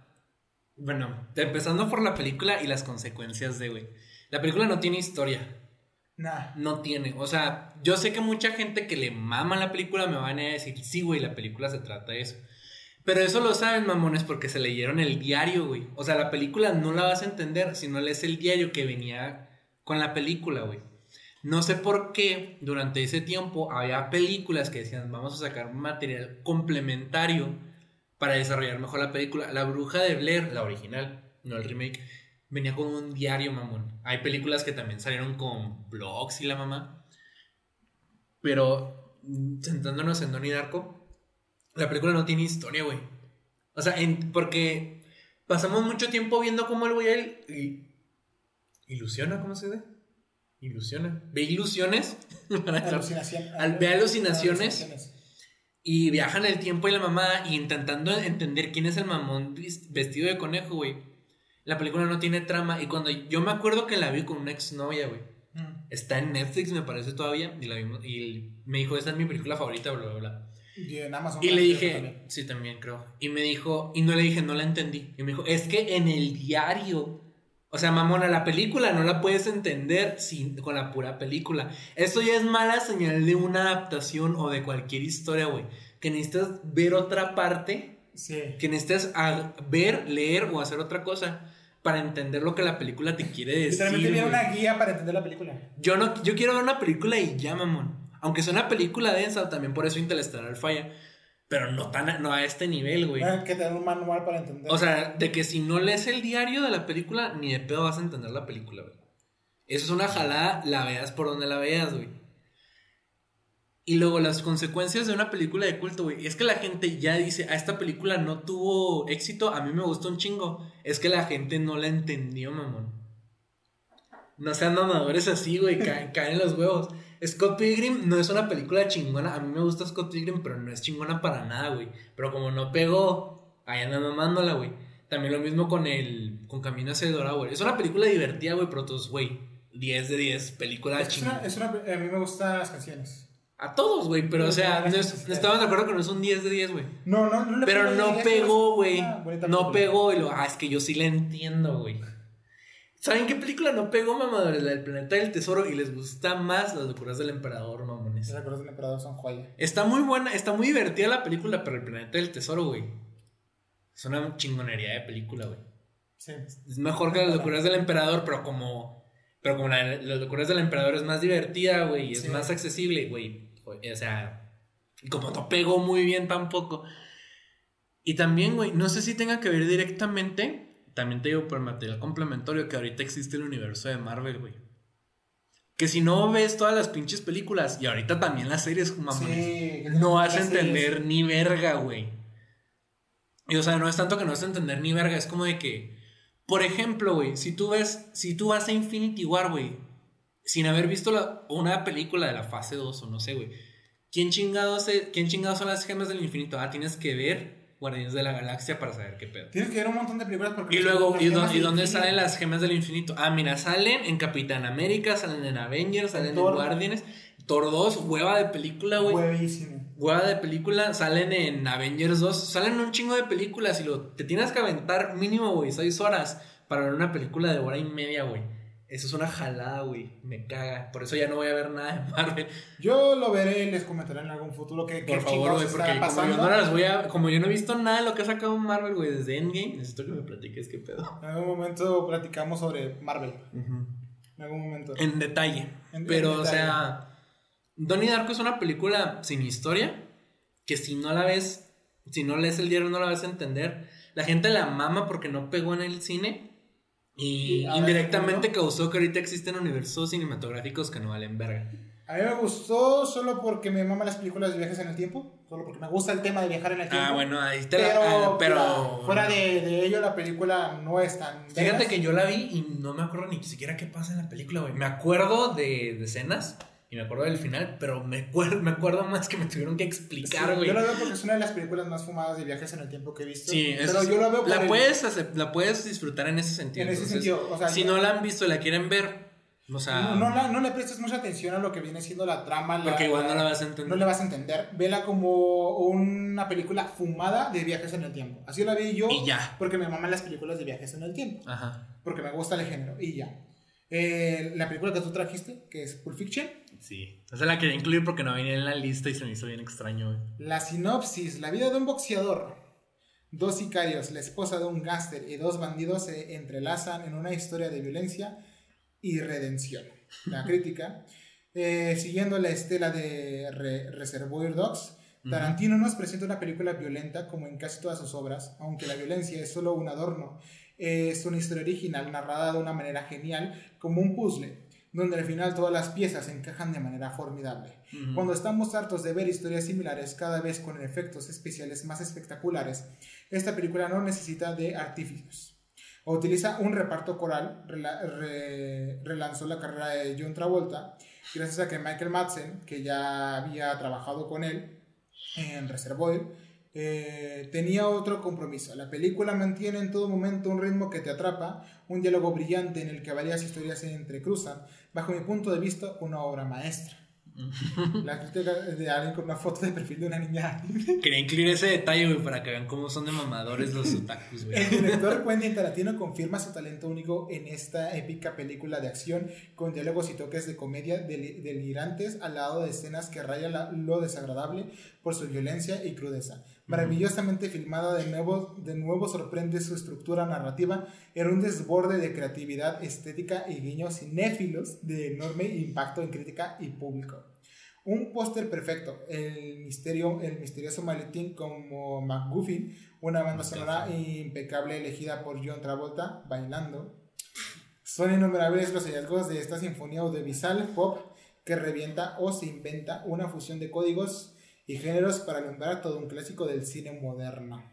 Speaker 1: bueno, empezando por la película y las consecuencias de, güey. La película no tiene historia.
Speaker 2: Nah.
Speaker 1: No tiene. O sea, yo sé que mucha gente que le mama la película me van a decir, sí, güey, la película se trata de eso. Pero eso lo saben, mamones, porque se leyeron el diario, güey. O sea, la película no la vas a entender si no lees el diario que venía con la película, güey. No sé por qué durante ese tiempo había películas que decían, vamos a sacar material complementario para desarrollar mejor la película. La bruja de Blair, la original, no el remake, venía con un diario, mamón. Hay películas que también salieron con blogs y la mamá. Pero sentándonos en Donnie Darko, la película no tiene historia, güey. O sea, porque pasamos mucho tiempo viendo cómo el güey ilusiona, ¿cómo se dice? Ilusiona. Ve ilusiones.
Speaker 2: Alucinación.
Speaker 1: ve alucinaciones. Y viaja en el tiempo y la mamá y intentando entender quién es el mamón vestido de conejo, güey. La película no tiene trama. Y cuando yo me acuerdo que la vi con una exnovia, güey. Mm. Está en Netflix, me parece todavía. Y la vimos. Y me dijo, esta es mi película favorita, bla, bla, bla.
Speaker 2: Y en Amazon.
Speaker 1: Y le dije, sí, también creo. Y me dijo, y no le dije, no la entendí. Y me dijo, es que en el diario, o sea, mamona, la película no la puedes entender sin, con la pura película. Esto ya es mala señal de una adaptación o de cualquier historia, güey. Que necesitas ver otra parte.
Speaker 2: Sí.
Speaker 1: Que necesitas ver, leer o hacer otra cosa para entender lo que la película te quiere decir.
Speaker 2: Literalmente viene una guía para entender la película.
Speaker 1: Yo no, yo quiero ver una película y ya, mamón. Aunque es una película densa, también por eso Interestelar falla. Pero no, tan, no a este nivel, güey.
Speaker 2: Hay que tener un manual para entender.
Speaker 1: O sea, de que si no lees el diario de la película, ni de pedo vas a entender la película, güey. Eso es una jalada, la veas por donde la veas, güey. Y luego las consecuencias de una película de culto, güey. Es que la gente ya dice, a esta película no tuvo éxito, a mí me gustó un chingo. Es que la gente no la entendió, mamón. No sean mamadores así, güey, caen los huevos. Scott Pilgrim no es una película chingona. A mí me gusta Scott Pilgrim, pero no es chingona para nada, güey. Pero como no pegó, ahí andan mamándola, güey. También lo mismo con el. con Camino hacia el Dorado, güey. Es una película divertida, güey, pero todos, güey. 10 de 10, película chingona.
Speaker 2: Es una, a mí me gustan las canciones.
Speaker 1: A todos, güey, pero o sea, no, estamos de acuerdo que no es un 10 de 10, güey.
Speaker 2: No, no, no.
Speaker 1: pero no pegó, güey. No pegó y lo. Ah, es que yo sí la entiendo, güey. ¿Saben qué película no pegó, mamadores? La del planeta del tesoro y les gusta más las locuras del emperador, mamones.
Speaker 2: Las locuras del emperador son joya.
Speaker 1: Está muy buena, está muy divertida la película, pero el planeta del tesoro, güey. Es una chingonería de película, güey.
Speaker 2: Sí.
Speaker 1: Es mejor que las locuras del emperador, pero como. Pero como las locuras del emperador es más divertida, güey, y es más accesible, güey. O sea. Y como no pegó muy bien tampoco. Y también, güey, no sé si tenga que ver directamente también te digo por material complementario que ahorita existe el universo de Marvel, güey. Que si no ves todas las pinches películas y ahorita también las series, mamones, no vas a entender ni verga, güey. Y o sea, no es tanto que no vas a entender ni verga, es como de que, por ejemplo, güey, si tú ves, si tú vas a Infinity War, güey, sin haber visto una película de la fase 2 o no sé, güey, ¿quién chingados, ¿quién chingados son las gemas del infinito? Ah, tienes que ver Guardianes de la Galaxia para saber qué pedo.
Speaker 2: Tienes que ver un montón de películas porque...
Speaker 1: Y luego, ¿y, dónde salen las gemas del infinito? Ah, mira, salen en Capitán América, salen en Avengers, salen en, Guardianes. Thor 2, hueva de película, güey.
Speaker 2: Huevísimo.
Speaker 1: Hueva de película, salen en Avengers 2, salen un chingo de películas y lo, te tienes que aventar mínimo, güey, 6 horas para ver una película de hora y media, güey. Eso es una jalada, güey. Me caga. Por eso ya no voy a ver nada de Marvel.
Speaker 2: Yo lo veré y les comentaré en algún futuro que
Speaker 1: Por favor, güey, porque como yo, no las voy a, como yo no he visto nada de lo que ha sacado Marvel, güey, desde Endgame, necesito que me platiques qué pedo.
Speaker 2: En algún momento platicamos sobre Marvel. En algún momento.
Speaker 1: En detalle. Pero, o sea, Donnie Darko es una película sin historia que si no la ves, si no lees el diario no la vas a entender. La gente la mama porque no pegó en el cine y indirectamente causó que ahorita existen universos cinematográficos que no valen verga.
Speaker 2: A mí me gustó solo porque me maman las películas de viajes en el tiempo. Solo porque me gusta el tema de viajar en el tiempo.
Speaker 1: Ah, bueno, ahí te
Speaker 2: Pero,
Speaker 1: la. ah, pero.
Speaker 2: fuera, fuera de, de ello, la película no es tan.
Speaker 1: Fíjate
Speaker 2: veras.
Speaker 1: que yo la vi y no me acuerdo ni siquiera qué pasa en la película, güey. Me acuerdo de, de escenas y me acuerdo del final, pero me, acuerdo, me acuerdo más que me tuvieron que explicar,
Speaker 2: Sí,
Speaker 1: güey.
Speaker 2: yo la veo porque es una de las películas más fumadas de viajes en el tiempo que he visto.
Speaker 1: Sí,
Speaker 2: pero
Speaker 1: eso
Speaker 2: yo la veo
Speaker 1: la
Speaker 2: el-
Speaker 1: puedes la puedes disfrutar en ese sentido.
Speaker 2: en ese
Speaker 1: entonces,
Speaker 2: sentido. O sea,
Speaker 1: si
Speaker 2: yo-
Speaker 1: no la han visto la quieren ver, o sea,
Speaker 2: no, no la- no le prestes mucha atención a lo que viene siendo la trama. la-
Speaker 1: porque igual no la vas a entender.
Speaker 2: no le vas a entender. Vela como una película fumada de viajes en el tiempo. Así la vi yo.
Speaker 1: Y ya.
Speaker 2: Porque me maman las películas de viajes en el tiempo.
Speaker 1: Ajá.
Speaker 2: Porque me gusta el género. Y ya. Eh, la película que tú trajiste, que es Pulp Fiction.
Speaker 1: Sí. Esa la quería incluir porque no venía en la lista y se me hizo bien extraño.
Speaker 2: La sinopsis, la vida de un boxeador. Dos sicarios, la esposa de un gángster y dos bandidos se entrelazan en una historia de violencia y redención. La crítica, eh, siguiendo la estela de Re- Reservoir Dogs, Tarantino nos presenta una película violenta como en casi todas sus obras, aunque la violencia es solo un adorno. Es una historia original narrada de una manera genial, como un puzzle, donde al final todas las piezas encajan de manera formidable.
Speaker 1: Ujú.
Speaker 2: Cuando estamos hartos de ver historias similares, cada vez con efectos especiales más espectaculares, esta película no necesita de artificios. O utiliza un reparto coral, rela- re- relanzó la carrera de John Travolta, gracias a que Michael Madsen, que ya había trabajado con él en Reservoir, eh, tenía otro compromiso. La película mantiene en todo momento un ritmo que te atrapa, un diálogo brillante en el que varias historias se entrecruzan. Bajo mi punto de vista, una obra maestra. La crítica de alguien con una foto de perfil de una niña.
Speaker 1: Quería incluir ese detalle, güey, para que vean cómo son de mamadores los otakus, güey.
Speaker 2: El director Quentin Tarantino confirma su talento único en esta épica película de acción con diálogos y toques de comedia deli- delirantes al lado de escenas que rayan lo desagradable por su violencia y crudeza. Maravillosamente filmada de nuevo, de nuevo sorprende su estructura narrativa en un desborde de creatividad estética y guiños cinéfilos de enorme impacto en crítica y público. Un póster perfecto, el, misterio, el misterioso maletín como McGuffin, una banda sonora impecable elegida por John Travolta, bailando. Son innumerables los hallazgos de esta sinfonía audiovisual pop que revienta o se inventa una fusión de códigos y géneros para alumbrar todo un clásico del cine moderno.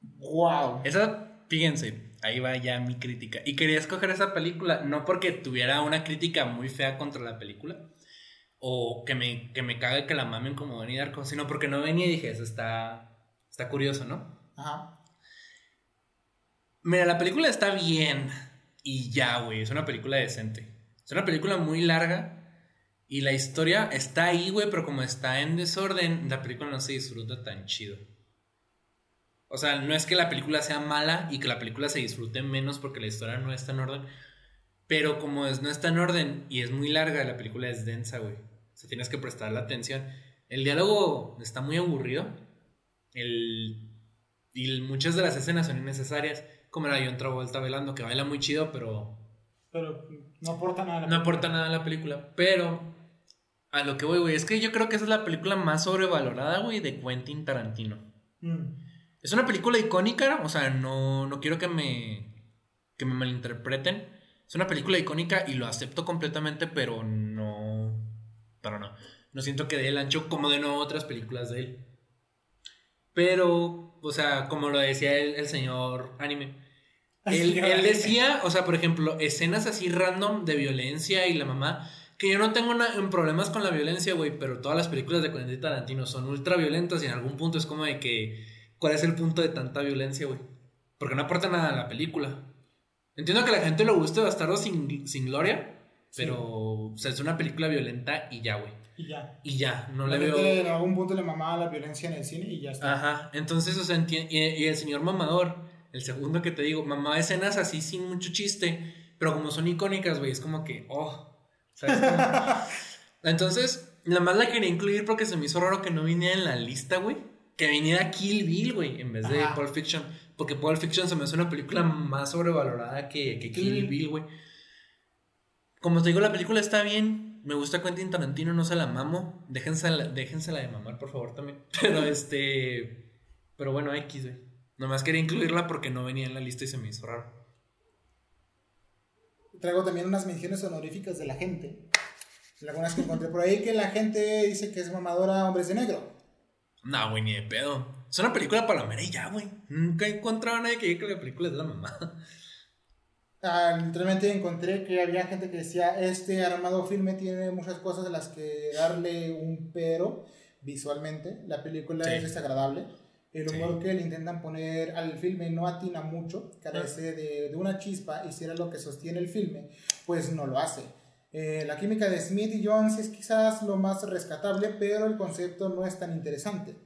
Speaker 2: ¡Wow!
Speaker 1: Esa, fíjense, ahí va ya mi crítica. Y quería escoger esa película, no porque tuviera una crítica muy fea contra la película, o que me, que me cague que la mamen como Donnie Darko, sino porque no venía y dije, eso está, está curioso, ¿no?
Speaker 2: Ajá.
Speaker 1: Mira, la película está bien y ya, güey, es una película decente. Es una película muy larga y la historia está ahí, güey, pero como está en desorden, la película no se disfruta tan chido. O sea, no es que la película sea mala y que la película se disfrute menos porque la historia no está en orden, pero como es, no está en orden y es muy larga, la película es densa, güey. O sea, tienes que prestarle atención. El diálogo está muy aburrido. El, y muchas de las escenas son innecesarias. Como era John Travolta bailando, que baila muy chido, pero
Speaker 2: Pero no aporta nada. a la
Speaker 1: no
Speaker 2: película.
Speaker 1: aporta nada a la película. Pero a lo que voy, güey, es que yo creo que esa es la película más sobrevalorada, güey, de Quentin Tarantino.
Speaker 2: Mm.
Speaker 1: Es una película icónica, o sea, no, no quiero que me, que me malinterpreten. Es una película icónica y lo acepto completamente, pero no. Pero no. No siento que dé el ancho como de no otras películas de él. Pero, o sea, como lo decía el, el señor anime. Él,
Speaker 2: Señor
Speaker 1: él
Speaker 2: anime.
Speaker 1: decía, o sea, por ejemplo, escenas así random de violencia y la mamá. Que yo no tengo en problemas con la violencia, güey, pero todas las películas de Quentin Tarantino son ultra violentas y en algún punto es como de que. ¿Cuál es el punto de tanta violencia, güey? Porque no aporta nada a la película. Entiendo que a la gente le guste Bastardo sin, sin Gloria, pero o sea, es una película violenta y ya, güey.
Speaker 2: Y ya.
Speaker 1: Y ya, no
Speaker 2: La
Speaker 1: le veo.
Speaker 2: en algún punto le mamaba la violencia en el cine y ya está.
Speaker 1: Ajá, entonces, o sea, enti- y, y el señor mamador, el segundo que te digo, mamaba escenas así sin mucho chiste, pero como son icónicas, güey, es como que, oh, entonces, nada más la quería incluir porque se me hizo raro que no viniera en la lista, güey. Que viniera Kill Bill, güey, en vez de
Speaker 2: Ajá.
Speaker 1: Pulp Fiction. Porque Pulp Fiction se me hace una película más sobrevalorada que, que Kill. Bill, güey. Como te digo, la película está bien. Me gusta Quentin Tarantino, no se la mamo. Déjensela, déjensela de mamar, por favor, también. Pero este. Pero bueno, X, güey. Nomás quería incluirla porque no venía en la lista y se me hizo raro.
Speaker 2: Traigo también unas menciones honoríficas de la gente. Algunas que encontré por ahí que la gente dice que es mamadora Hombres de Negro.
Speaker 1: No, güey, ni de pedo. Es una película palomera y ya, güey. Nunca he encontrado a nadie que diga que la película es de la mamá.
Speaker 2: Ah, literalmente encontré que había gente que decía, este armado filme tiene muchas cosas de las que darle un pero visualmente. La película
Speaker 1: Sí.
Speaker 2: es desagradable. El
Speaker 1: Sí.
Speaker 2: humor que le intentan poner al filme no atina mucho, carece de, de una chispa y si era lo que sostiene el filme, pues no lo hace. Eh, la química de Smith y Jones es quizás lo más rescatable, pero el concepto no es tan interesante.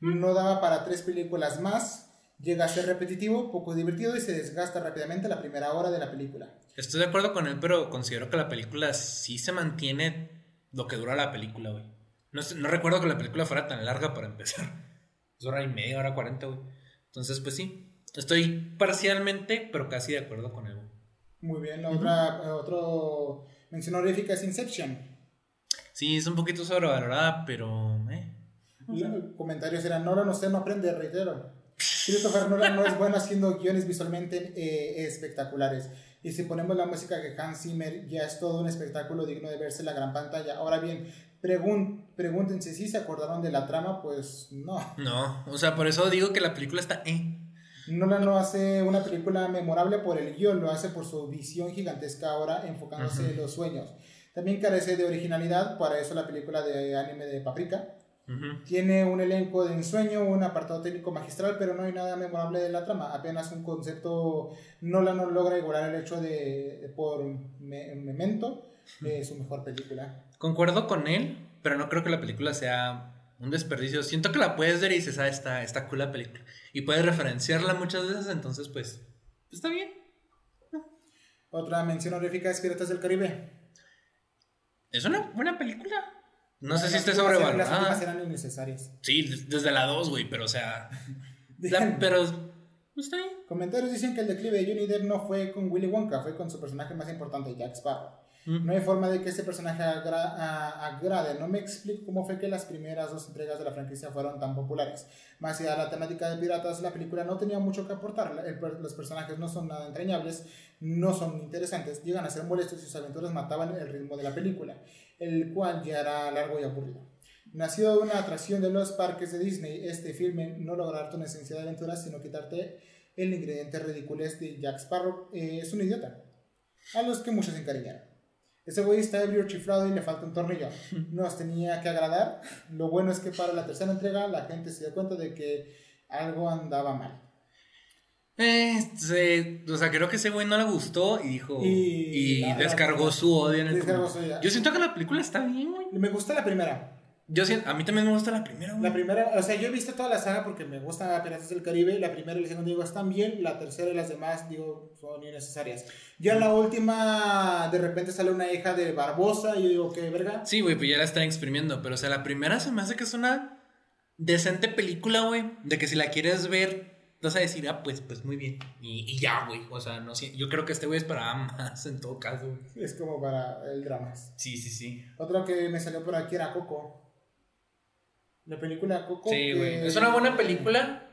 Speaker 2: No daba para tres películas más, llega a ser repetitivo, poco divertido y se desgasta rápidamente la primera hora de la película.
Speaker 1: Estoy de acuerdo con él, pero considero que la película sí se mantiene lo que dura la película, güey. No, no recuerdo que la película fuera tan larga para empezar. Es hora y media, hora cuarenta, güey. Entonces, pues sí. Estoy parcialmente, pero casi de acuerdo con él.
Speaker 2: Muy bien, la otra, eh, otro mención honorífica es Inception.
Speaker 1: Sí, es un poquito sobrevalorada, pero. Eh.
Speaker 2: Los comentarios eran, Nolan usted no aprende, reitero. Christopher Nolan no es bueno haciendo guiones visualmente eh, espectaculares. Y si ponemos la música de Hans Zimmer, ya es todo un espectáculo digno de verse en la gran pantalla. Ahora bien, pregun- pregúntense si se acordaron de la trama, pues no.
Speaker 1: No, o sea, por eso digo que la película está. Eh.
Speaker 2: Nolan no hace una película memorable por el guion, lo hace por su visión gigantesca ahora enfocándose en los sueños. También carece de originalidad, para eso la película de anime de Paprika. Tiene un elenco de ensueño, un apartado técnico magistral, pero no hay nada memorable de la trama. Apenas un concepto. Nolan no logra igualar el hecho de, de por Me- Memento, de su mejor película.
Speaker 1: Concuerdo con él, pero no creo que la película sea un desperdicio. Siento que la puedes ver y dices, ah, está, está cool la película. Y puedes referenciarla muchas veces, entonces, pues, está bien.
Speaker 2: Otra mención honorífica es Piratas del Caribe.
Speaker 1: Es una buena película. No sé si esté
Speaker 2: eran- Las últimas
Speaker 1: sobrevalorada.
Speaker 2: eran innecesarias.
Speaker 1: Sí, des- desde la 2, güey, pero o sea. la- pero. Está bien.
Speaker 2: Comentarios dicen que el declive de Johnny Depp no fue con Willy Wonka, fue con su personaje más importante, Jack Sparrow. No hay forma de que ese personaje agra- agrade. No me explico cómo fue que las primeras dos entregas de la franquicia fueron tan populares. Más allá de la temática de piratas, la película no tenía mucho que aportar. Los personajes no son nada entrañables, no son interesantes, llegan a ser molestos y sus aventuras mataban el ritmo de la película, el cual ya era largo y aburrido. Nacido de una atracción de los parques de Disney, este filme no logra darte una esencia de aventuras, sino quitarte el ingrediente ridiculez de Jack Sparrow. Eh, es un idiota, a los que muchos se encariñaron. Ese güey está ebrio chiflado y le falta un tornillo. Nos tenía que agradar. Lo bueno es que para la tercera entrega la gente se dio cuenta de que algo andaba mal.
Speaker 1: Eh, se- o sea, creo que ese güey no le gustó y dijo.
Speaker 2: Y
Speaker 1: Y,
Speaker 2: la- la-
Speaker 1: descargó su odio en el
Speaker 2: Descargó
Speaker 1: Yo siento que la película está bien, güey.
Speaker 2: Me gusta la primera.
Speaker 1: Yo siento, a mí también me gusta la primera, güey.
Speaker 2: La primera, o sea, yo he visto toda la saga porque me gusta Piratas del Caribe. La primera y la segunda, digo, están bien. La tercera y las demás, digo, son innecesarias. Ya en la última, de repente sale una hija de Barbosa y yo digo, ¿qué verga?
Speaker 1: Sí, güey, pues ya la están exprimiendo. Pero, o sea, la primera se me hace que es una decente película, güey. De que si la quieres ver, vas a decir, ah, pues, pues muy bien. Y, y ya, güey. O sea, no sé. Yo creo que este güey esperaba más en todo caso, güey.
Speaker 2: Es como para el drama.
Speaker 1: Sí, sí, sí.
Speaker 2: Otro que me salió por aquí era Coco. La película Coco.
Speaker 1: Sí,
Speaker 2: que-
Speaker 1: güey. Es una buena película.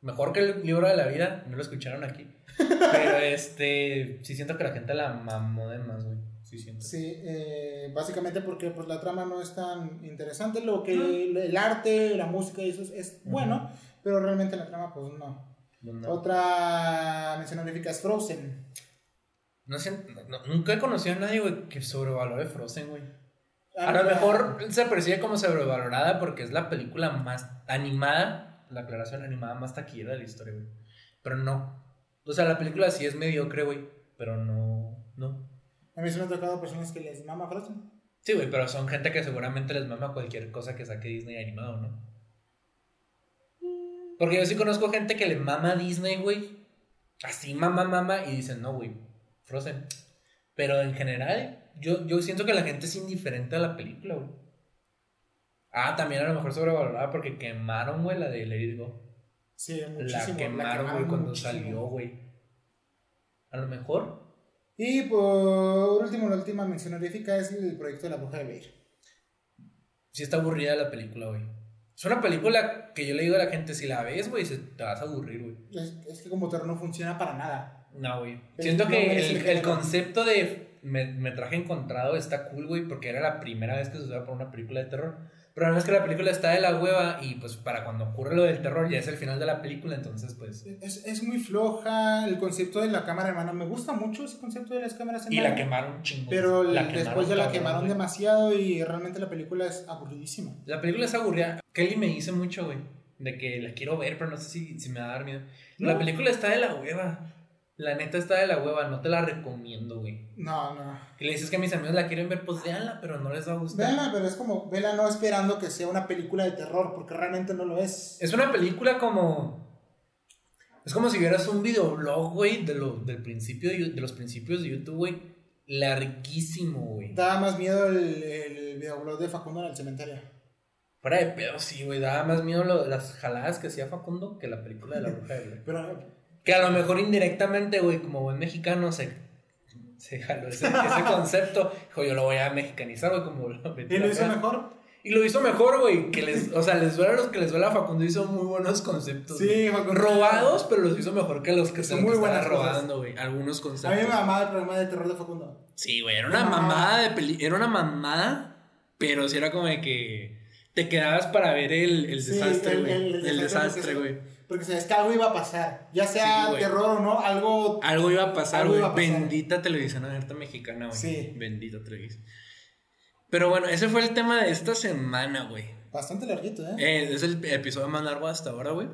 Speaker 1: Mejor que el libro de la vida. No lo escucharon aquí. Pero este. Sí, siento que la gente la mamó de más, güey. Sí, siento.
Speaker 2: Sí, eh, básicamente porque pues, la trama no es tan interesante. Lo que el arte, la música y eso es, es bueno, pero realmente la trama, pues no.
Speaker 1: No,
Speaker 2: Otra mención honorífica es Frozen.
Speaker 1: no sé, no- nunca he conocido a nadie, güey, que sobrevalore Frozen, güey. A lo mejor se percibe como sobrevalorada porque es la película más animada, la aclaración animada más taquillera de la historia, güey. Pero no. O sea, la película sí es mediocre, güey, pero no, no.
Speaker 2: A mí se me han tocado personas que les mama Frozen.
Speaker 1: Sí, güey, pero son gente que seguramente les mama cualquier cosa que saque Disney animado, ¿no? Porque yo sí conozco gente que le mama a Disney, güey. Así mama, mama, y dicen, no, güey, Frozen. Pero en general, yo, yo siento que la gente es indiferente a la película, güey. Ah, también a lo mejor sobrevalorada porque quemaron, güey, la de It Go.
Speaker 2: Sí, muchísimo.
Speaker 1: La quemaron, güey, cuando
Speaker 2: muchísimo.
Speaker 1: salió, güey. A lo mejor.
Speaker 2: Y por último, la última mención honorífica es el proyecto de la bruja de Blair.
Speaker 1: Sí está aburrida la película, güey. Es una película que yo le digo a la gente, si la ves, güey, se- te vas a aburrir, güey.
Speaker 2: Es, es que como terreno no funciona para nada.
Speaker 1: No, güey. Siento
Speaker 2: no
Speaker 1: que el,
Speaker 2: el
Speaker 1: concepto de me, me traje encontrado, está cool, güey, porque era la primera vez que usaba por una película de terror. Pero además que la película está de la hueva y pues para cuando ocurre lo del terror ya es el final de la película, entonces pues...
Speaker 2: Es, es muy floja el concepto de la cámara en mano. Me gusta mucho ese concepto de las cámaras en
Speaker 1: Y
Speaker 2: mano.
Speaker 1: la quemaron chingo.
Speaker 2: Pero
Speaker 1: la
Speaker 2: después ya la quemaron
Speaker 1: güey.
Speaker 2: demasiado y realmente la película es aburridísima.
Speaker 1: La película es aburrida. Kelly me dice mucho, güey, de que la quiero ver, pero no sé si, si me va a dar miedo. La
Speaker 2: No.
Speaker 1: película está de la hueva. La neta está de la hueva, no te la recomiendo, güey.
Speaker 2: No, no.
Speaker 1: Y le dices que mis amigos la quieren ver, pues véanla, pero no les va a gustar.
Speaker 2: Vela, pero es como, vela no esperando que sea una película de terror, porque realmente no lo es.
Speaker 1: Es una película como. Es como si vieras un videoblog, güey, de, lo, del principio de, de los principios de YouTube, güey. Larguísimo, güey.
Speaker 2: Daba más miedo el, el videoblog de Facundo en el cementerio.
Speaker 1: Fuera de pedo, sí, güey. Daba más miedo lo- las jaladas que hacía Facundo que la película de la bruja de Blair.
Speaker 2: Pero
Speaker 1: Que a lo mejor indirectamente, güey, como buen mexicano, se, se jaló ese, ese concepto. Dijo, yo lo voy a mexicanizar, güey, como lo metí
Speaker 2: ¿y lo hizo mejor?
Speaker 1: Y lo hizo mejor, güey. Que les, o sea, les duele a los que les duele a Facundo. Hizo muy buenos conceptos.
Speaker 2: Sí. Facundo.
Speaker 1: Robados, pero los hizo mejor que los que se
Speaker 2: muy buenas
Speaker 1: robando, güey. Algunos
Speaker 2: A
Speaker 1: conceptos.
Speaker 2: mí me mamaba el programa de terror de Facundo.
Speaker 1: Sí, güey. Era una
Speaker 2: mamada.
Speaker 1: de peli. Era una mamada, pero sí era como de que te quedabas para ver el, el
Speaker 2: Sí,
Speaker 1: desastre, güey.
Speaker 2: el-
Speaker 1: El,
Speaker 2: el desastre
Speaker 1: güey.
Speaker 2: Porque sabes que algo iba a pasar. Ya sea
Speaker 1: Sí,
Speaker 2: terror o no, algo.
Speaker 1: Algo iba a pasar, güey. Bendita televisión abierta mexicana, güey.
Speaker 2: Sí.
Speaker 1: Bendita televisión. Pero bueno, ese fue el tema de esta semana, güey.
Speaker 2: Bastante larguito, ¿eh?
Speaker 1: Eh, es el episodio más largo hasta ahora, güey.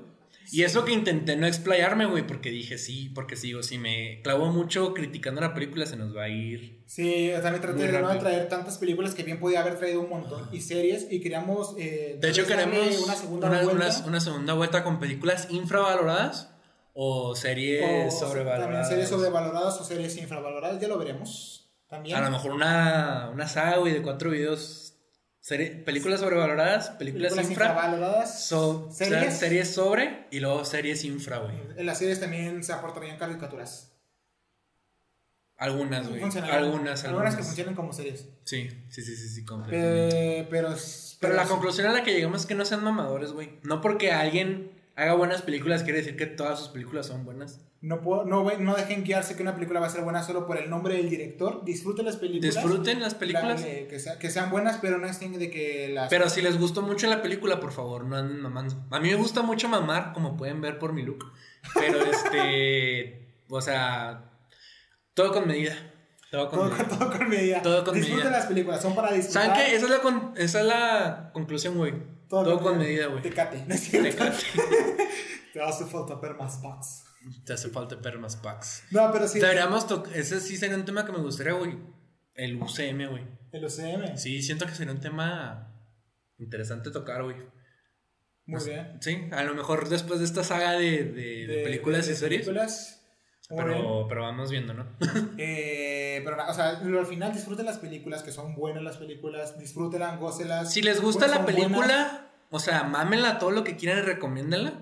Speaker 1: Y eso que intenté no explayarme, güey, porque dije sí, porque sí, o si me clavo mucho criticando la película se nos va a ir.
Speaker 2: Sí, también traté de no traer tantas películas que bien podía haber traído un montón. Y series, y queríamos. eh,
Speaker 1: De hecho, queremos
Speaker 2: una segunda
Speaker 1: una,
Speaker 2: vuelta.
Speaker 1: una- una segunda vuelta con películas infravaloradas o series
Speaker 2: o
Speaker 1: sobrevaloradas.
Speaker 2: También series sobrevaloradas o series infravaloradas, ya lo veremos. También.
Speaker 1: A lo mejor una, una saga, güey, de cuatro videos. Serie- películas sobrevaloradas, películas,
Speaker 2: películas
Speaker 1: infra.
Speaker 2: infravaloradas.
Speaker 1: So,
Speaker 2: series.
Speaker 1: series. series sobre y luego series infra, güey.
Speaker 2: En las series también se aportarían caricaturas.
Speaker 1: Algunas, güey. Algunas,
Speaker 2: Algunas
Speaker 1: algunas.
Speaker 2: que funcionan como series.
Speaker 1: Sí, sí, sí, sí, sí, completamente.
Speaker 2: Eh, pero,
Speaker 1: Pero la
Speaker 2: sí.
Speaker 1: conclusión a la que llegamos es que no sean mamadores, güey. No porque alguien haga buenas películas quiere decir que todas sus películas son buenas.
Speaker 2: No, puedo, no, no dejen guiarse que una película va a ser buena solo por el nombre del director. Disfruten las películas.
Speaker 1: Disfruten las películas.
Speaker 2: La- eh, que, sea- que sean buenas, pero no estén de que las.
Speaker 1: Pero si les gustó mucho la película, por favor, no anden mamando. A mí me gusta mucho mamar, como pueden ver por mi look. Pero este. o sea. Todo con medida. Todo con
Speaker 2: todo,
Speaker 1: medida.
Speaker 2: todo con medida.
Speaker 1: Todo con
Speaker 2: Disfruten
Speaker 1: medida.
Speaker 2: las películas, son para disfrutar.
Speaker 1: ¿Saben qué? Esa es la, con- esa es la conclusión, güey. Todo, con medida, güey.
Speaker 2: Tecate. ¿no?
Speaker 1: Tecate.
Speaker 2: Te hace falta ver más packs.
Speaker 1: Te hace falta ver más packs.
Speaker 2: No, pero sí.
Speaker 1: Deberíamos tocar. Ese sí sería un tema que me gustaría, güey. El UCM, güey.
Speaker 2: El OCM.
Speaker 1: Sí, siento que sería un tema interesante tocar, güey.
Speaker 2: Muy bien.
Speaker 1: Sí, a lo mejor después de esta saga de, de- de películas
Speaker 2: de-
Speaker 1: y series.
Speaker 2: películas.
Speaker 1: Pero, pero vamos viendo, ¿no?
Speaker 2: Eh, pero, o sea, al final disfruten las películas, que son buenas las películas, disfrútenlas, gócelas.
Speaker 1: Si les gusta la película,
Speaker 2: buenas.
Speaker 1: o sea, mámenla todo lo que quieran y recomiéndenla.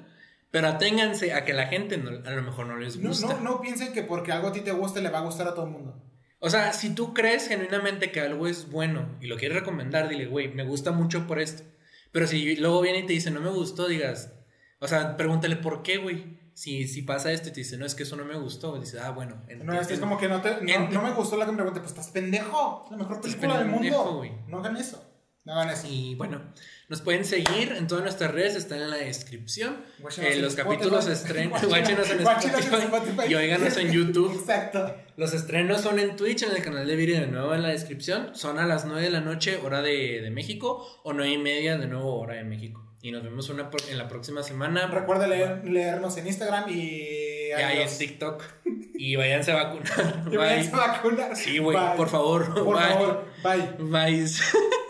Speaker 1: Pero aténganse a que la gente no- a lo mejor no les
Speaker 2: No,
Speaker 1: gusta.
Speaker 2: no, no piensen que porque algo a ti te gusta le va a gustar a todo el mundo.
Speaker 1: O sea, si tú crees genuinamente que algo es bueno y lo quieres recomendar, dile, güey, me gusta mucho por esto. Pero si luego viene y te dice, no me gustó, digas, o sea, pregúntale por qué, güey. Si, si pasa esto y te dice, no, es que eso no me gustó, dices, ah, bueno. ent-
Speaker 2: No, es, es
Speaker 1: ent-
Speaker 2: como que no, te, no, me gustó la que me pregunté, pues estás pendejo. Es la mejor película del mundo. No hagan eso. No hagan eso.
Speaker 1: Y bueno, nos pueden seguir en todas nuestras redes, están en la descripción. Eh,
Speaker 2: en
Speaker 1: los capítulos estrenos,
Speaker 2: Guáchenos-
Speaker 1: en Spotify. y oíganos en YouTube.
Speaker 2: Exacto.
Speaker 1: Los estrenos son en Twitch, en el canal de Viri de nuevo en la descripción. Son a las 9 de la noche, hora de, de México, o 9 y media de nuevo, hora de México. Y nos vemos una por- en la próxima semana.
Speaker 2: Recuerda leer- leernos en Instagram y.
Speaker 1: Y ahí en. TikTok. Y váyanse a vacunar.
Speaker 2: Y váyanse a vacunar.
Speaker 1: Sí, güey, por favor.
Speaker 2: Por
Speaker 1: Bye.
Speaker 2: favor, bye.
Speaker 1: Bye.